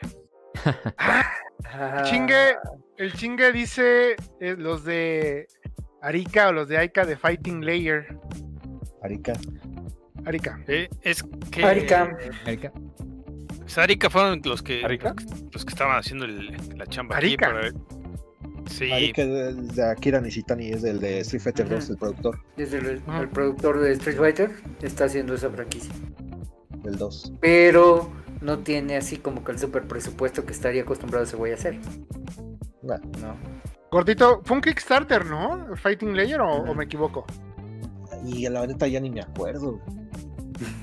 Ah, Chingue, el chingue dice eh, los de Arica o los de Aika de Fighting Layer. Arica. Arica. Eh, es que. Arica. Erika. pues, Arica fueron los que. ¿Arica? Los que estaban haciendo el- la chamba Arica. aquí. pero- Sí, Arica de, de Akira Nishitani es del de Street Fighter 2, el productor Desde el, Ah. el productor de Street Fighter está haciendo esa franquicia. del 2. Pero no tiene así como que el super presupuesto que estaría acostumbrado ese güey a hacer. Nah. No. Gordito, fue un Kickstarter, ¿no? Fighting Layer o, o me equivoco. Y la neta ya ni me acuerdo.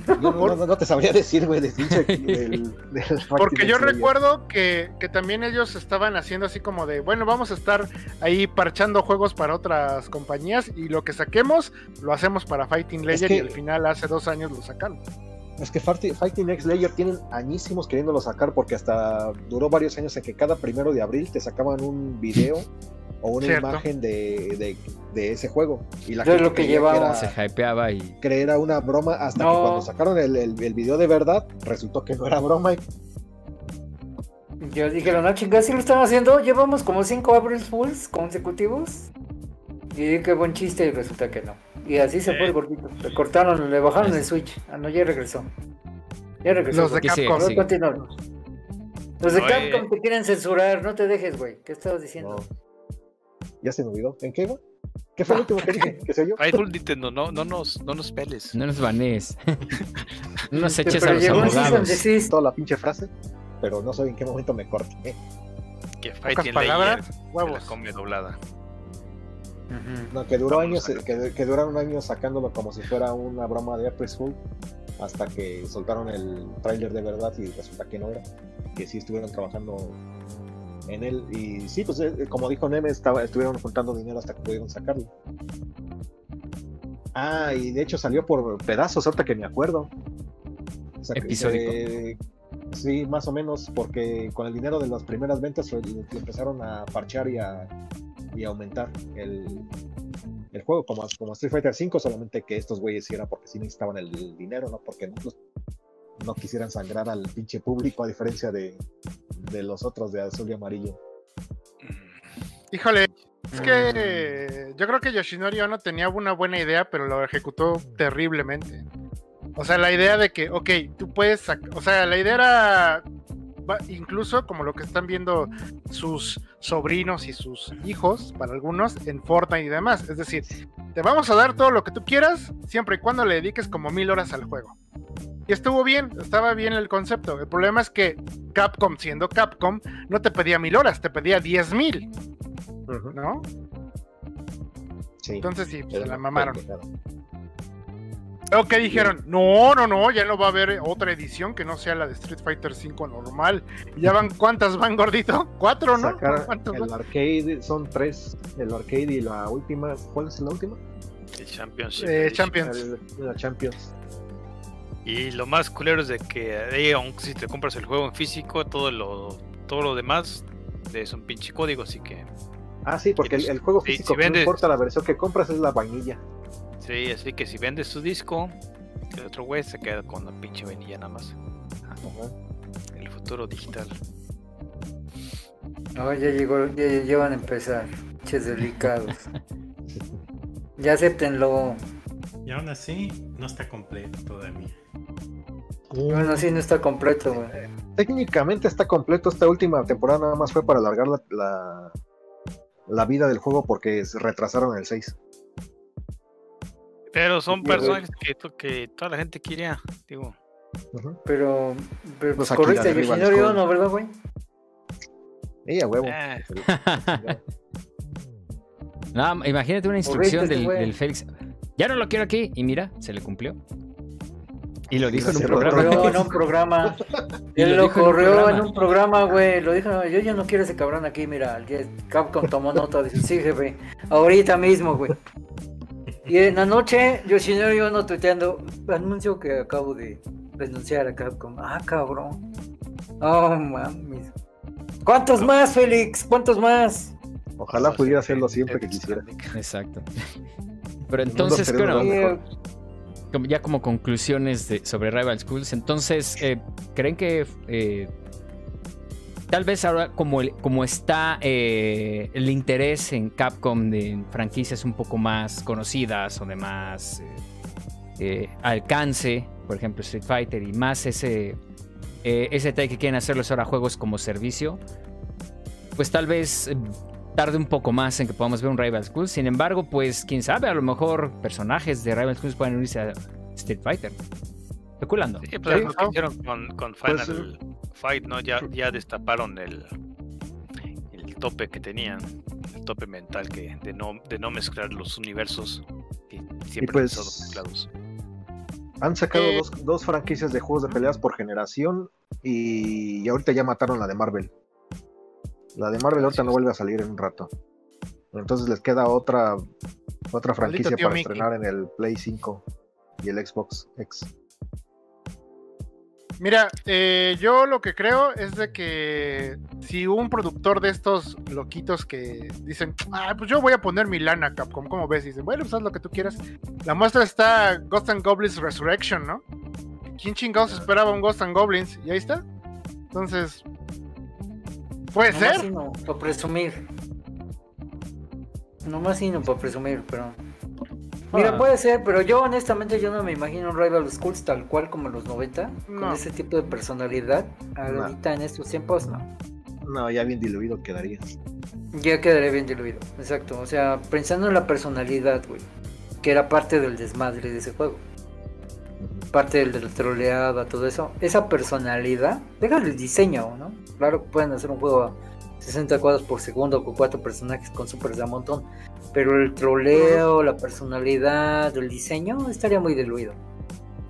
Yo no, no- no te sabría decir, güey, de pinche del, del Porque yo recuerdo que, que también ellos estaban haciendo así como de, bueno, vamos a estar ahí parchando juegos para otras compañías y lo que saquemos lo hacemos para Fighting Layer que- y al final hace dos años lo sacaron. Es que Fighting, Fighting X Layer tienen añísimos queriéndolo sacar porque hasta duró varios años en que cada primero de abril te sacaban un video o una Cierto. imagen de, de, de ese juego. Y la Yo gente lo que llevaba. Se hypeaba y. que era una broma hasta No. que cuando sacaron el, el, el video de verdad resultó que no era broma. y Yo dije, no chingas, si lo están haciendo. Llevamos como 5 April Fools consecutivos. Y dije, qué buen chiste, y resulta que no. Y así se fue el gordito. Le cortaron, le bajaron el switch. Ah, no, ya regresó. Ya regresó. Los de. Capcom. Los de Oye. Capcom te quieren censurar, no te dejes, güey. ¿Qué estabas diciendo? No. Ya se me olvidó. ¿En qué, güey? ¿Qué fue el último que dije? ¿Qué sé yo? Fightful Nintendo, no, no, nos, no nos peles. No nos banees. no nos eches a Pero los un season abogados. Toda la pinche frase, pero no sé en qué momento me corté. Que Pocas Fighting palabras, Layer la huevos. come doblada. No, que duró años, a que, que duraron años sacándolo como si fuera una broma de April Fool, hasta que soltaron el tráiler de verdad y resulta que no era, que sí estuvieron trabajando en él y sí, pues eh, como dijo Neme, estaba, estuvieron juntando dinero hasta que pudieron sacarlo. Ah, y de hecho salió por pedazos, ahorita que me acuerdo. O sea, Episódico. sí, más o menos, porque con el dinero de las primeras ventas lo, lo empezaron a parchear y a, y a aumentar el, el juego, como, como Street Fighter V, solamente que estos güeyes sí era porque sí necesitaban el dinero, no porque no, pues, no quisieran sangrar al pinche público, a diferencia de, de los otros de azul y amarillo. Híjole, es que yo creo que Yoshinori Ono tenía una buena idea, pero lo ejecutó terriblemente. O sea, la idea de que, ok, tú puedes sac- o sea, la idea era incluso como lo que están viendo sus sobrinos y sus hijos, para algunos, en Fortnite y demás. Es decir, te vamos a dar todo lo que tú quieras, siempre y cuando le dediques como mil horas al juego. Y estuvo bien, estaba bien el concepto. El problema es que Capcom, siendo Capcom, no te pedía mil horas, te pedía diez mil, ¿no? Sí. Entonces sí, se la una mamaron. Luego que dijeron, no, no, no, ya no va a haber otra edición que no sea la de Street Fighter 5 normal. Ya van, ¿cuántas van, gordito? ¿Cuatro, no? Sacar ¿Cuántos el van? arcade, son tres, el arcade y la última, ¿cuál es la última? El Championship. Eh. Champions. El- la Champions. Y lo más culero es de que eh, aunque si te compras el juego en físico, todo lo, todo lo demás es un pinche código, así que Ah, sí, porque el, juego sí, físico, si no vendes- importa la versión que compras, es la vainilla. sí, así que si vendes tu disco, el otro güey se queda con la pinche vainilla nada más. El futuro digital. No, ya llegó, ya, ya- van a empezar. Ches delicados. Ya acéptenlo. Y aún así, no está completo todavía. Bueno, sí, no está completo, güey. Técnicamente está completo. Esta última temporada nada más fue para alargar la, la, la vida del juego porque retrasaron el 6. Pero son personajes que, to- que toda la gente quería, digo. Pero, pero pues corriste Yoshinori School. Ono, ¿verdad, güey? Ella, huevo. eh, No, imagínate una instrucción del, del Félix. Ya no lo quiero aquí. Y mira, se le cumplió. Y lo dijo en un Lo programa. corrió en un programa. Y Él lo lo corrió en un programa, güey. Lo dijo, yo ya no quiero ese cabrón aquí, mira. Capcom tomó nota. Dice, sí, jefe. Ahorita mismo, güey. Y en la noche, Yoshinori Ono tuiteando, anuncio que acabo de denunciar a Capcom. Ah, cabrón. Oh, mames. ¿Cuántos más, Félix? ¿Cuántos más? Ojalá pudiera hacerlo siempre que quisiera. Exacto. Pero entonces, como- ya como conclusiones de- sobre Rival Schools, entonces, eh, ¿creen que eh, tal vez ahora como, el- como está eh, el interés en Capcom de franquicias un poco más conocidas o de más alcance, por ejemplo Street Fighter, y más ese, ese que quieren hacerlos ahora juegos como servicio, pues tal vez tarde un poco más en que podamos ver un Rival Schools. Sin embargo, pues quién sabe, a lo mejor personajes de Rival Schools pueden unirse a Street Fighter. Especulando. Sí, pues Sí, lo que hicieron con, con Puede Final Fight, ¿no? Ya, ya destaparon el, el tope que tenían, el tope mental que de no, de no mezclar los universos que siempre pues, han estado mezclados. Han sacado Eh, dos, dos franquicias de juegos de peleas por generación y, y ahorita ya mataron la de Marvel. La de Marvel ahorita no vuelve a salir en un rato. Entonces les queda otra otra franquicia para Mickey. estrenar en el Play 5 y el Xbox X. Mira, eh, yo lo que creo es de que si un productor de estos loquitos que dicen, ah, pues yo voy a poner mi lana, Capcom, ¿cómo ves? Y dicen, bueno, pues haz lo que tú quieras. La muestra está Ghost and Goblins Resurrection, ¿no? ¿Quién chingados esperaba un Ghost and Goblins? Y ahí está. Entonces, puede Nomás ser. sí no, para presumir. Nomás sí no para presumir, pero. Mira, Ah. puede ser, pero yo honestamente yo no me imagino un Rival Schools tal cual como en los 90, No. con ese tipo de personalidad. Ahorita en estos tiempos no. No, ya bien diluido quedaría. Ya quedaré bien diluido, exacto. O sea, pensando en la personalidad, güey, que era parte del desmadre de ese juego. Parte del de la troleada, todo eso. Esa personalidad, déjale el diseño, ¿no? Claro que pueden hacer un juego a 60 cuadros por segundo con cuatro personajes con supers de a montón. Pero el troleo, la personalidad, el diseño estaría muy diluido.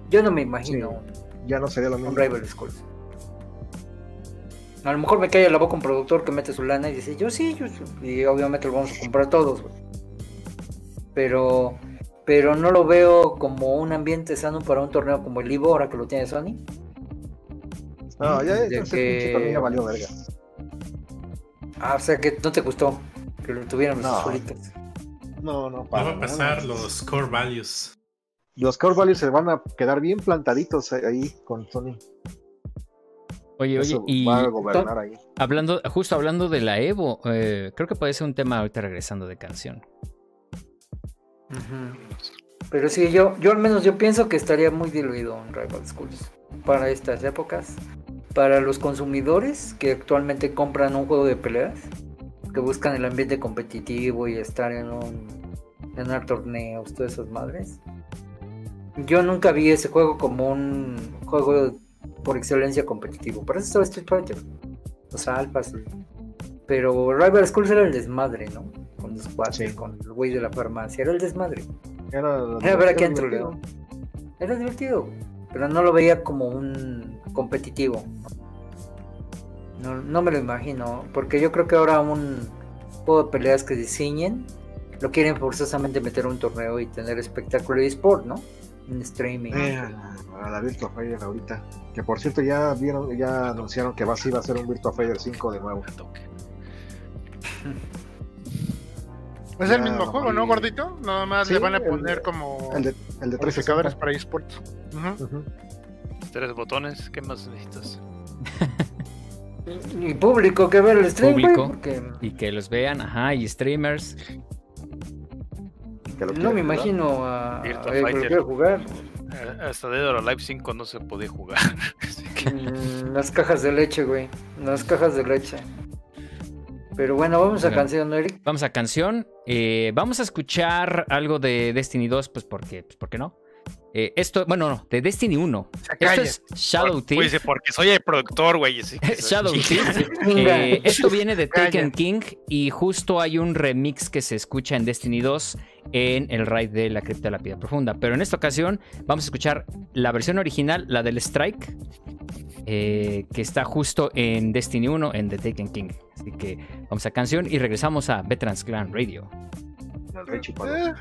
Yo no me imagino Ya no sería lo mismo. un Rival Schools. A lo mejor me cae la boca un productor que mete su lana y dice, yo sí, yo sí", Y obviamente lo vamos a comprar todos, güey. Pero, pero no lo veo como un ambiente sano para un torneo como el Evo, ahora que lo tiene Sony. No, ya De que- pinche valió verga. Ah, o sea que no te gustó que lo tuvieran los No. solitos. No, no, No para va a pasar los core values. Los core values se van a quedar bien plantaditos ahí con Sony. Oye, oye, y va a gobernar ahí. hablando, justo hablando de la Evo, eh, creo que puede ser un tema ahorita regresando de canción. Pero sí, yo, yo al menos yo pienso que estaría muy diluido un Rival Schools para estas épocas. Para los consumidores que actualmente compran un juego de peleas, que buscan el ambiente competitivo y estar en un ganar torneos, todas esas madres. Yo nunca vi ese juego como un juego por excelencia competitivo. Para eso estaba Street Fighter. Los alfas. Pero Rival Schools era el desmadre, ¿no? Con los cuates, Sí. con el güey de la farmacia. Era el desmadre. Era, Era ver a quién era divertido, pero no lo veía como un competitivo. No, no me lo imagino, porque yo creo que ahora un juego de peleas que diseñen lo quieren forzosamente meter a un torneo y tener espectáculo de sport, ¿no? En streaming. Eh, a la Virtua Fighter ahorita. Que por cierto ya vieron, ya anunciaron que va, sí va a ser un Virtua Fighter 5 de nuevo. Es Ya, el mismo juego, ¿no, gordito? Nada más Sí, le van a el- poner como El de, el de modificadores 360. para esports. Ujú. Ujú. Tres botones, ¿qué más necesitas? Y público que ver el stream, güey, Público. porque Y que los vean, ajá, y streamers. Que lo no quieren me jugar. imagino a, Virtua a- Fighter. quiero jugar. Eh, Hasta Dead or Alive 5 no se podía jugar. Así que- Mm, Las cajas de leche, güey. Las cajas de leche. Pero bueno, vamos a canción, ¿no, Eric. Vamos a canción. Eh, vamos a escuchar algo de Destiny 2, pues porque, pues, ¿por qué no? Eh, esto, bueno, no, de Destiny 1. Se Esto es Shadow Pues Thief. dice, porque soy el productor, güey. Shadow Thief. Eh, esto viene de. Taken King y justo hay un remix que se escucha en Destiny 2 en el raid de la cripta de la piedra profunda. Pero en esta ocasión vamos a escuchar la versión original, la del Strike, eh, que está justo en Destiny 1 en The Taken King. Así que vamos a canción y regresamos a Veterans Clan Radio. Eh,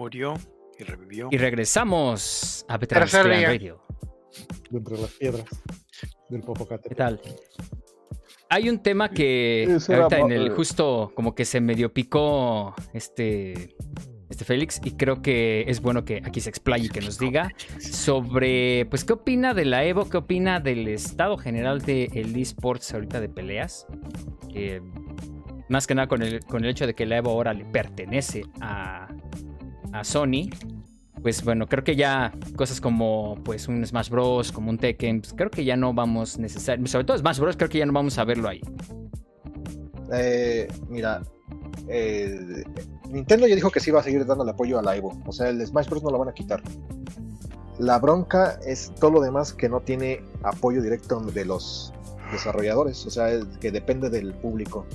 murió y revivió. Y regresamos a día. Radio. de entre las piedras del Popocate. ¿Qué tal? Hay un tema que Ese era ahorita en el justo como que se medio picó este, este Félix y creo que es bueno que aquí se explaye y que nos diga sobre pues qué opina de la Evo, qué opina del estado general del esports ahorita de peleas. Eh, más que nada con el, con el hecho de que la Evo ahora le pertenece a, a Sony. Pues bueno, creo que ya cosas como pues un Smash Bros, como un Tekken, pues, creo que ya no vamos necesariamente, sobre todo Smash Bros, creo que ya no vamos a verlo ahí. Eh, mira, eh, Nintendo ya dijo que sí iba a seguir dando el apoyo a la Evo. O sea, el Smash Bros. no lo van a quitar. La bronca es todo lo demás que no tiene apoyo directo de los desarrolladores. O sea, que depende del público.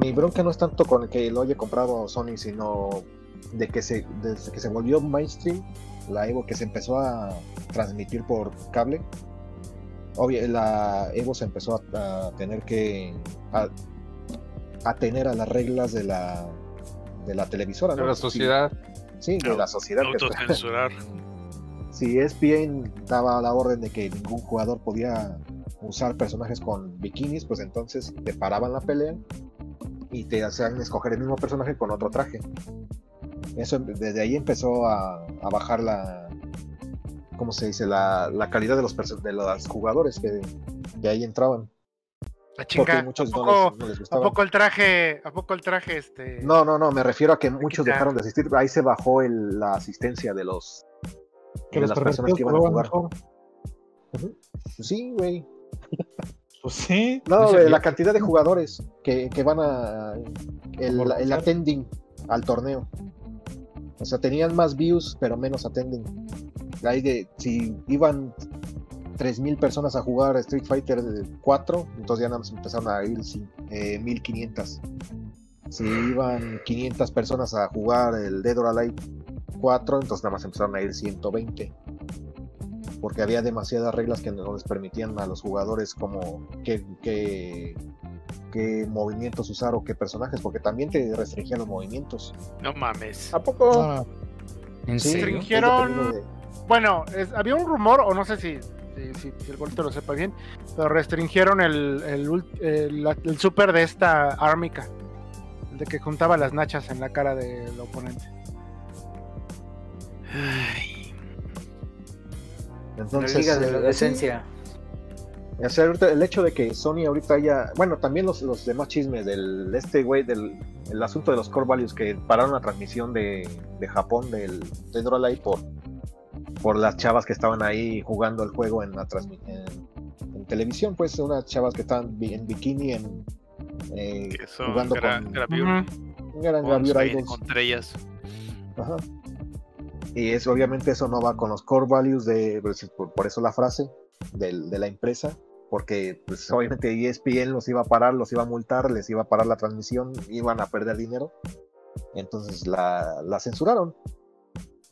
Mi bronca no es tanto con el que lo haya comprado Sony, sino de que se, desde que se volvió mainstream, la Evo que se empezó a transmitir por cable. Obvio, la Evo se empezó a, a tener que a, atener a las reglas de la de la televisora, De la sociedad. Sí, sí, de la sociedad. que- Autocensurar. si ESPN daba la orden de que ningún jugador podía usar personajes con bikinis, pues entonces te paraban la pelea y te hacían escoger el mismo personaje con otro traje. Eso desde ahí empezó a, a bajar la, ¿cómo se dice? La, la calidad de los de los jugadores que, que ahí entraban. La Porque chinga. muchos ¿A no poco, les, no les a gustaba. poco el traje, a poco el traje este? No, no, no, me refiero a que muchos quitar. dejaron de asistir. Ahí se bajó el- la asistencia de los Que de los las personas que iban a jugar. mejor. Sí, güey. Pues sí. No, güey, la cantidad de jugadores que, que van a el, el attending al torneo. O sea, tenían más views, pero menos attending. Ahí de, si iban 3.000 personas a jugar Street Fighter 4, entonces ya nada más empezaron a ir sí, eh, 1.500. Si iban 500 personas a jugar el Dead or Alive 4, entonces nada más empezaron a ir 120 porque había demasiadas reglas que no les permitían a los jugadores como qué, qué, qué movimientos usar o qué personajes, porque también te restringían los movimientos. No mames. ¿A poco? Ah, ¿En Sí, Restringieron- de- Bueno, es- había un rumor, o no sé si, si, si- si el golito lo sepa bien, pero restringieron el, el, super de esta ármica. El de que juntaba las nachas en la cara del oponente. Ay, La Entonces, Liga de la eh, sí, Decencia. O sea, ahorita el hecho de que Sony ahorita haya, bueno, también los, los demás chismes del este güey del el asunto de los core values que pararon la transmisión de, de Japón del Dead or Alive por por las chavas que estaban ahí jugando el juego en la en, en televisión, pues unas chavas que estaban en bikini en eh, jugando gra- con Idols. estrellas. Ajá. Y es obviamente eso no va con los core values de por, por eso la frase del- de la empresa, porque pues obviamente ESPN los iba a parar, los iba a multar, les iba a parar la transmisión, iban a perder dinero. Entonces la, la censuraron.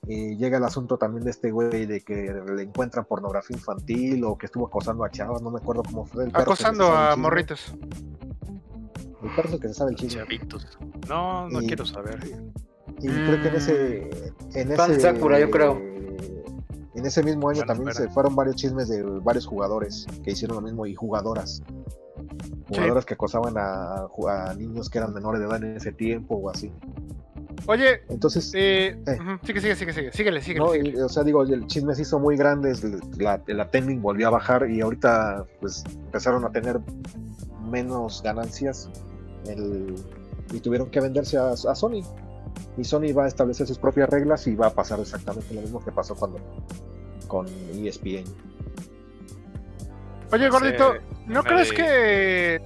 Y llega el asunto también de este güey de que le encuentran pornografía infantil o que estuvo acosando a chavas, no me acuerdo cómo fue el Acosando a morritos. El perro es el que se sabe el chisme. Chavitos. No, no Y- quiero saber. Y creo que en ese. En Fan ese Sakura, yo creo. En ese mismo año Bueno, también espera. se fueron varios chismes de varios jugadores que hicieron lo mismo y jugadoras. Jugadoras que acosaban a, a niños que eran menores de edad en ese tiempo o así. Oye, Entonces, eh, Eh. sigue, sigue, sigue, sigue. Síguele, síguele. no, síguele. y, o sea, digo, el chisme se hizo muy grande, la, el attending volvió a bajar y ahorita pues empezaron a tener menos ganancias el- y tuvieron que venderse a, a Sony. Y Sony va a establecer sus propias reglas y va a pasar exactamente lo mismo que pasó cuando con ESPN. Oye, gordito, ¿no crees que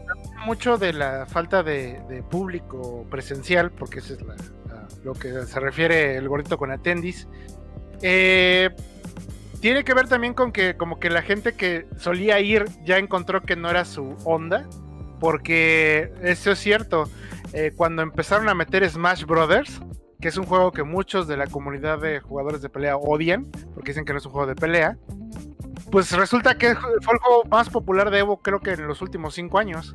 mucho de la falta de, de público presencial, porque eso es la- la- lo que se refiere el gordito con atendis, eh, tiene que ver también con que como que la gente que solía ir ya encontró que no era su onda, porque eso es cierto, eh, cuando empezaron a meter Smash Brothers, que es un juego que muchos de la comunidad de jugadores de pelea odian, porque dicen que no es un juego de pelea, pues resulta que fue el juego más popular de Evo creo que en los últimos cinco años.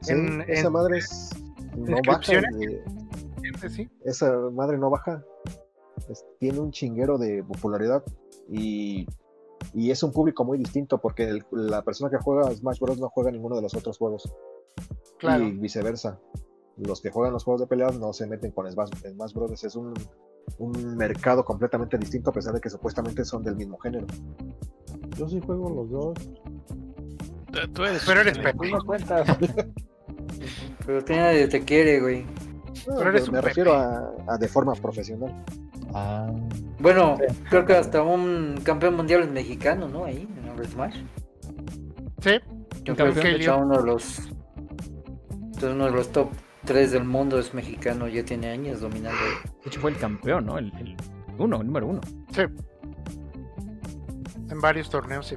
Sí, En- esa en- madre es, no baja. de- Sí. esa madre no baja. es- tiene un chinguero de popularidad y, y es un público muy distinto porque el- la persona que juega Smash Bros. no juega ninguno de los otros juegos Claro. y viceversa. Los que juegan los juegos de peleas no se meten con Smash, Smash Bros. Es un, un mercado completamente distinto a pesar de que supuestamente son del mismo género. Yo sí juego los dos. Tú- Tú eres. Pero eres Pepe. No cuentas. Pero que nadie te quiere, güey. No, Pero eres me un refiero a, a de forma profesional. Ah, Bueno, creo que hasta un campeón mundial es mexicano, ¿no? Ahí, en el Smash. Sí, Yo creo que uno de los entonces uno de los top 3 del mundo es mexicano, ya tiene años dominando. De hecho, fue el campeón, ¿no? El, el uno, el número uno. sí. En varios torneos, sí.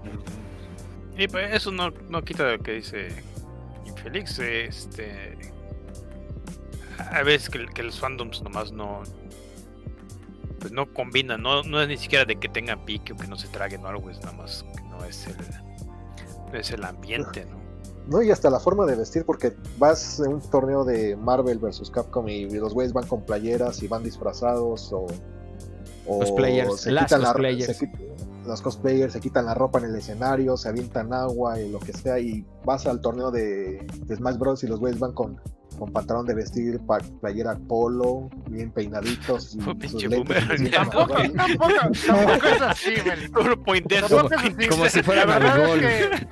Y pues eso no, no quita lo que dice Infélix. Este. A veces que, que los fandoms nomás no. Pues no combinan, no, no es ni siquiera de que tengan pique o que no se traguen o algo, es nada más que no es el, no es el ambiente, ¿no? No, y hasta la forma de vestir, porque vas en un torneo de Marvel versus Capcom y los güeyes van con playeras y van disfrazados o. o Cosplayers, las quitan la- cosplayers. se quit- los cosplayers se quitan la ropa en el escenario, se avientan agua y lo que sea, y vas al torneo de, de Smash Bros. y los güeyes van con, con pantalón de vestir, pa- playera polo, bien peinaditos, y pinche boomer. Tampoco, tampoco, tampoco es así, güey. Como- así. como si fuera la verdad es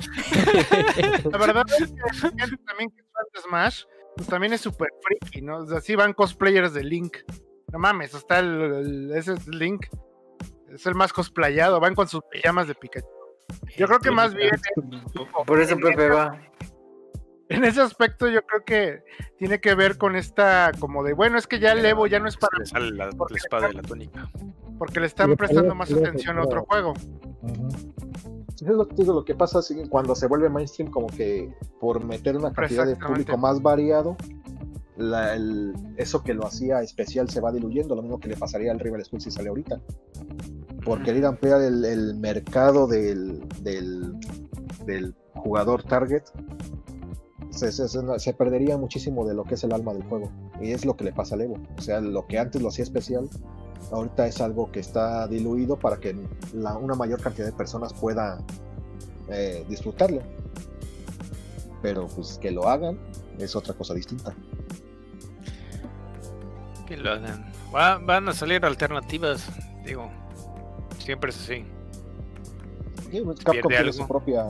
que, la verdad es que gente también que de Smash, pues también es súper freaky, ¿no? O sea, sí van cosplayers de Link. No mames, está el, el- ese es Link. Es el más cosplayado, van con sus pijamas de Pikachu. Yo creo que más bien Por eso Pepe va. En ese aspecto yo creo que tiene que ver con esta como de bueno es que ya el Evo ya no es para Le sale la, la espada de la túnica. porque le están prestando más atención a otro juego. Es lo que te digo, lo que pasa es que cuando se vuelve mainstream, como que por meter una cantidad de público más variado, la- el- eso que lo hacía especial se va diluyendo, lo mismo que le pasaría al Rival School si sale ahorita. Por querer ampliar el, el mercado del, del, del jugador target, se, se- se- se perdería muchísimo de lo que es el alma del juego. Y es lo que le pasa al Evo. O sea, lo que antes lo hacía especial, ahorita es algo que está diluido para que la- una mayor cantidad de personas pueda eh, disfrutarlo. Pero pues que lo hagan es otra cosa distinta. Que lo hagan. Va- van a salir alternativas, digo. Siempre es así. Sí, pues, Capcom tiene algo. su propia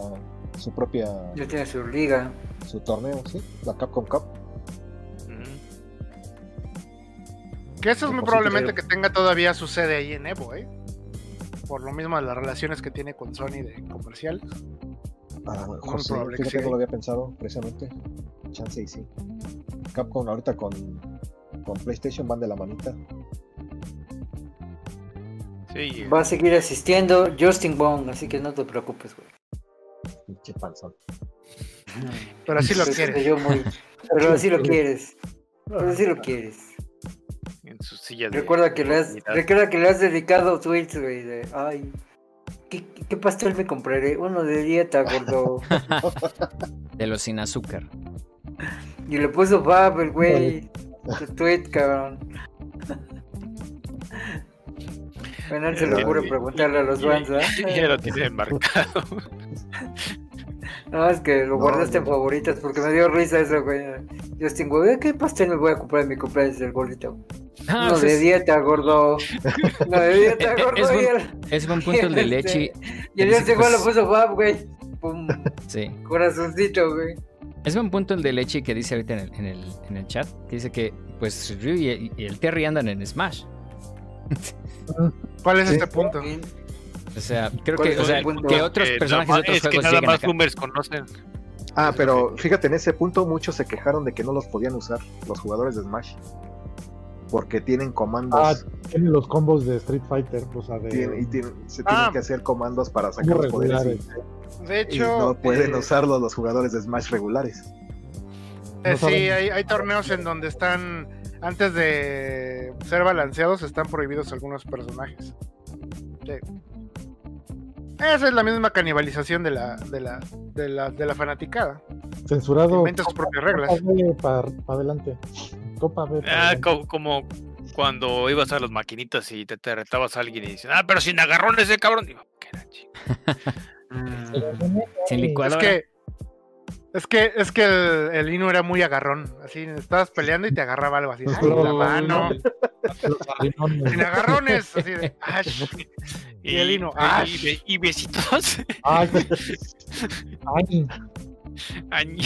su propia Ya tiene su liga. Su torneo, sí, la Capcom Cup. Ujú. Que eso es muy probablemente que tenga todavía su sede ahí en Evo, ¿eh? Por lo mismo de las relaciones que tiene con Sony de comercial. A lo Muy mejor sí, probable que sí. no lo había pensado precisamente. Chance y sí. Capcom ahorita con, con PlayStation van de la manita. Sí, Va a seguir asistiendo Justin Bong, así que no te preocupes, güey. Pinche panzón. Pero así lo quiere. yo muy- Pero así lo quieres. Pero así lo quieres. en su silla de. Recuerda que le has, recuerda que le has dedicado tweets, güey, de ay, ¿qué, qué pastel me compraré? Uno de dieta, gordo. De los sin azúcar. y le puso Fab, el güey. Su tweet, cabrón. Bueno, él se le ocurre preguntarle a los fans, ¿ah? Ya lo tiene marcado. No, es que lo No, guardaste en no. favoritas porque me dio risa eso, güey. Justin, güey, ¿qué pastel me voy a comprar en mi cumpleaños del gordito? Ah, pues de es, dieta, gordo. Uno de dieta, Eh, gordo. es buen- el- es buen punto el de Este, Lechi. Y el Justin igual pues, puso Fab, güey. Pum, Sí. corazoncito, güey. Es buen punto el de Lechi que dice ahorita en el, en el, en el chat. Que dice que pues Ryu y, y el Terry andan en Smash. ¿Cuál es Sí. este punto? O sea, creo ¿Cuál que, o sea, que otros Eh, personajes de otros es que juegos nada más acá. boomers conocen. Ah, pero fíjate, en ese punto muchos se quejaron de que no los podían usar los jugadores de Smash. Porque tienen comandos. Ah, tiene los combos de Street Fighter, o sea, de tienen- y tienen- se Ah. tienen que hacer comandos para sacar los poderes. y-. De Y, hecho, no pueden eh, usarlos los jugadores de Smash regulares. eh, no sí, hay, hay torneos en donde están, antes de ser balanceados, están prohibidos algunos personajes. Sí. Esa es la misma canibalización de la, de la, de la, de la fanaticada. Censurado. Inventa sus propias reglas. Copa B para adelante. Copa B. pa' Ah, adelante. como, Cuando ibas a las maquinitas y te, te retabas a alguien y dices, ah, pero sin agarrón ese cabrón. Digo, ¿qué era, chico? Mm, Sin Es licuadora. que, es que, es que el, el Inu era muy agarrón. Así, estabas peleando y te agarraba algo así. "Ay, la mano. Sin agarrones. Así de, "Ash". Y el Inu, y, y besitos. Ay, ay,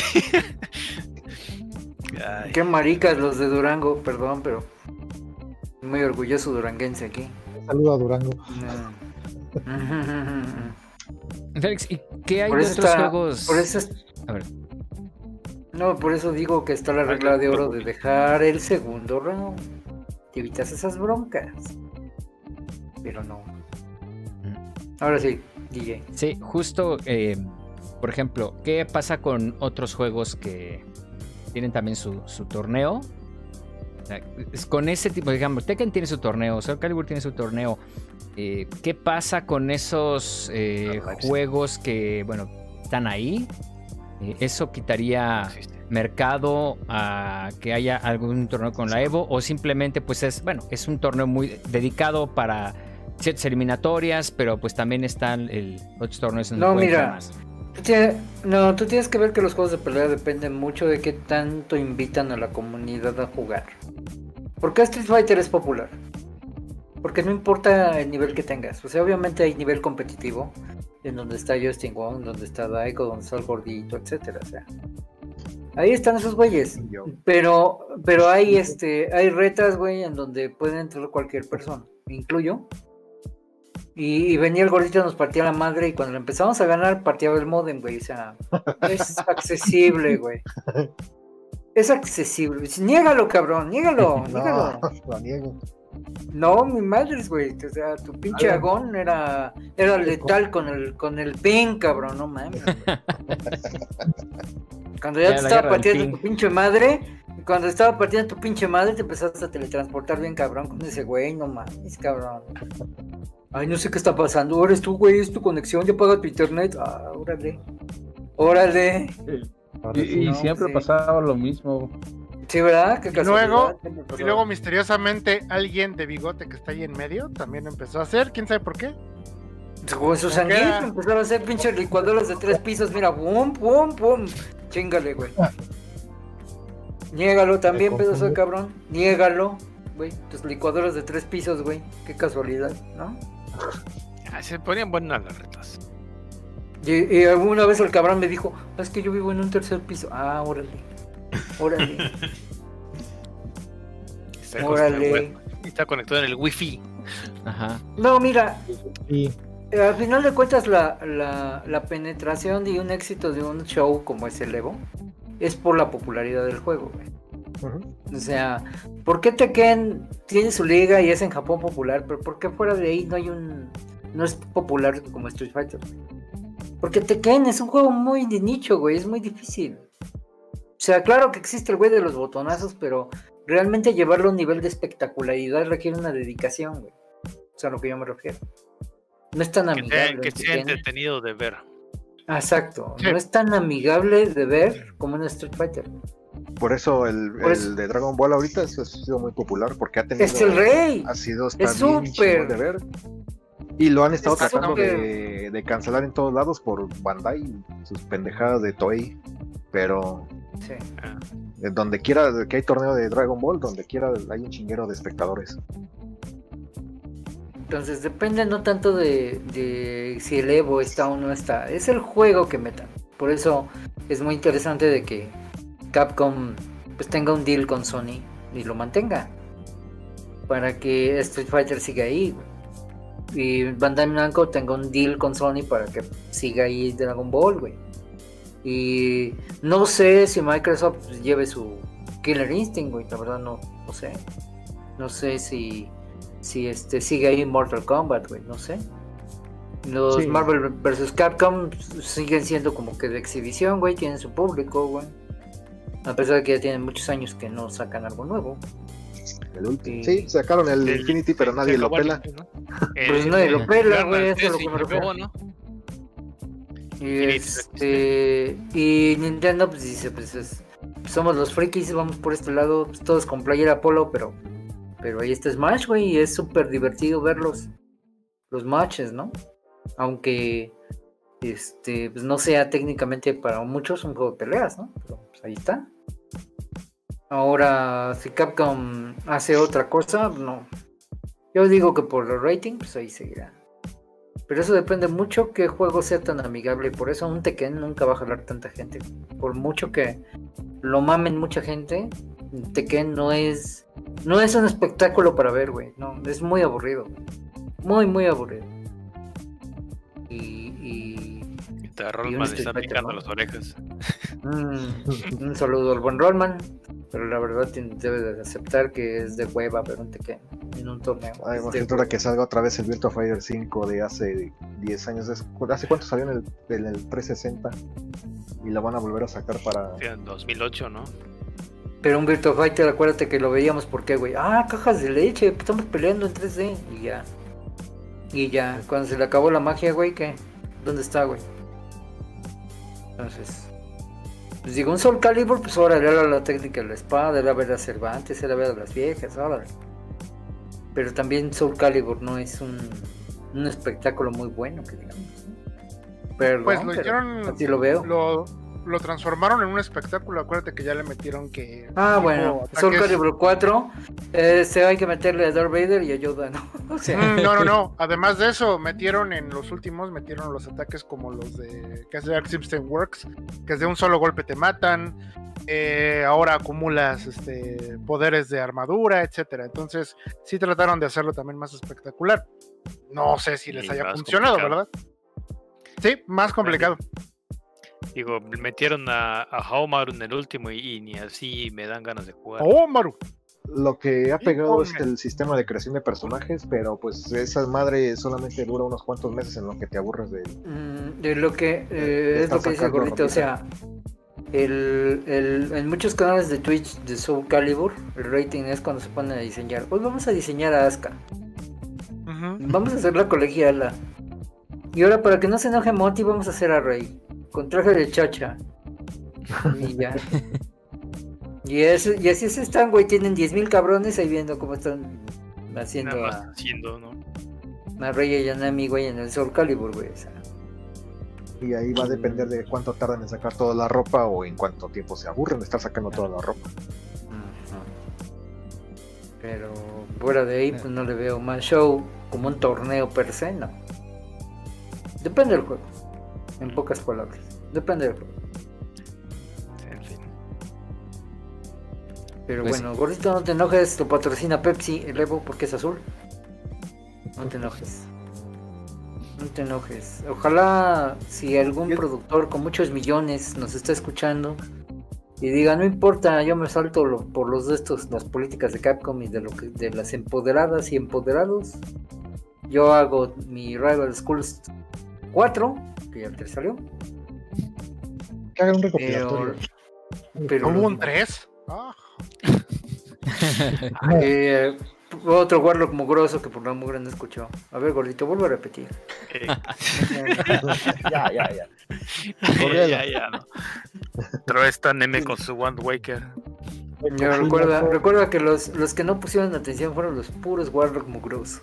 Qué maricas los de Durango, perdón, pero muy orgulloso duranguense aquí. saludo a Durango. No. Félix, ¿y qué hay Por de eso otros está- juegos? Por eso es- A ver. No, por eso digo que está la regla de oro de dejar el segundo round. Te evitas esas broncas. Pero no. Ahora sí, DJ. Sí, justo, eh, por ejemplo, ¿qué pasa con otros juegos que tienen también su, su torneo? O sea, es con ese tipo, digamos, Tekken tiene su torneo, Soul Calibur tiene su torneo. eh, ¿Qué pasa con esos eh, juegos que, bueno, están ahí? Eh, ¿Eso quitaría mercado a que haya algún torneo con la Evo? ¿O simplemente, pues es, bueno, es un torneo muy dedicado para ciertas eliminatorias, pero pues también están el, otros torneos en No, los mira. más? Tú No, tú tienes que ver que los juegos de pelea dependen mucho de qué tanto invitan a la comunidad a jugar. ¿Por qué Street Fighter es popular? Porque no importa el nivel que tengas. O sea, obviamente hay nivel competitivo, en donde está Justin Wong, donde está Daiko, donde está el gordito, etcétera. O sea, ahí están esos güeyes. Pero, pero hay este, hay retas, güey, en donde puede entrar cualquier persona, me incluyo. Y, y venía el gordito, nos partía la madre, y cuando lo empezamos a ganar, partía el modem, güey. O sea, es accesible, güey. Es accesible. Niégalo, cabrón, niégalo, niégalo. No, lo niego. No, mi madre, güey. O sea, tu pinche agón era, era letal con el, con el pin, cabrón, no mames. güey. Cuando ya Ya, te estaba partiendo tu pinche madre, cuando estaba partiendo tu pinche madre, te empezaste a teletransportar bien cabrón con ese güey, no mames, cabrón. Ay, no sé qué está pasando. Ahora es tú, güey, es tu conexión, ya paga tu internet. Ah, órale. Órale. Y, y No, siempre sí. pasaba lo mismo. Sí, ¿verdad? Qué Y luego- Y luego misteriosamente alguien de bigote que está ahí en medio también empezó a hacer, quién sabe por qué. Con su Porque sanguíneo era- empezaron a hacer pinches licuadoras de tres pisos. Mira, pum, pum, pum. Chingale, güey. Niégalo también, pedazo de cabrón. Niégalo, güey. Tus licuadoras de tres pisos, güey. Qué casualidad, ¿no? Ah, se ponían buenas las retas. Y, y alguna vez el cabrón me dijo, es que yo vivo en un tercer piso. Ah, órale. Órale. Está, órale. conectado- está conectado en el wifi. Ajá. No, mira, eh, al final de cuentas la, la, la penetración y un éxito de un show como es el Evo es por la popularidad del juego, güey. O sea, ¿por qué Tekken tiene su liga y es en Japón popular? Pero ¿por qué fuera de ahí no hay un... no es popular como Street Fighter? Porque Tekken es un juego muy de nicho, güey, es muy difícil. O sea, claro que existe el güey de los botonazos, pero realmente llevarlo a un nivel de espectacularidad requiere una dedicación, güey. O sea, a lo que yo me refiero. No es tan Que, amigable. sea, que sea entretenido de ver. Exacto, Sí. no es tan amigable de ver como en Street Fighter. Por eso el, de Dragon Ball ahorita es- ha sido muy popular porque ha tenido. Es el rey. Ha sido Es súper. de ver. Y lo han estado Es tratando de, de cancelar en todos lados por Bandai, sus pendejadas de Toei. Pero Sí. donde quiera que hay torneo de Dragon Ball, donde quiera hay un chinguero de espectadores. Entonces depende no tanto de, de si el Evo está o no está, es el juego que metan. Por eso es muy interesante de que Capcom pues tenga un deal con Sony y lo mantenga. Para que Street Fighter siga ahí. Y Bandai Namco tenga un deal con Sony para que siga ahí Dragon Ball, güey. Y no sé si Microsoft lleve su Killer Instinct, güey. La verdad no, no sé. No sé si si este sigue ahí Mortal Kombat, güey, no sé. Los Sí. Marvel vs. Capcom siguen siendo como que de exhibición, güey, tienen su público, güey. A pesar de que ya tienen muchos años que no sacan algo nuevo. El último. Sí. Sacaron el, El- Infinity, pero nadie lo acabó el- pela. ¿no? Pues El- nadie lo el pela, güey, eso es 3 lo que y me refiero. luego, ¿no? Y Infinity, este y Nintendo pues dice, pues es- somos los frikis, vamos por este lado, pues, todos con playera polo, pero Pero ahí está Smash, güey, y es súper divertido ver los, los matches, ¿no? Aunque este, pues no sea técnicamente para muchos un juego de peleas, ¿no? Pero pues ahí está. Ahora, si Capcom hace otra cosa, no. Yo digo que por el rating, pues ahí seguirá. Pero eso depende mucho qué juego sea tan amigable. Y por eso un Tekken nunca va a jalar tanta gente. Por mucho que lo mamen mucha gente, Tekken no es. No es un espectáculo para ver, güey. No, es muy aburrido. Muy, muy aburrido. Te Rollman Fighter, picando ¿no? las orejas. mm, un saludo al buen Rollman. Pero la verdad tien- debe de aceptar que es de hueva ver un Tekken en un torneo. Ay, ahora que salga otra vez el Virtua Fighter 5 de hace 10 años. ¿Hace cuánto salió en el, en el 360? Y lo van a volver a sacar para. Sí, En 2008, ¿no? Pero un Virtua Fighter, acuérdate que lo veíamos porque, güey, ah, cajas de leche, estamos peleando en 3D. Y ya. Y ya, cuando se le acabó la magia, güey, ¿qué? ¿Dónde está, güey? Entonces, pues digo, un Soul Calibur, pues ahora era la técnica de la espada, era ver a Cervantes, era ver a las viejas, órale. Pero también Soul Calibur no es un, un espectáculo muy bueno, que digamos. Perdón, Pues lo pero hicieron. así lo veo. Lo, lo transformaron en un espectáculo. Acuérdate que ya le metieron que. Ah, bueno, Soul Calibur 4, este hay que meterle a Darth Vader y ayuda, ¿no? O sea, Mm, no, no, no. Además de eso, metieron en los últimos, metieron los ataques como los de que hace Arc System Works, que es de un solo golpe te matan. eh, ahora acumulas este, poderes de armadura, etcétera. Entonces, sí trataron de hacerlo también más espectacular. No sé si les Y haya funcionado, complicado. ¿verdad? Sí, más complicado. Digo, metieron a, a Haomaru en el último y, y ni así me dan ganas de jugar. ¡Oh, Maru! Lo que ha pegado es el sistema de creación de personajes, pero pues esa madre solamente dura unos cuantos meses en lo que te aburres de él. mm, de lo que eh, es Está lo que dice el gordito, o sea, el, el- en muchos canales de Twitch de Soul Calibur, el rating es cuando se ponen a diseñar. Hoy vamos a diseñar a Asuka, vamos a hacer la colegiala. Y ahora para que no se enoje Moti, vamos a hacer a Rey, con traje de chacha. Y ya. Y, eso, y así se están, güey, tienen 10.000 cabrones ahí viendo cómo están haciendo Nada más a, haciendo, ¿no? a Rey Yanami, güey, en el Soul Calibur, güey. o sea. Y ahí va a depender de cuánto tardan en sacar toda la ropa o en cuánto tiempo se aburren de estar sacando toda la ropa. Pero fuera de ahí, pues no le veo más show como un torneo per se, no. Depende del juego. En pocas palabras. Depende del juego. En fin. Pero Pues bueno, gordito, no te enojes. Lo patrocina Pepsi, el Evo, porque es azul. No te enojes. No te enojes. Ojalá si algún productor con muchos millones nos está escuchando y diga, no importa, yo me salto lo- por los de estos, las políticas de Capcom y de lo que, de las empoderadas y empoderados. Yo hago mi Rival Schools 4, que ya el 3 salió. Que hagan un recopilatorio. pero ¿Hubo un 3? Ah, eh, otro Warlock mugroso que por la mugre no escuchó. A ver, gordito, vuelvo a repetir. Eh, ya, ya, ya. ya, ya, no. Pero esta Neme con su One Waker. Ya, recuerda, recuerda que los, los que no pusieron atención fueron los puros Warlock mugrosos.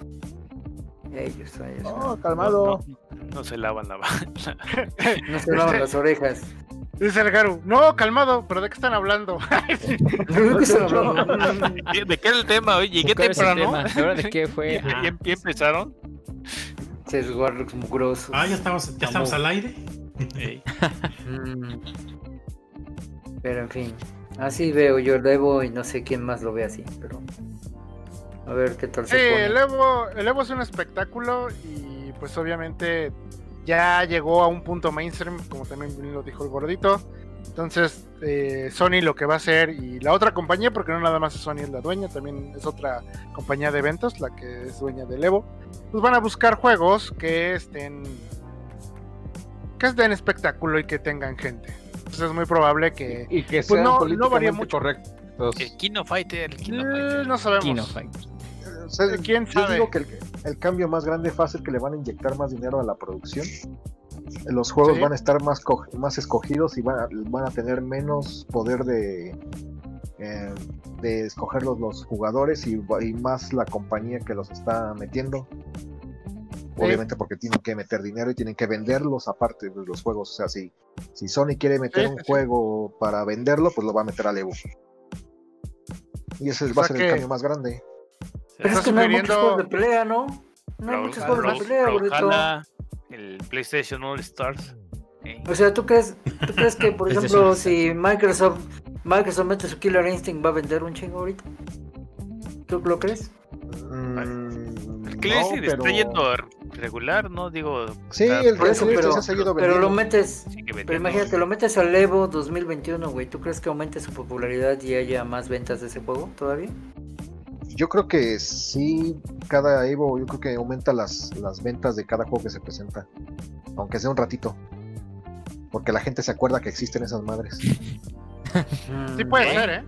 Ellos, ellos. No, calmado. No, no se lavan la No se lavan las orejas. Dice el Garu, no, calmado, pero ¿de qué están hablando? ¿De qué están hablando? ¿De qué era el tema? Oye, ¿qué ¿Cuál es temprano? tema? ¿Ahora de qué fue? ¿Ya, ya- ya empezaron? Esos Warlocks mugrosos. Ah, ya estamos, ya estamos al aire. Mm. Pero en fin, así veo yo el Evo y no sé quién más lo ve así, pero a ver qué tal Sí, se pone. el Evo, el Evo es un espectáculo y pues obviamente ya llegó a un punto mainstream, como también lo dijo el gordito. Entonces, eh, Sony lo que va a hacer y la otra compañía, porque no nada más es Sony es la dueña, también es otra compañía de eventos, la que es dueña del Evo, pues van a buscar juegos que estén que estén espectáculo y que tengan gente. Entonces es muy probable que Y que Pues no- no varía mucho. correctos. El Kino Fighter, el Kino eh, Fighter. no sabemos. Kino Fight. O sea, ¿Quién Yo digo que el, el cambio más grande fácil que le van a inyectar más dinero a la producción. Los juegos Sí. van a estar más, más escogidos y van a, van a tener menos poder de, eh, de escoger los, los jugadores y, y más la compañía que los está metiendo. Obviamente porque tienen que meter dinero y tienen que venderlos aparte de los juegos. O sea, si, si Sony quiere meter Sí, un juego para venderlo, pues lo va a meter al Evo. Y ese O va a ser el cambio más grande. Pero es Estás que no hay muchos juegos de pelea, ¿no? No hay muchos juegos de pelea, gordito. El PlayStation All Stars. O sea, ¿tú crees, ¿tú crees que, por Es ejemplo, si Microsoft, Microsoft mete su Killer Instinct, va a vender un chingo ahorita? ¿Tú lo crees? Mm, El que no, está yendo regular, ¿no? Digo. Sí, está- el Por eso, pero, se ha seguido pero lo metes, pero imagínate, lo metes al Evo 2021, güey. ¿Tú crees que aumente su popularidad y haya más ventas de ese juego todavía? Yo creo que sí, cada Evo, yo creo que aumenta las, las ventas de cada juego que se presenta. Aunque sea un ratito. Porque la gente se acuerda que existen esas madres. Sí puede ser, ¿eh?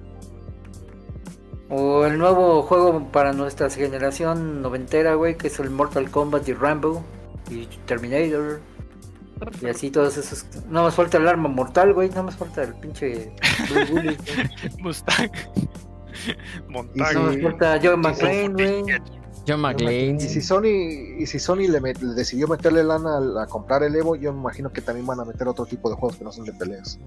O el nuevo juego para nuestra generación noventera, güey, que es el Mortal Kombat y Rambo y Terminator. Y así todos esos. No más falta el arma mortal, güey. No más falta el pinche. Blue Bullet, güey. Mustang. Y Montag. No más Sí. falta John McClane, güey. John McClane. Y si Sony, y si Sony le, met- le decidió meterle lana al- a, comprar el Evo, yo me imagino que también van a meter otro tipo de juegos que no son de peleas.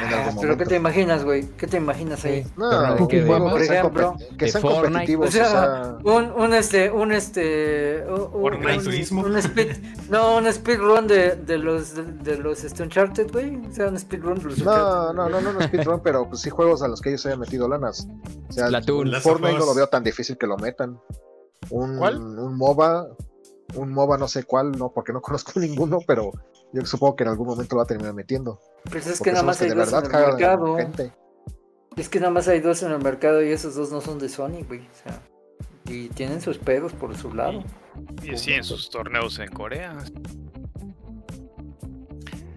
En Ah, Pero. ¿qué te imaginas, güey? ¿Qué te imaginas ahí? No, no que por ejemplo, que sean Fortnite. competitivos. O sea, o sea, Un, un este, un este, un, un- un- speed, no, un speedrun de, de los, de, de los este, Uncharted, güey, o sea, un speedrun de los no, Uncharted. no, no, no, no speedrun, pero pues sí juegos a los que ellos hayan metido lanas. O sea, of Fortnite no lo veo tan difícil que lo metan. Un, ¿Cuál? un MOBA, un MOBA no sé cuál, no, porque no conozco ninguno, pero yo supongo que en algún momento lo va a terminar metiendo. Pues es que nada más que hay de dos en el mercado. gente. Es que nada más hay dos en el mercado y esos dos no son de Sony, güey, o sea, y tienen sus pedos por su lado. Y sí, en sus torneos en Corea.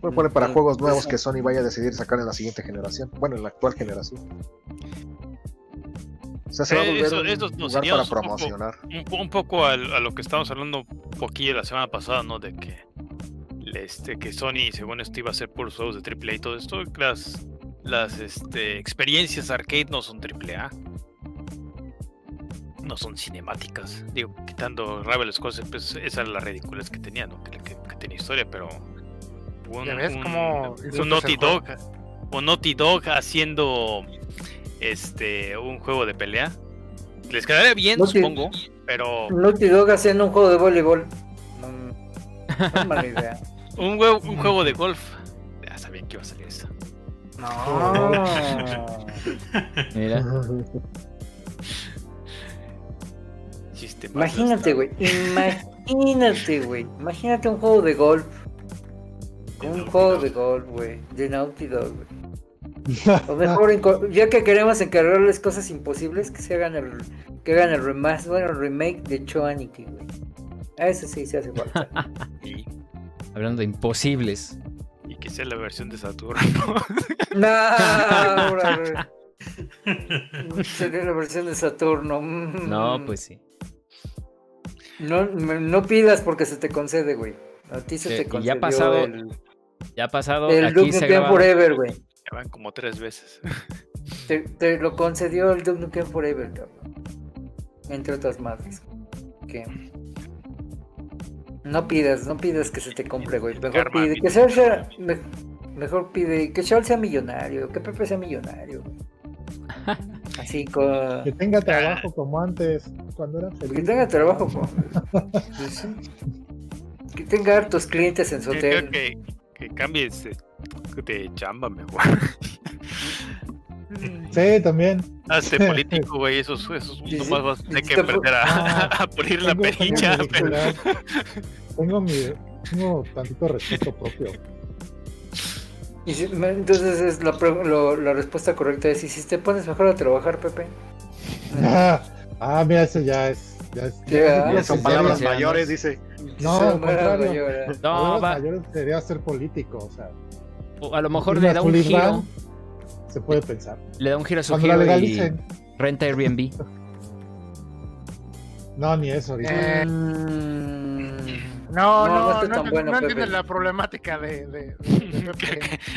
Puede poner para Mm, juegos pues, nuevos que Sony vaya a decidir sacar en la siguiente generación. Bueno, en la actual generación. O sea, se va a Eh, volver eso- un lugar para seríamos un poco- promocionar. Un, po- un poco a, lo que estábamos hablando un poquillo la semana pasada, ¿no? De que este que Sony, según esto, iba a ser puros juegos de AAA y todo esto. Las, las este, experiencias arcade no son AAA. No son cinemáticas. Digo, quitando Ravel Scrolls, pues esa era la ridiculez que tenía, ¿no? Que, que- que tenía historia, pero. Un, ¿Ya ves un- cómo un Naughty? Dog. Un Naughty Dog haciendo este un juego de pelea. Les quedaría bien, Naughty- supongo, pero Naughty Dog haciendo un juego de voleibol. No, no es mala idea. un, juego, un juego de golf. Ya sabían que iba a salir eso. No. Mira. Chiste Imagínate, güey. Imagínate, güey. Imagínate un juego de golf. De Un Naughty juego Dog. de golf, güey. De Naughty Dog, güey. O mejor, ya que queremos encargarles cosas imposibles, que se hagan el, que hagan el remaster, bueno, el remake de Choanity, güey. A eso sí se hace falta. Hablando de imposibles. y que sea la versión de Saturno. no. Sería la versión de Saturno. mm. No, pues sí. No, me- no pidas porque se te concede, güey. A ti se Sí, te y concedió ya ha pasado el, Ya ha pasado. el aquí Duke se Nukem Forever, güey. Ya van como tres veces. Te, te lo concedió el Duke Nukem Forever, cabrón. Entre otras madres. Que no pidas, no pidas que se te compre, güey. Mejor Karma, pide que Shaul sea, me- mejor pide que Shaul sea millonario, que Pepe sea millonario. Así con Que tenga trabajo como antes, cuando era feliz. que tenga trabajo con pues sí. que tenga hartos clientes en su Yo creo hotel. que, que cambies de, chamba mejor. Sí, también. Hazte político, güey. Esos, esos Sí, sí. vas a tener que aprender a, Ah, a pulir la perilla. pero-. Tengo mi. Tengo tantito respeto propio. Y si- entonces es la, lo- la respuesta correcta es y si te pones mejor a trabajar, Pepe. Ah, ah, mira, eso ya es. Ya es Ya, ya Son palabras ya- mayores, dice. No, mayor, No, palabras va. mayores sería ser político, o sea, o A lo mejor le da un giro. Se puede pensar. Le da un giro a su Cuando giro y renta Airbnb. No, ni eso ahorita. Eh, No, No, no no, bueno, entiendes la problemática de, de, de Pepe.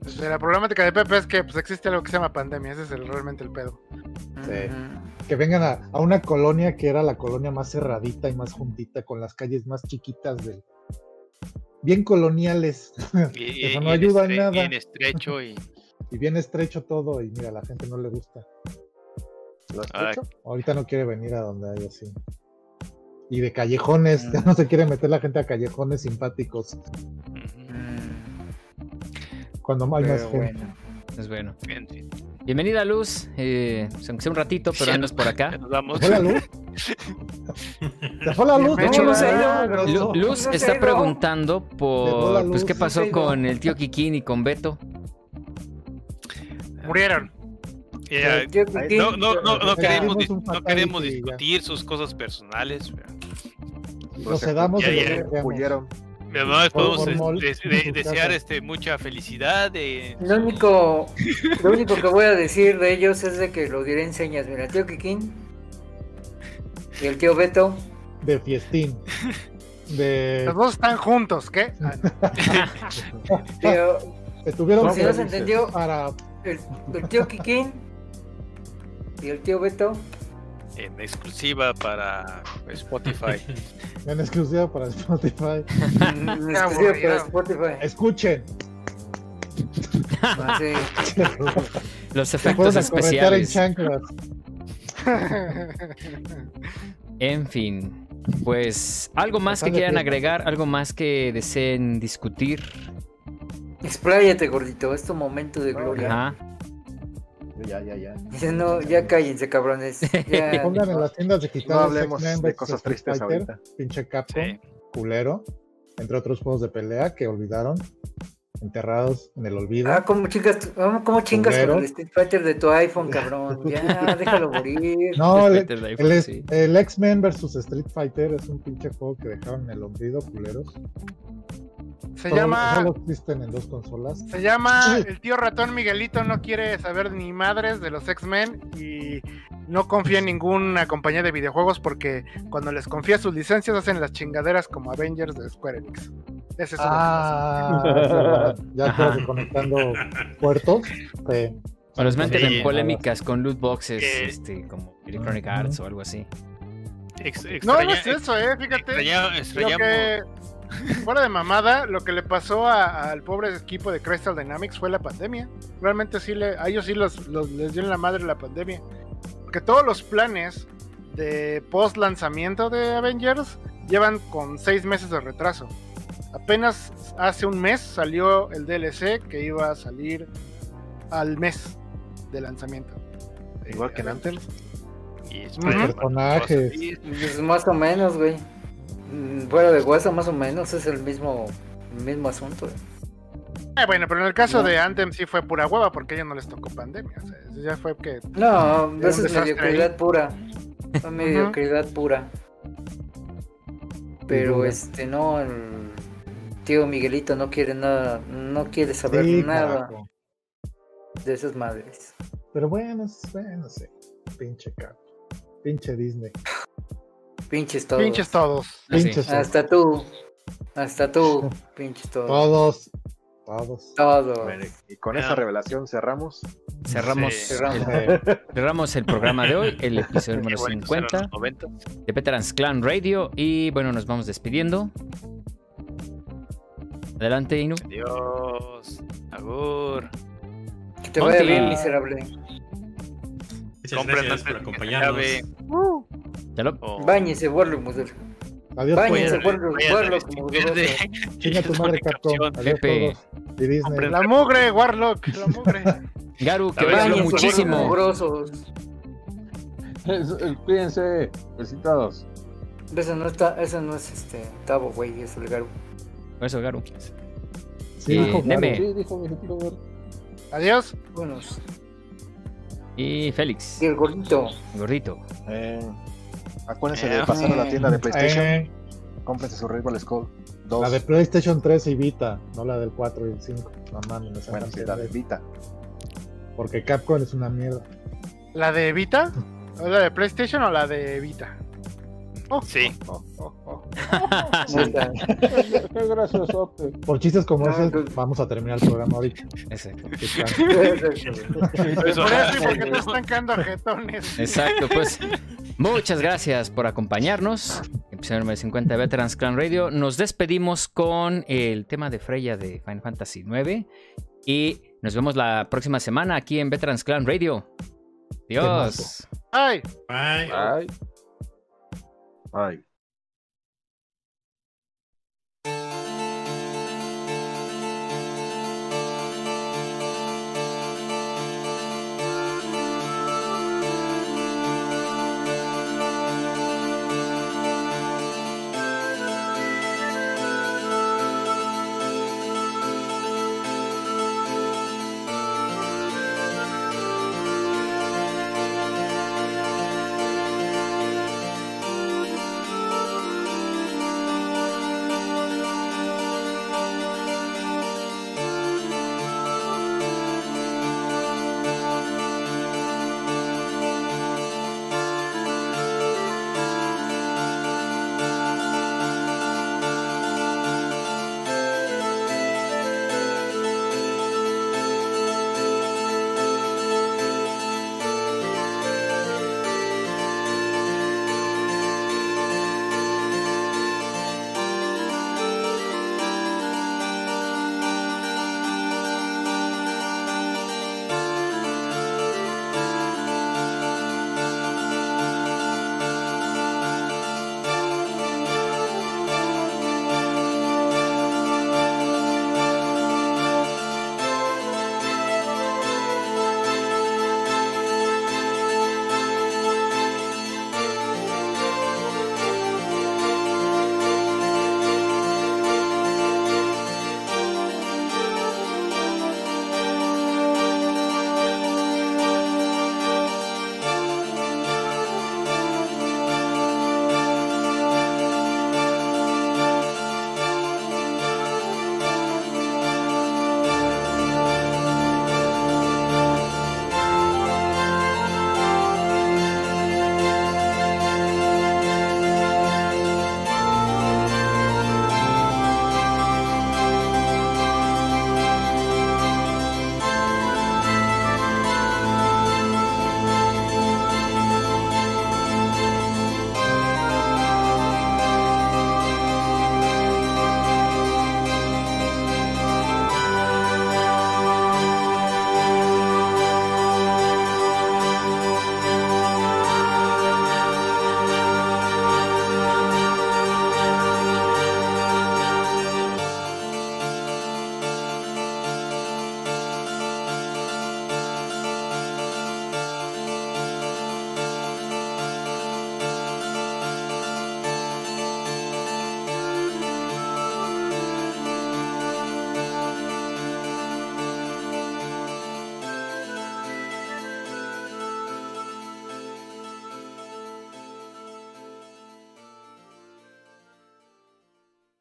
Pues, La problemática de Pepe es que pues, existe algo que se llama pandemia, ese es el- realmente el pedo. Sí. Que vengan a, a una colonia que era la colonia más cerradita y más juntita, con las calles más chiquitas del. Bien coloniales. Y, Eso y- no y ayuda en nada. y en estrecho y Y bien estrecho todo, y mira, a la gente no le gusta. ¿Lo Ah, escucho? Ahorita no quiere venir a donde hay así. Y de callejones, Mm. ya no se quiere meter la gente a callejones simpáticos Mm, cuando hay más pero gente. bueno. Es bueno. Bienvenida, Luz. Eh, pues, aunque sea un ratito, pero andas por acá. nos vamos. ¿Se fue la luz? ¿Se fue la luz? De hecho, No, no ido. no, no. Luz No está preguntando por pues qué no pasó con el tío Kikín y con Beto. Murieron. No, no, no, no queremos, no queremos discutir sus cosas personales. pero- Procedamos Ya, de lo huyeron. Pero no les Por- podemos des- de- desear este, mucha felicidad. De, Lo único, lo único que voy a decir de ellos es de que lo diré en señas. Mira, el tío Kikín y el tío Beto. De fiestín. De. Los dos están juntos, ¿qué? Ah. Tío, Estuvieron si no se entendió, para el, el tío Kikín y el tío Beto. en exclusiva para Spotify. en exclusiva para Spotify. mm, exclusiva para Spotify. Escuchen. Sí. Los efectos en especiales. En fin. Pues, ¿algo más que quieran agregar? ¿Algo más que deseen discutir? Expláyate, gordito. Es tu momento de gloria. Ajá. Ya, ya, ya. Dice, no, ya cállense, cabrones. Ya, Pongan en las tiendas digitales. No hablemos de cosas Street tristes Fighter, ahorita. Pinche Capcom, Sí. culero. Entre otros juegos de pelea que olvidaron. Enterrados en el olvido. Ah, ¿cómo chingas, cómo- chingas con el Street Fighter de tu iPhone, cabrón? Ya, déjalo morir. no, el, el el, X-Men vs Street Fighter es un pinche juego que dejaron en el olvido, culeros. Se Solo- llama, Solo existen en dos consolas. se llama El tío ratón Miguelito no quiere saber ni madres de los X-Men y no confía en ninguna compañía de videojuegos porque cuando les confía sus licencias hacen las chingaderas como Avengers de Square Enix. Ese es Ah, es verdad. ya estoy conectando puertos. O los meten en polémicas con loot boxes, Eh. este, como Electronic Arts o algo así. Ex- No, no es eso, eh, fíjate. extraña- Lo extrañamos- que, fuera de mamada, lo que le pasó al pobre equipo de Crystal Dynamics fue la pandemia. Realmente sí, le, a ellos sí los, los- les dio en la madre la pandemia. Porque todos los planes de post lanzamiento de Avengers llevan con seis meses de retraso. Apenas hace un mes salió el DLC que iba a salir al mes de lanzamiento. Igual que en Avengers. antes. y es Personajes. Pues más o menos, güey. Mm, Fuera de WhatsApp, más o menos, es el mismo, mismo asunto. Ah, bueno, pero en el caso No. de Anthem sí fue pura hueva porque a ellos no les tocó pandemia. O sea, ya fue que No, eso es mediocridad pura. Es mediocridad pura. Pero este, no, el tío Miguelito no quiere nada, no quiere saber Sí, nada carajo. de esas madres. Pero bueno, bueno, sí. Pinche cap. Pinche Disney. Pinches todos. pinches todos. Así. Pinches Hasta tú. Hasta tú. Pinches todos. todos. Todos. Todos. Bueno, y con Ah. esa revelación cerramos. Cerramos, Sí. Cerramos. Cerramos el programa de hoy, el episodio número eran 50 los 90. de Veterans Clan Radio. Y bueno, nos vamos despidiendo. Adelante, Inu. Adiós. Agur. Que te vaya Monty. bien, miserable. Muchas Compren gracias por acompañarnos. Báñese, Warlock, mujer. Adiós, todos. Warlock, verde. Chinga tu madre, Capcom. Adiós, Pepe. todos. Y Disney. Compren- La mugre, Warlock, la mugre. Garu, que Báñense, muchísimo. Mugrosos. Cuídense. Besitos. Ese no, está, ese no es este Tavo, güey, es el Garu. Eso, Garu. Sí, Eh, dijo. Neme. Sí, dijo Garu. Adiós. Buenos. Y Félix, Y el gordito. gordito. Eh, acuérdense Eh, de pasar a la tienda de PlayStation. Eh, Cómprense su Rival Skull 2. la de PlayStation 3 y Vita, no la del 4 y el 5. No mames, no bueno, sí, la de. Vita. Porque Capcom es una mierda. ¿La de Vita? ¿O la de PlayStation o la de Vita? Oh, Sí. Qué, graciosote. Por chistes como No, ese, entonces- vamos a terminar el programa ahorita. Exacto. Por eso y porque te están quedando jetones. Exacto, pues muchas gracias por acompañarnos. Episodio número 50 de Veterans Clan Radio. Nos despedimos con el tema de Freya de Final Fantasy IX. Y nos vemos la próxima semana aquí en Veterans Clan Radio. Adiós. Ay. Bye. Ay. Ay.